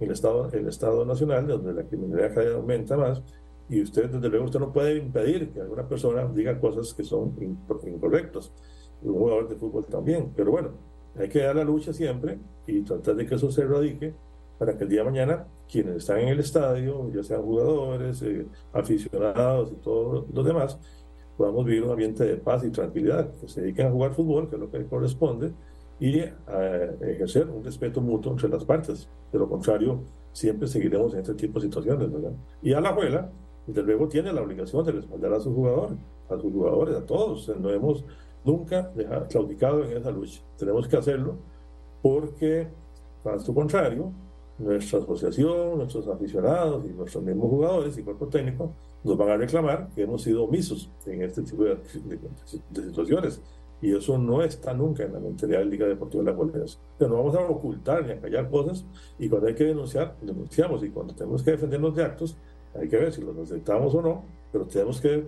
F: el Estado, el Estado Nacional, donde la criminalidad cada aumenta más, y usted, desde luego, usted no puede impedir que alguna persona diga cosas que son incorrectas, un jugador de fútbol también, pero bueno, hay que dar la lucha siempre y tratar de que eso se erradique para que el día de mañana quienes están en el estadio, ya sean jugadores, eh, aficionados y todos los demás, podamos vivir un ambiente de paz y tranquilidad, que se dediquen a jugar fútbol, que es lo que corresponde, y a ejercer un respeto mutuo entre las partes. De lo contrario, siempre seguiremos en este tipo de situaciones, ¿verdad? Y a la abuela, desde luego, tiene la obligación de responder a sus jugadores, a sus jugadores, a todos. No hemos nunca dejado, claudicado en esa lucha. Tenemos que hacerlo porque, caso contrario, nuestra asociación, nuestros aficionados y nuestros mismos jugadores y cuerpo técnico nos van a reclamar que hemos sido omisos en este tipo de, situaciones. Y eso no está nunca en la mentalidad de la Liga Deportiva de la. Pero no vamos a ocultar ni a callar cosas y cuando hay que denunciar, denunciamos. Y cuando tenemos que defendernos de actos, hay que ver si los aceptamos o no, pero tenemos que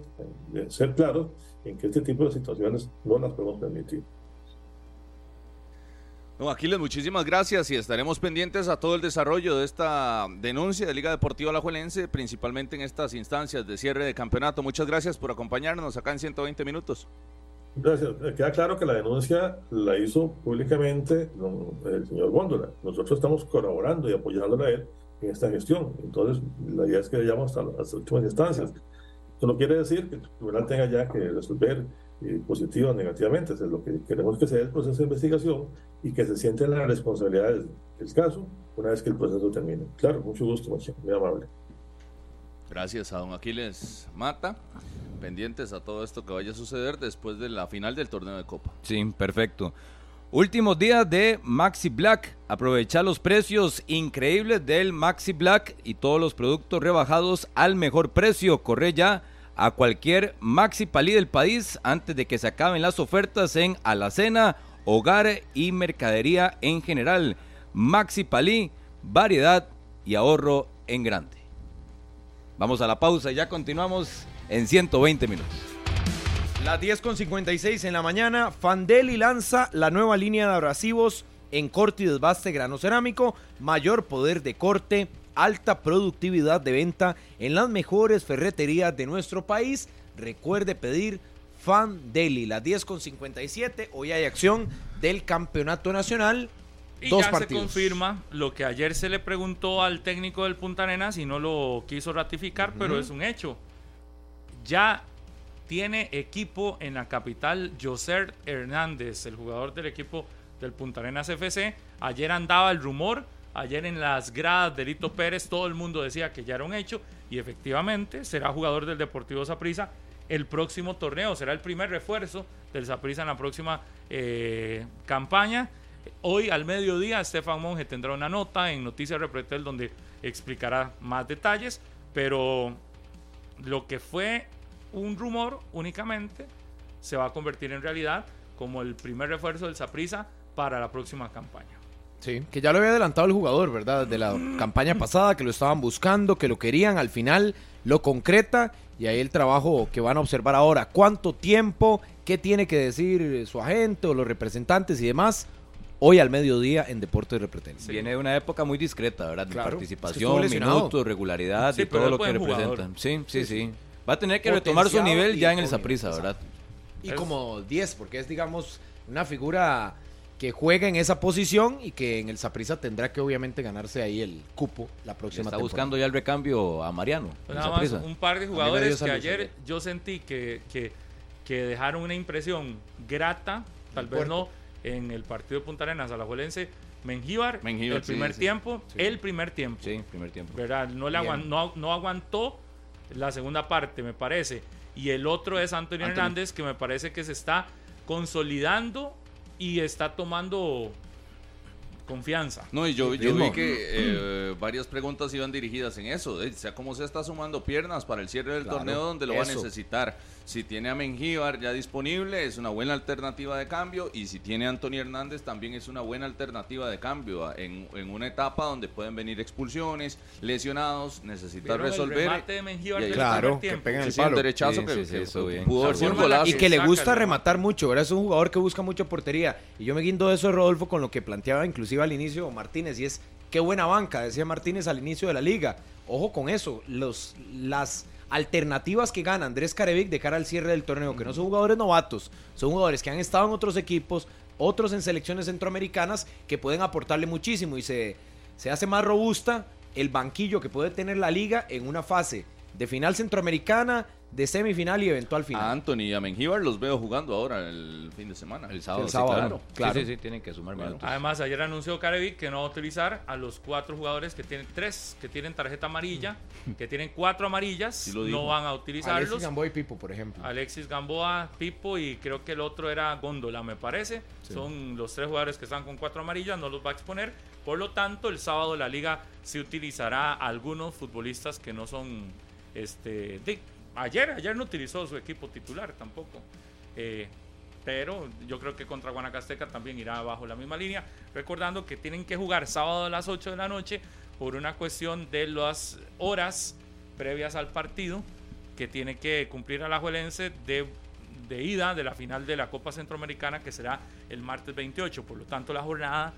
F: eh, ser claros en que este tipo de situaciones no las podemos permitir.
D: No, Aquiles, muchísimas gracias y estaremos pendientes a todo el desarrollo de esta denuncia de Liga Deportiva Alajuelense, principalmente en estas instancias de cierre de campeonato. Muchas gracias por acompañarnos acá en 120 minutos.
F: Queda claro que la denuncia la hizo públicamente el señor Góndola. Nosotros estamos colaborando y apoyándole a él en esta gestión. Entonces, la idea es que llegamos hasta las últimas instancias. Eso no quiere decir que el tribunal tenga ya que resolver eh, positiva o negativamente. Es lo que queremos que sea el proceso de investigación y que se sienten las responsabilidades del caso una vez que el proceso termine. Claro, mucho gusto, muy amable.
D: Gracias a don Aquiles Mata. Pendientes a todo esto que vaya a suceder después de la final del torneo de Copa.
C: Sí, perfecto. Últimos días de Maxi Black. Aprovecha los precios increíbles del Maxi Black y todos los productos rebajados al mejor precio. Corre ya a cualquier Maxi Palí del país antes de que se acaben las ofertas en alacena, hogar y mercadería en general. Maxi Palí, variedad y ahorro en grande. Vamos a la pausa y ya continuamos en 120 minutos.
B: Las 10 con 56 en la mañana, Fandeli lanza la nueva línea de abrasivos en corte y desbaste grano cerámico, mayor poder de corte, alta productividad de venta en las mejores ferreterías de nuestro país. Recuerde pedir Fandeli, las 10 con 57. Hoy hay acción del Campeonato Nacional.
E: Y ya se confirma lo que ayer se le preguntó al técnico del Punta Arenas y no lo quiso ratificar, pero es un hecho. Ya tiene equipo en la capital Joser Hernández, el jugador del equipo del Punta Arenas FC. Ayer andaba el rumor, ayer en las gradas de Lito Pérez todo el mundo decía que ya era un hecho y efectivamente será jugador del Deportivo Saprissa el próximo torneo, será el primer refuerzo del Saprissa en la próxima eh, campaña. Hoy al mediodía Estefan Monge tendrá una nota en Noticias Repretel donde explicará más detalles, pero lo que fue un rumor únicamente se va a convertir en realidad como el primer refuerzo del Saprisa para la próxima campaña.
B: Sí, que ya lo había adelantado el jugador, ¿verdad? De la campaña pasada, que lo estaban buscando, que lo querían, al final lo concreta y ahí el trabajo que van a observar ahora. ¿Cuánto tiempo? ¿Qué tiene que decir su agente o los representantes y demás? Hoy al mediodía en Deportes Repretel.
C: Viene de una época muy discreta, ¿verdad? De participación, minutos, regularidad y todo lo que representan. Sí, sí, sí. Va a tener que retomar su nivel ya en el Saprisa, ¿verdad?
B: Y como 10, porque es, digamos, una figura que juega en esa posición y que en el Saprisa tendrá que obviamente ganarse ahí el cupo la próxima
C: Está buscando ya el recambio a Mariano.
E: nada más un par de jugadores que ayer yo sentí que, que, que, dejaron una impresión grata, tal vez no en el partido de Punta Arenas, Alajuelense, Mengíbar, el primer tiempo, el primer tiempo.
C: Sí, primer tiempo.
E: ¿verdad? No, le no, no aguantó la segunda parte, me parece. Y el otro es Antonio, Hernández, que me parece que se está consolidando y está tomando confianza.
D: No, y yo, yo vi que eh, varias preguntas iban dirigidas en eso. O sea, cómo se está sumando piernas para el cierre del
B: Claro,
D: torneo donde lo va a necesitar. Si tiene a Mengíbar ya disponible, es una buena alternativa de cambio. Y si tiene a Anthony Hernández, también es una buena alternativa de cambio. ah, En, en una etapa donde pueden venir expulsiones, lesionados, necesitar
E: ¿Vieron el
D: resolver.
E: de
B: Claro,
E: primer
B: que
E: tiempo?
B: pega en el palo.
D: derechazo pudo sido un golazo.
B: Y que le gusta rematar mucho, ¿verdad? Es un jugador que busca mucho portería. Y yo me guindo de eso, Rodolfo, con lo que planteaba inclusive al inicio Martínez, y es qué buena banca, decía Martínez al inicio de la liga. Ojo con eso, los, las alternativas que gana Andrés Carevic de cara al cierre del torneo, que no son jugadores novatos, son jugadores que han estado en otros equipos, otros en selecciones centroamericanas, que pueden aportarle muchísimo y se, se hace más robusta el banquillo que puede tener la liga en una fase de final centroamericana, de semifinal y eventual
D: A
B: final.
D: Anthony y a Mengíbar los veo jugando ahora el fin de semana.
C: El sábado,
B: El
C: sí,
B: sábado,
C: claro.
B: claro.
C: Sí, sí, sí, tienen que sumar minutos.
E: Además, ayer anunció Carevic que no va a utilizar a los cuatro jugadores que tienen tres, que tienen tarjeta amarilla, que tienen cuatro amarillas,
D: Sí
E: no van a
B: Alexis
E: utilizarlos.
B: Gamboa y Pipo, por ejemplo.
E: Alexis Gamboa, Pipo y creo que el otro era Góndola, me parece. Son los tres jugadores que están con cuatro amarillas, no los va a exponer. Por lo tanto, el sábado la liga se utilizará a algunos futbolistas que no son, este, de- ayer, ayer no utilizó su equipo titular tampoco. Eh, pero yo creo que contra Guanacasteca también irá bajo la misma línea, recordando que tienen que jugar sábado a las 8 de la noche por una cuestión de las horas previas al partido que tiene que cumplir Alajuelense de, de ida de la final de la Copa Centroamericana que será el martes 28. Por lo tanto, la jornada,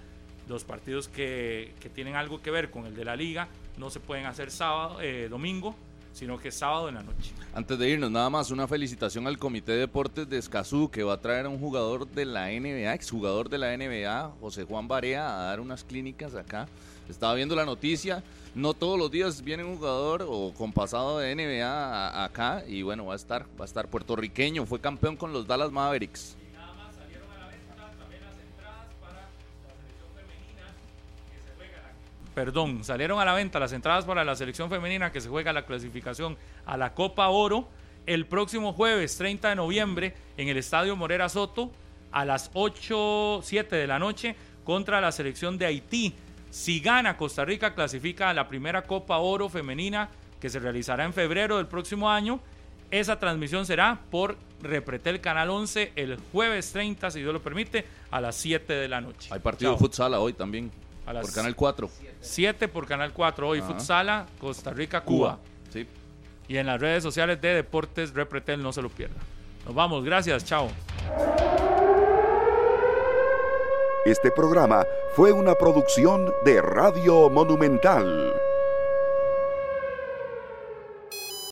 E: los partidos que, que tienen algo que ver con el de la liga no se pueden hacer sábado, eh, domingo, sino que sábado en la noche.
D: Antes de irnos, nada más una felicitación al Comité de Deportes de Escazú que va a traer a un jugador de la NBA, exjugador de la NBA, José Juan Barea, a dar unas clínicas acá. Estaba viendo la noticia, no todos los días viene un jugador o con pasado de NBA acá y bueno, va a estar, va a estar puertorriqueño, fue campeón con los Dallas Mavericks.
E: Perdón, salieron a la venta las entradas para la selección femenina que se juega la clasificación a la Copa Oro el próximo jueves 30 de noviembre en el Estadio Morera Soto a las 8, 7 de la noche contra la selección de Haití. Si gana Costa Rica clasifica a la primera Copa Oro femenina que se realizará en febrero del próximo año. Esa transmisión será por Repretel Canal 11 el jueves 30, si Dios lo permite, a las 7 de la noche.
D: Hay partido
E: Chao.
D: de futsal hoy también,
E: A las
D: por Canal 4.
E: 7 por Canal 4 hoy,
D: Ajá.
E: Futsala, Costa Rica, Cuba.
D: Sí.
E: Y en las redes sociales de Deportes Repretel, no se lo pierda. Nos vamos, gracias, chao.
A: Este programa fue una producción de Radio Monumental.